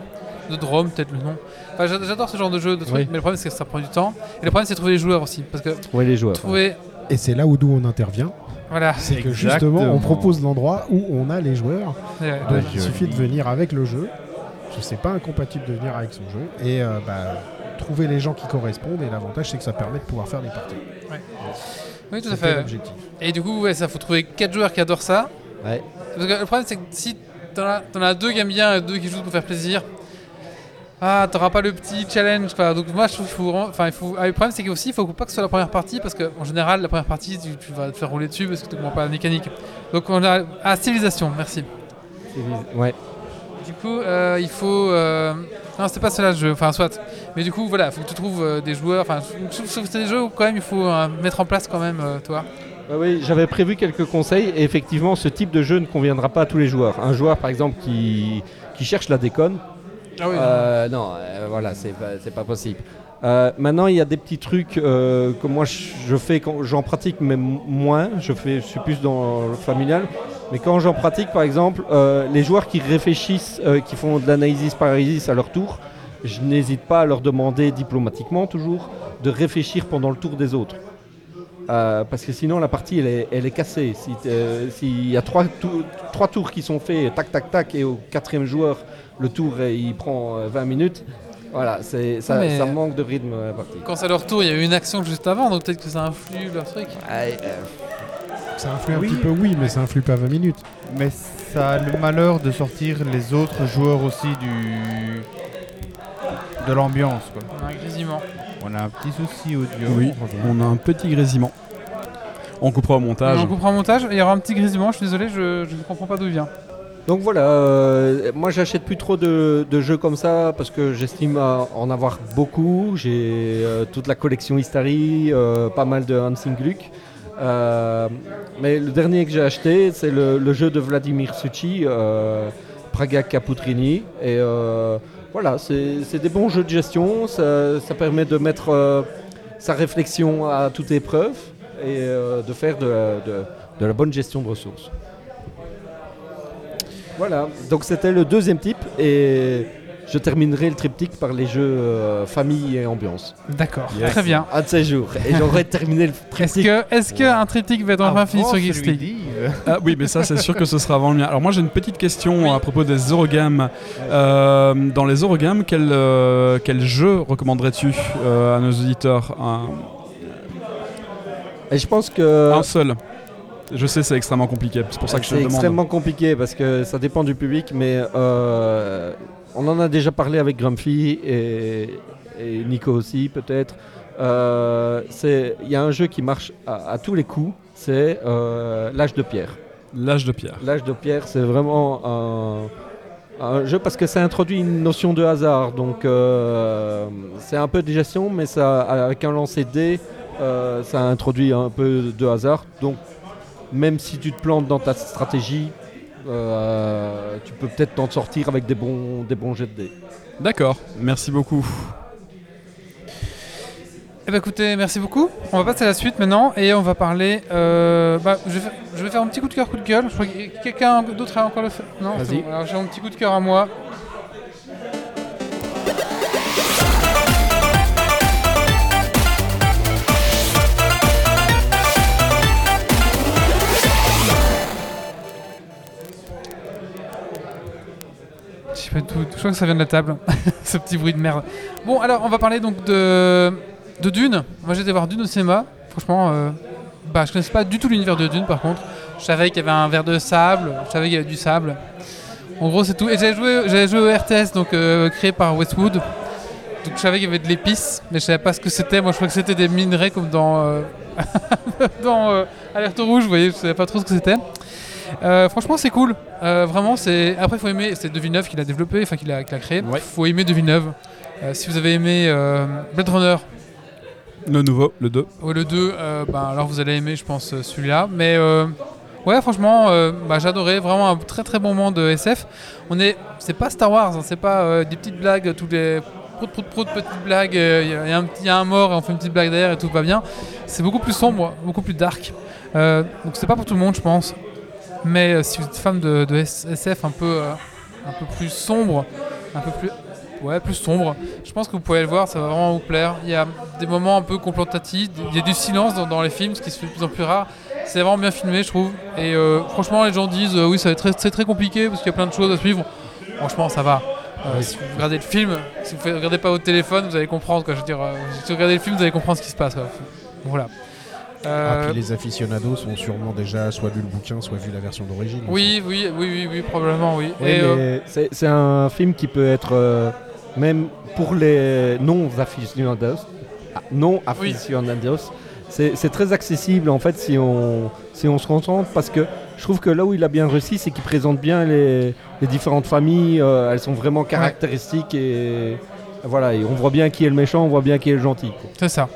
De Drome, peut-être le nom. Enfin, j'a- j'adore ce genre de jeu, de trucs, Oui. mais le problème c'est que ça prend du temps. Et le problème c'est de trouver les joueurs aussi. Parce que Oui, les joueurs. trouver. Et c'est là où d'où on intervient. Voilà. C'est que justement, on propose l'endroit où on a les joueurs. Ouais. Donc, Ouais, il suffit de venir avec le jeu. Je sais pas incompatible de venir avec son jeu. Et euh, bah, trouver les gens qui correspondent. Et l'avantage, c'est que ça permet de pouvoir faire des parties. Oui, tout à fait. Et du coup, ouais, ça faut trouver 4 joueurs qui adorent ça. Ouais. Parce que le problème, c'est que si t'en as, t'en as deux qui aiment bien et deux qui jouent pour faire plaisir, ah, t'auras pas le petit challenge. Quoi. Donc moi, je trouve qu'il faut. Enfin, il faut. ah, le problème, c'est qu'aussi, il faut pas que ce soit la première partie parce qu'en général, la première partie, tu, tu vas te faire rouler dessus parce que tu comprends pas la mécanique. Donc on a. Ah, civilisation, merci. Ouais. Du coup, euh, il faut. euh, Non, c'était pas cela le jeu, enfin, soit. Mais du coup, voilà, il faut que tu trouves euh, des joueurs. Enfin, je trouve que c'est des jeux où quand même il faut euh, mettre en place quand même, toi. Ouais, oui, j'avais prévu quelques conseils et effectivement, ce type de jeu ne conviendra pas à tous les joueurs. Un joueur, par exemple, qui, qui cherche la déconne, Ah euh, non, euh, voilà, c'est pas, c'est pas possible. Euh, maintenant, il y a des petits trucs euh, que moi je fais quand j'en pratique, mais m- moins. Je, fais, je suis plus dans le familial. Mais quand j'en pratique, par exemple, les joueurs qui réfléchissent, qui font de l'analysis paralysis à leur tour, je n'hésite pas à leur demander diplomatiquement toujours de réfléchir pendant le tour des autres. Parce que sinon la partie elle est, cassée. Si, S'il y a trois, trois tours qui sont faits, tac tac tac, et au quatrième joueur, le tour euh, il prend euh, 20 minutes, voilà, c'est, ça, Mais- ça manque de rythme à la partie. Quand c'est leur tour, il y a eu une action juste avant, donc peut-être que ça influe leur truc. Ça influe un Oui. petit peu, oui, mais ça influe pas 20 minutes. Mais ça a le malheur de sortir les autres joueurs aussi du de l'ambiance. quoi. On a un grésillement. On a un petit souci audio. Oui, on a un petit grésillement. On coupera au montage. On coupera en montage, il y aura un petit grésillement, je suis désolé, je ne comprends pas d'où il vient. Donc voilà, euh, moi j'achète plus trop de, jeux comme ça parce que j'estime en avoir beaucoup. J'ai euh, toute la collection Histari, euh, pas mal de Hansing Gluck. Euh, mais le dernier que j'ai acheté, c'est le, jeu de Vladimir Suchi, euh, Praga Caputrini. Et voilà, c'est des bons jeux de gestion. Ça, permet de mettre sa réflexion à toute épreuve et de faire de- de la bonne gestion de ressources. Voilà, donc c'était le deuxième type et je terminerai le triptyque par les jeux euh, famille et ambiance. D'accord, Yes. très bien. Un de ces jours. Et j'aurais terminé le Est-ce triptyque. que, est-ce que un triptyque va être enfin fini sur Geeks League. Ah oui, mais ça, c'est sûr que ce sera avant le mien. Alors, moi, j'ai une petite question à propos des Eurogames. Euh, dans les Eurogames, quel, euh, quel jeu recommanderais-tu euh, à nos auditeurs un, Et je pense que un seul? Je sais, c'est extrêmement compliqué. C'est pour ça que je te c'est demande. extrêmement compliqué parce que ça dépend du public, mais euh, on en a déjà parlé avec Grumpy et, et Nico aussi peut-être. Euh, c'est- Il y a un jeu qui marche à, à tous les coups, c'est euh, L'âge de pierre. L'âge de pierre. L'âge de pierre, c'est vraiment un, un jeu parce que ça introduit une notion de hasard. Donc c'est un peu de gestion, mais ça, avec un lancer de dés, ça introduit un peu de hasard. Donc même si tu te plantes dans ta stratégie, euh, tu peux peut-être t'en sortir avec des bons, des bons jets de dés. D'accord, merci beaucoup. Eh ben écoutez, merci beaucoup. On va passer à la suite maintenant et on va parler. euh, bah, je, vais faire, je vais faire un petit coup de cœur, coup de gueule. Je crois que quelqu'un d'autre a encore le fait. Non, bon. Alors j'ai mon petit coup de cœur à moi. Je crois que ça vient de la table. Ce petit bruit de merde. Bon, alors on va parler donc de, de Dune. Moi été voir Dune au cinéma. Franchement, euh, bah, je connaissais pas du tout l'univers de Dune par contre. Je savais qu'il y avait un verre de sable, je savais qu'il y avait du sable. En gros, c'est tout. Et j'avais joué, j'avais joué au RTS, donc euh, créé par Westwood. Donc je savais qu'il y avait de l'épice, mais je savais pas ce que c'était. Moi je crois que c'était des minerais comme dans, euh, dans euh, Alerte Rouge, vous voyez, je savais pas trop ce que c'était. Euh, franchement, c'est cool. Euh, vraiment, c'est. Après, faut aimer. C'est De Villeneuve qui l'a développé, enfin qui l'a qui l'a créé. Ouais. Faut aimer De Villeneuve. Euh, si vous avez aimé euh, Blade Runner, Le nouveau, le 2. Ouais, le 2, euh, ben, alors vous allez aimer, je pense, celui-là. Mais ouais, franchement, bah, j'adorais vraiment un très très bon moment de SF. On est, c'est pas Star Wars, hein, c'est pas des petites blagues, tous les prout prout prout petites blagues. Il y, a- y un petit- y a un mort et on fait une petite blague derrière et tout va bien. C'est beaucoup plus sombre, beaucoup plus dark. Euh, donc c'est pas pour tout le monde, je pense. Mais euh, si vous êtes fan de, SF un peu, euh, un peu plus sombre, un peu plus Ouais, plus sombre. Je pense que vous pouvez le voir, ça va vraiment vous plaire. Il y a des moments un peu contemplatifs, il y a du silence dans, dans les films, ce qui se fait de plus en plus rare. C'est vraiment bien filmé, je trouve. Et euh, franchement, les gens disent euh, oui, ça va être très, très compliqué parce qu'il y a plein de choses à suivre. Franchement, ça va. Euh, si vous regardez le film, si vous ne regardez pas votre téléphone, vous allez comprendre. Quoi. Je veux dire, si vous regardez le film, vous allez comprendre ce qui se passe. quoi. Voilà. Ah, Euh, puis les aficionados ont sûrement déjà soit lu le bouquin, soit vu la version d'origine. oui, oui, oui, oui, oui, probablement, oui. Euh, mais c'est, c'est un film qui peut être, euh, même pour les non-aficionados, ah, non-aficionados, c'est, c'est très accessible en fait si on, si on se concentre parce que je trouve que là où il a bien réussi, c'est qu'il présente bien les, les différentes familles, euh, elles sont vraiment caractéristiques et voilà, et on voit bien qui est le méchant, on voit bien qui est le gentil. C'est ça.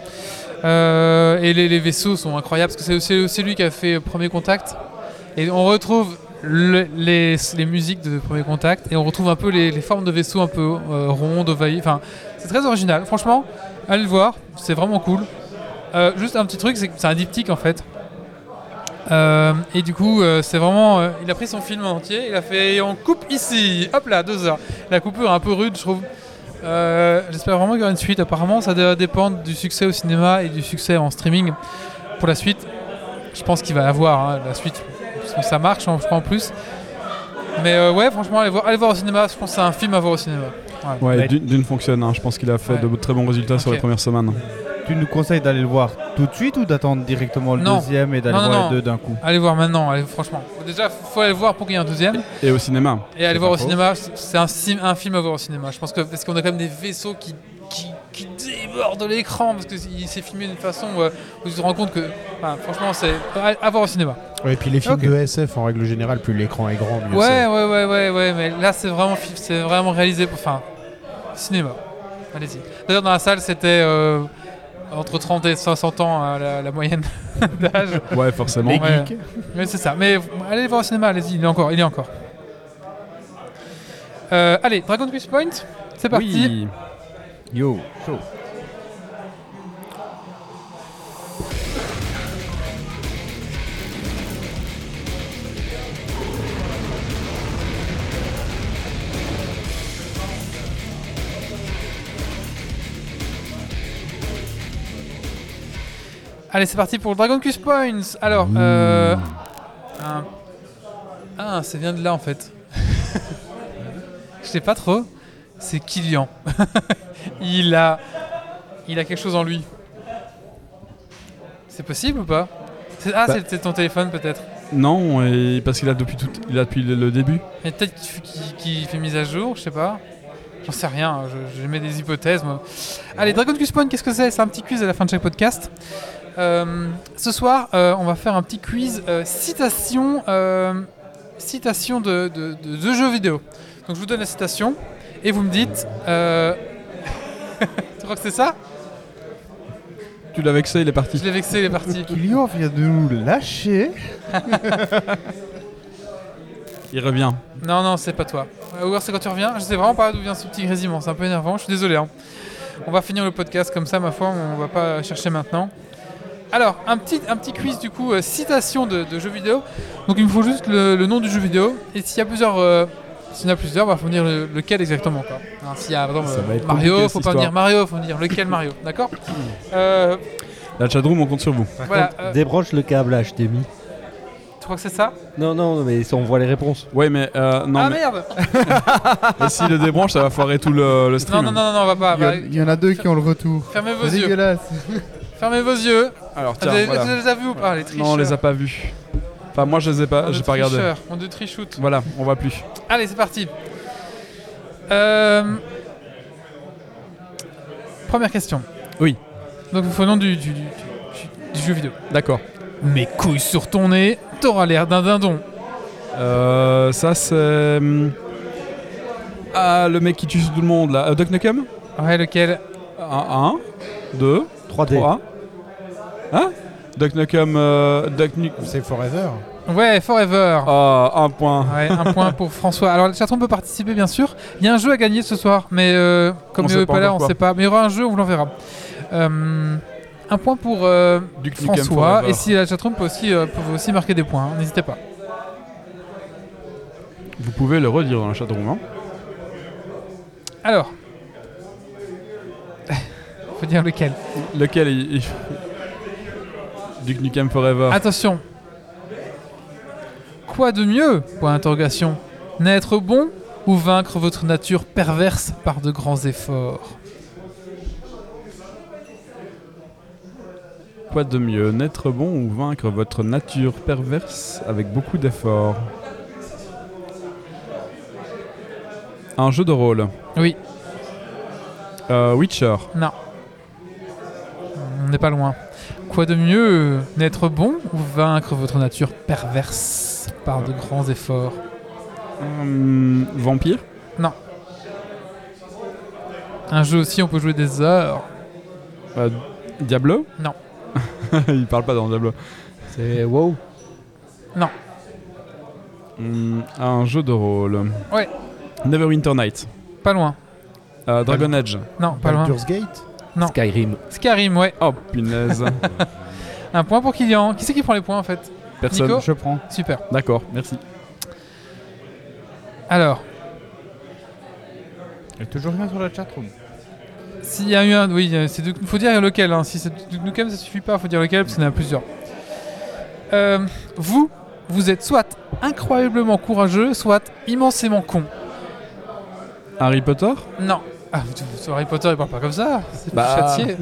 Euh, et les, vaisseaux sont incroyables parce que c'est aussi, lui qui a fait Premier Contact. Et on retrouve le- les, musiques de Premier Contact et on retrouve un peu les, formes de vaisseaux un peu euh, rondes, ovaillées. Enfin, c'est très original. Franchement, allez le voir, c'est vraiment cool. Euh, juste un petit truc, c'est un diptyque en fait. Euh, et du coup, c'est vraiment. il a pris son film en entier, il a fait on coupe ici, hop là, deux heures. La coupure est un peu rude, je trouve. Euh, J'espère vraiment qu'il y aura une suite. Apparemment, ça doit dépendre du succès au cinéma et du succès en streaming. Pour la suite, je pense qu'il va y avoir hein, la suite. Parce que ça marche, hein, je crois en plus. Mais euh, ouais, franchement, allez voir, allez voir au cinéma. Je pense que c'est un film à voir au cinéma. Ouais. Dune Dune fonctionne. hein. Je pense qu'il a fait Ouais. de très bons résultats sur les premières semaines. Tu nous conseilles d'aller le voir tout de suite ou d'attendre directement le Non. deuxième et d'aller voir non. les deux d'un coup Allez voir maintenant, allez, franchement. Déjà, faut aller le voir pour qu'il y ait un deuxième. Et au cinéma. Et aller voir au cinéma, c'est un, film à voir au cinéma. Je pense que parce qu'on a quand même des vaisseaux qui, qui, qui débordent l'écran parce qu'il s'est filmé d'une façon où, euh, où tu te rends compte que, enfin, franchement, c'est à, voir au cinéma. Ouais, et puis les films de SF en règle générale, plus l'écran est grand, mieux Ouais, c'est. ouais, ouais, ouais, ouais, mais là c'est vraiment, c'est vraiment réalisé pour, enfin, cinéma. Allez-y. D'ailleurs dans la salle c'était euh, entre 30 et 60 ans euh, la, la moyenne d'âge. Ouais, forcément. Les Ouais. Mais c'est ça. Mais allez voir au cinéma, allez-y, il est encore, il est encore. Euh, allez, Dragon Quest Point, c'est parti. Oui. Yo, chaud. Allez, c'est parti pour Dragon Quest Points. Alors, euh, un- ah, ça vient de là en fait. Je sais pas trop. C'est Kylian. il a, il a quelque chose en lui. C'est possible ou pas? C'est- Ah, Bah. c'est- ton téléphone peut-être. Non, et parce qu'il a depuis tout, il a depuis le, le début. Et peut-être qu'il fait mise à jour, je sais pas. J'en sais rien, je, je mets des hypothèses moi. Allez, Dragon Quest Point, qu'est-ce que c'est? C'est un petit quiz à la fin de chaque podcast. Euh, ce soir, euh, on va faire un petit quiz euh, citation, euh, citation de, de- de- de jeux vidéo. Donc je vous donne la citation et vous me dites. euh, tu crois que c'est ça? Tu l'as vexé, il est parti. Je l'ai vexé, il est parti. Kylian vient de nous lâcher. Il revient. Non, non, c'est pas toi. Ou alors c'est quand tu reviens. Je sais vraiment pas d'où vient ce petit grésillement. C'est un peu énervant. Je suis désolé. hein. On va finir le podcast comme ça, ma foi. On va pas chercher maintenant. Alors, un petit, un petit quiz du coup, euh, citation de, de jeux vidéo. Donc il me faut juste le, le nom du jeu vidéo. Et s'il y a plusieurs, euh, s'il y en a plusieurs, bah, faut me dire le- lequel exactement. quoi. Hein, s'il y a par exemple, euh, Mario, faut pas me dire. Mario, faut me dire lequel Mario. D'accord Euh, La chatroom, on compte sur vous. Par Voilà, contre, euh, débranche le câble HDMI. Tu crois que c'est ça Non, non, mais on voit les réponses. Ouais, mais euh, non, Ah mais, merde et s'il le débranche, ça va foirer tout le, le stream. non, non, non, non, on va pas. Il y, en- bah, il y en a deux qui ont le retour. fermez vos C'est yeux. dégueulasse. Fermez vos yeux. Alors Vous tiens, avez, voilà. vous les avez vu ou pas les tricheurs Non, on les a pas vus. Enfin, moi, je les ai pas, j'ai pas regardé. Mon dieu trichoute. Voilà, on voit plus. Allez, c'est parti. Euh, Première question. Oui. Donc, du, du- du- du- du jeu vidéo. D'accord. Mes couilles sur ton nez, t'auras l'air d'un dindon. Euh, ça, c'est. hum, Ah, le mec qui tue tout le monde là. Euh, Duck Nukem Ouais, lequel? 1, 2, 3D. 3. Hein Duck Nukem. Euh, Duck Nu- C'est Forever. Ouais, Forever. Ah, un point. Ouais, un point pour François. Alors, le chatron peut participer, bien sûr. Il y a un jeu à gagner ce soir, mais euh, comme On il n'est pas pas là, on quoi. sait pas. Mais il y aura un jeu, on vous l'enverra. Euh, un point pour euh, François. Et si la chatroom peut aussi, euh, peut aussi marquer des points, hein, n'hésitez pas. Vous pouvez le redire dans la chatroom. Hein. Alors. Faut dire lequel. Lequel il... Duck Nukem Forever. Attention. Quoi de mieux Point d'interrogation. N'être bon ou vaincre votre nature perverse par de grands efforts Quoi de mieux N'être bon ou vaincre votre nature perverse avec beaucoup d'efforts Un jeu de rôle. Oui, Euh, Witcher. non. On n'est pas loin. Quoi de mieux N'être bon ou vaincre votre nature perverse par de grands efforts Hum, vampire? Un jeu aussi, on peut jouer des heures. Euh, Diablo? Non. Il parle pas dans Diablo. C'est WoW. Hum, un jeu de rôle. Ouais. Neverwinter Night. Pas loin. Euh, Dragon Age. Non, pas loin. Baldur's Gate? Non. Skyrim. Skyrim, ouais. Oh punaise. Un point pour Kylian. Qui c'est qui prend les points en fait? Personne. Nico? Je prends. Super. D'accord, merci. Alors. Il y a toujours rien sur la chatroom. S'il y a eu un. Oui, euh, c'est Duke- faut dire lequel. Hein. Si c'est Duke Nukem, ça suffit pas, faut dire lequel, parce qu'il y en a plusieurs. Euh, vous, vous êtes soit incroyablement courageux, soit immensément con. Harry Potter? Non. Ah, sur Harry Potter, il parle pas comme ça. C'est Bah, châtié.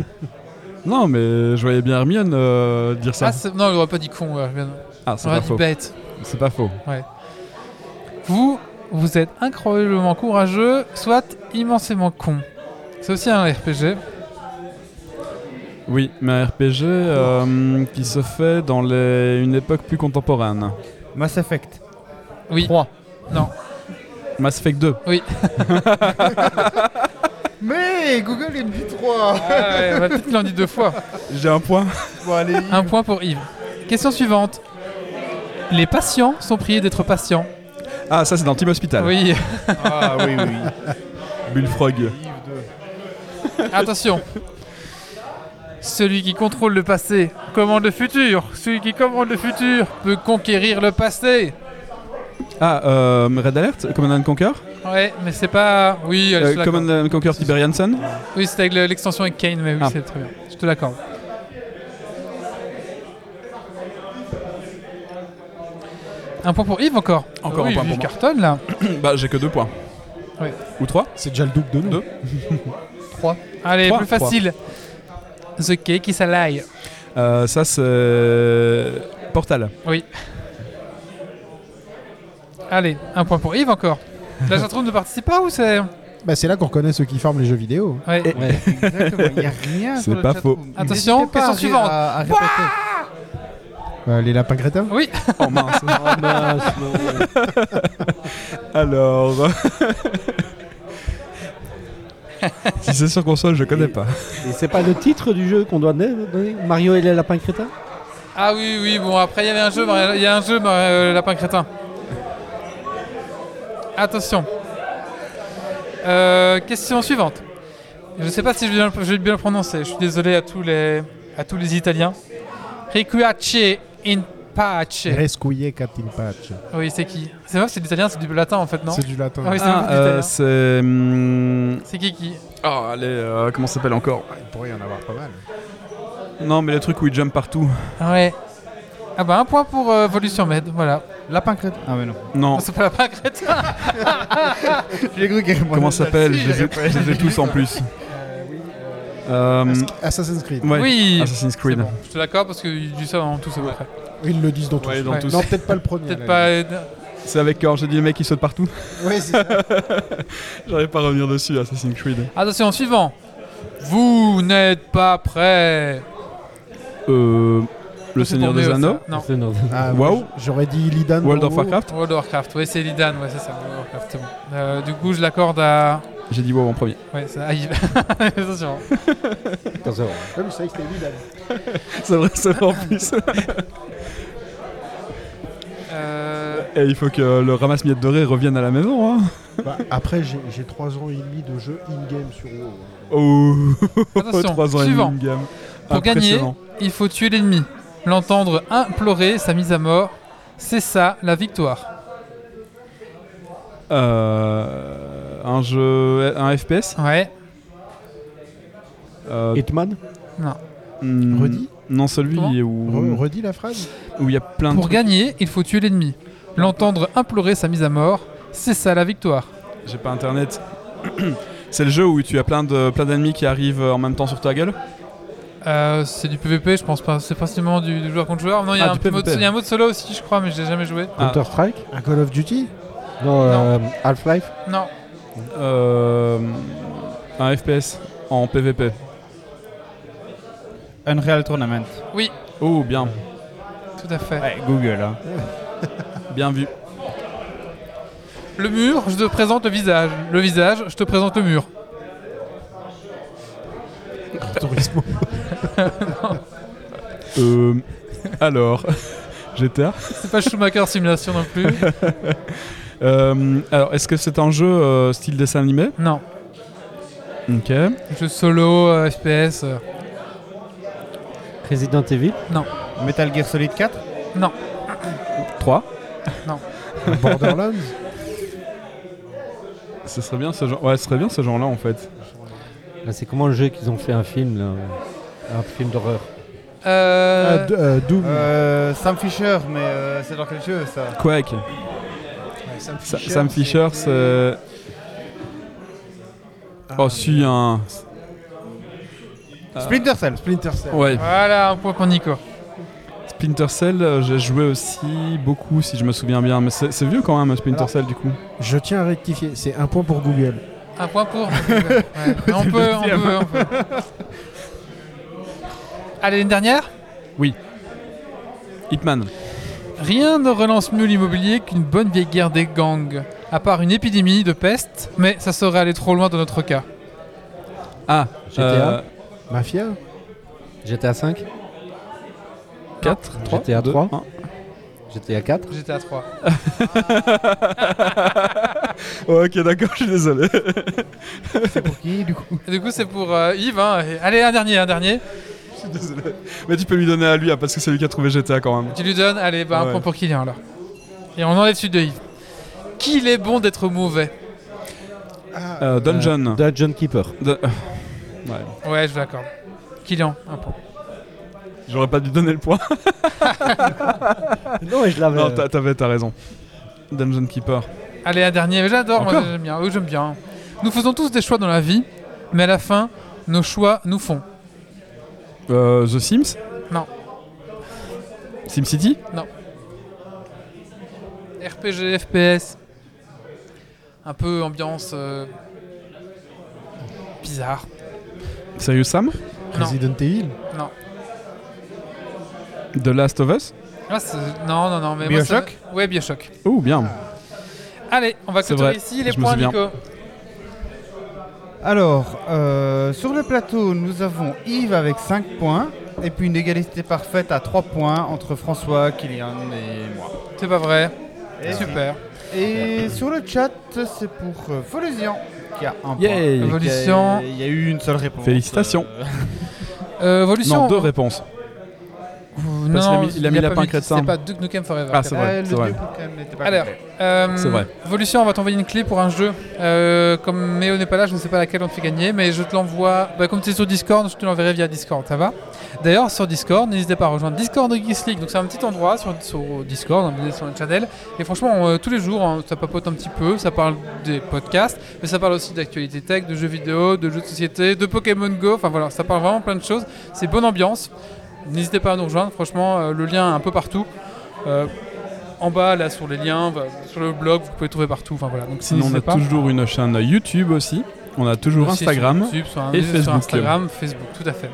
Non, mais je voyais bien Hermione euh, dire ça. Ah, non, il aurait pas dit con. ouais, bien. Ah, Il c'est aurait pas dit faux. bête. C'est pas faux. Vous, vous êtes incroyablement courageux, soit immensément con. C'est aussi un RPG. Oui, mais un RPG euh, qui se fait dans les- une époque plus contemporaine. Mass Effect. Oui. 3. Non. Mass Effect 2. Mais Google il me dit 3 Ah ouais, bah, peut-être qu'il en dit deux fois. J'ai un point. Bon, allez. Un point pour Yves. Question suivante. Les patients sont priés d'être patients. Ah, ça c'est dans Team Hospital. Oui. Ah oui, oui. Bullfrog. Attention. Celui qui contrôle le passé commande le futur. Celui qui commande le futur peut conquérir le passé. Ah, euh, Red Alert Command and Conquer Ouais, mais c'est pas. Oui, je Euh, te l'accorde. Command and Conquer Tiberian Sun Oui, c'était avec le- l'extension avec Kane, mais oui, Ah. c'est très bien. Je te l'accorde. Un point pour Yves encore. Encore oui, un point pour moi. cartonne là. Bah, j'ai que deux points. Ouais. Ou trois C'est déjà le double de nous. Deux. 3. Allez, Trois, plus facile. The Cake is a lie. Euh, Ça c'est. Portal. Allez, un point pour Yves encore. La chatroom ne participe pas ou c'est. Bah, c'est là qu'on reconnaît ceux qui forment les jeux vidéo. Ouais. Exactement, il n'y a rien C'est pas faux. Attention, question suivante. à- à répéter. Euh, les lapins crétins Oui. Oh mince. Ah mince, non. Alors. si c'est sur console, je connais pas. Et c'est pas le titre du jeu qu'on doit donner Mario et les lapins crétins? Ah oui, oui, bon, après il y avait un jeu, Mario- il y a un jeu, Mario- euh, Lapin Crétin. Attention. Euh, question suivante. Je sais pas si je vais bien, je vais bien le prononcer, je suis désolé à tous les, à tous les Italiens. Riquiace in pace. Rescuye Catinpatch. Oui, c'est qui? C'est vrai, c'est l'italien, c'est du latin en fait, non? C'est du latin. Ah oui, c'est Ah, euh, d'italien. c'est. hum, C'est qui qui? Oh, allez, euh, comment ça s'appelle encore? Il pourrait y en avoir pas mal. Non, mais les trucs où il jump partout. Ouais. Ah bah un point pour euh, Volution Med, voilà. Lapin crétin. Ah, mais non. Non, C'est pas Lapin Crétin J'ai cru qu'il comment ça s'appelle Je les ai- je les ai tous en plus. Euh, Assassin's Creed. ouais, Oui Assassin's C'est Creed. bon, je te l'accorde parce qu'ils disent ça dans tous à peu près. Ils le disent dans tous. Ouais, dans Ouais. tous. Non, peut-être pas le premier. Peut-être pas. C'est avec quand j'ai dit les mecs qui sautent partout. Ouais, c'est ça. J'arrive pas à revenir dessus, Assassin's Creed. Attention, suivant. Vous n'êtes pas prêt. Euh, le Seigneur des Anneaux. ça. Non. Ah, ouais, J'aurais dit Lidan. World of. Warcraft. World of Warcraft, ouais, c'est Lidan, ouais, c'est ça. World of Warcraft, c'est bon. Euh, du coup, je l'accorde à. J'ai dit WoW en premier. Ouais, c'est à Yves. Attention. Je savais que c'était Lidan. C'est vrai, c'est vrai en plus. Euh, Et il faut que le ramasse-miettes doré revienne à la maison. Hein. Bah, après, j'ai j'ai 3 ans et demi de jeu in-game sur WoW. Oh, Attention, 3 ans et demi suivant. in game. Pour gagner, il faut tuer l'ennemi. L'entendre implorer sa mise à mort. C'est ça, la victoire. Euh, un jeu, un FPS. Ouais. Euh, Hitman hmm, Redis Non, celui Comment où Re- redis la phrase où il y a plein de Pour trucs. gagner, il faut tuer l'ennemi. L'entendre implorer sa mise à mort. C'est ça, la victoire. J'ai pas internet. C'est le jeu où tu as plein de plein d'ennemis qui arrivent en même temps sur ta gueule? Euh, c'est du PVP, je pense pas. C'est principalement du, du joueur contre joueur. Non, il y, a Ah, il y a un mode solo aussi, je crois, mais je l'ai jamais joué. Ah. Counter-Strike Un Call of Duty Non, euh, Half-Life Non. Euh, un FPS en PVP. Unreal Tournament. Oui, Oh, bien, tout à fait. Ouais, Google. Hein. bien vu. Le mur, je te présente le visage. Le visage, je te présente le mur. Turismo. Euh, alors, GTA. C'est pas Schumacher Simulation non plus. Euh, alors, est-ce que c'est un jeu euh, style dessin animé? Non. Ok. Jeu solo, euh, FPS. euh, Resident Evil? Metal Gear Solid 4. Non. 3. Borderlands? Ce serait bien ce genre. Ouais, ce serait bien ce genre-là en fait. Là, c'est comment le jeu qu'ils ont fait un film, là Un film d'horreur. Euh, Ah, D- euh, Doom. Euh, Sam Fisher, mais euh, c'est dans quel jeu ça? Quake. Ouais, Sam Sa- Fisher, Sam Fisher, c'est. Ah, Oh, si, un. Splinter Cell. Splinter Cell. Ouais, Voilà, un point pour Nico. Splinter Cell, euh, j'ai joué aussi beaucoup si je me souviens bien. Mais c'est c'est vieux quand même, Splinter Alors- Cell du coup. Je tiens à rectifier, c'est un point pour Google. Un point pour. Ouais. On peut, on peut, on peut. Allez, une dernière? Hitman. Rien ne relance mieux l'immobilier qu'une bonne vieille guerre des gangs. À part une épidémie de peste, mais ça serait aller trop loin dans notre cas. Ah, GTA Mafia? GTA 5 4, 3, GTA 2, 3. 1. GTA 4 J'étais à 3. ok, d'accord, je suis désolé. C'est pour qui du coup? Du coup, c'est pour euh, Yves. hein. Et- Allez, un dernier, un dernier. Je suis désolé. Mais tu peux lui donner à lui, hein, parce que c'est lui qui a trouvé GTA quand même. Tu lui donnes, allez, bah, un point pour Kylian alors. Et on enlève celui de Yves. Qu'il est bon d'être mauvais? Euh, Dungeon. Euh, Dungeon Keeper. De- Ouais. Ouais, je vous l'accorde. Kylian, un point. J'aurais pas dû donner le point. Non, mais je l'avais. non, t'as- t'avais, t'as raison. Dungeon Keeper. Allez, un dernier. Mais J'adore, moi Encore j'aime bien. Oui, j'aime bien. Nous faisons tous des choix dans la vie, mais à la fin, nos choix nous font. Euh, The Sims? Non. SimCity? RPG, FPS. Un peu ambiance euh, bizarre. Serious Sam? Non. Resident Evil? Non. The Last of Us Ah, non, non, non. Mais moi, Bioshock ça- Ouais, Bioshock. Oh, bien. Allez, on va clôturer ici les je points. Nico. Alors, euh, sur le plateau, nous avons Yves avec 5 points. Et puis une égalité parfaite à 3 points entre François, Kylian et moi. C'est pas vrai. Et, Super. et sur le chat, c'est pour euh, Volusian qui a un Yay. point. Il y a eu une seule réponse. Félicitations. Euh, Euh. Non, deux réponses. Non, il a mis mis- crétin. C'est pas Duke Nukem Forever. Ah, c'est vrai, c'est vrai. pas Alors, euh, vrai. On va t'envoyer une clé pour un jeu. Euh, comme Méo n'est pas là, je ne sais pas laquelle on te fait gagner, mais je te l'envoie. Bah, comme tu es sur Discord, je te l'enverrai via Discord, ça va D'ailleurs, sur Discord, n'hésitez pas à rejoindre Discord de Geeks League. Donc, c'est un petit endroit sur, sur Discord, sur le channel. Et franchement, euh, tous les jours, hein, ça papote un petit peu. Ça parle des podcasts, mais ça parle aussi d'actualité tech, de jeux vidéo, de jeux de société, de Pokémon Go. Enfin voilà, ça parle vraiment plein de choses. C'est bonne ambiance. N'hésitez pas à nous rejoindre. Franchement, euh, le lien est un peu partout. Euh, en bas, là, sur les liens, bah, sur le blog, vous pouvez trouver partout. Enfin voilà. Donc, Sinon, on a pas. toujours une chaîne YouTube aussi. On a toujours Aussi Instagram. sur YouTube, sur, un- et sur Facebook. Instagram, Facebook, tout à fait.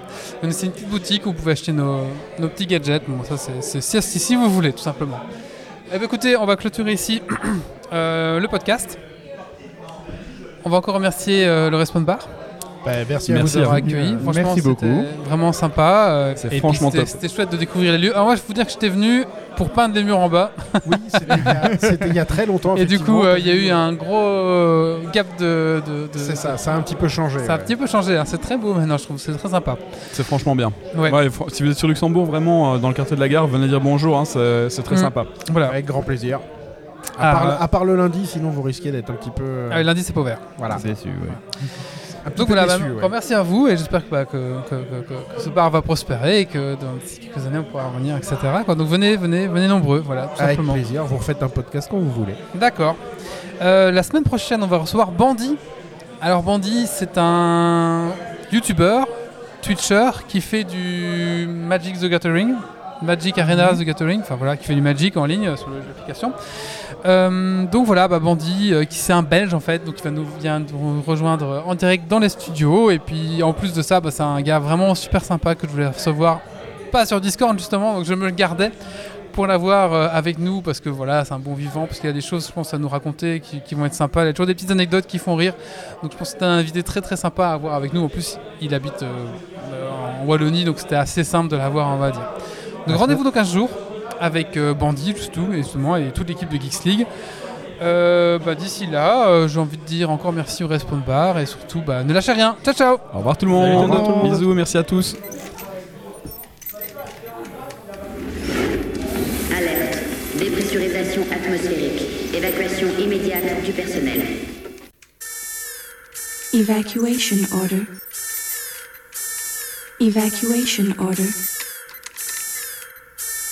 C'est une petite boutique où vous pouvez acheter nos, nos petits gadgets. Bon, ça, c'est si, si- si vous voulez, tout simplement. Eh bien, écoutez, on va clôturer ici euh, le podcast. On va encore remercier euh, le Respawn Bar Bah, merci, Merci à vous de nous avoir à vous. accueillis. Euh, Franchement, merci beaucoup. Vraiment sympa. euh, C'est franchement c'était- top. C'était chouette de découvrir les lieux. Alors moi, je peux vous dire que j'étais venu pour peindre les murs en bas. Oui, c'était il y a- c'était il y a très longtemps. Et du coup, euh, il y a eu un gros euh, gap de. de- de- C'est ça, ça a un petit peu changé. Ça a un petit peu changé. hein. C'est très beau maintenant, je trouve. C'est très sympa. C'est franchement bien. Ouais. Ouais, fr- si vous êtes sur Luxembourg, vraiment, euh, dans le quartier de la gare, venez dire bonjour, hein, c'est c'est très Mm. sympa. Voilà. Avec grand plaisir. Ah, À, part, ouais. à part le lundi, sinon vous risquez d'être un petit peu. Ah oui, lundi, c'est pas ouvert. voilà. Déçu, ouais. Donc voilà, déçu, bah, ouais. bon, merci à vous et j'espère que, bah, que, ce bar va prospérer et que dans quelques années on pourra revenir, etc. quoi. Donc venez, venez, venez nombreux, voilà, tout Avec simplement. plaisir, vous refaites un podcast quand vous voulez. D'accord. Euh, la semaine prochaine, on va recevoir Bandy. Alors Bandy, c'est un YouTuber, Twitcher qui fait du Magic the Gathering, Magic Arena the Gathering, enfin voilà, qui fait du Magic en ligne euh, sur le- l'application. Euh, donc voilà, bah, Bandy, euh, qui c'est un Belge en fait, donc il va nous vient nous rejoindre en direct dans les studios. Et puis en plus de ça, bah, c'est un gars vraiment super sympa que je voulais recevoir, pas sur Discord justement, donc je me le gardais pour l'avoir euh, avec nous parce que voilà, c'est un bon vivant, parce qu'il y a des choses, je pense, à nous raconter qui, qui vont être sympas. Il y a toujours des petites anecdotes qui font rire. Donc je pense que c'était un invité très très sympa à avoir avec nous. En plus, il habite en Wallonie, donc c'était assez simple de l'avoir, on va dire. Donc rendez-vous dans 15 jours avec euh, Bandy, justement, et, justement, et toute l'équipe de Geeks League. Euh, bah, D'ici là, euh, j'ai envie de dire encore merci au Respawn Bar et surtout, bah, ne lâchez rien. Ciao ciao Au revoir tout le Salut tout le monde. monde. Bisous, merci à tous. Alerte. Dépressurisation atmosphérique. Évacuation immédiate du personnel. Evacuation order. Evacuation order.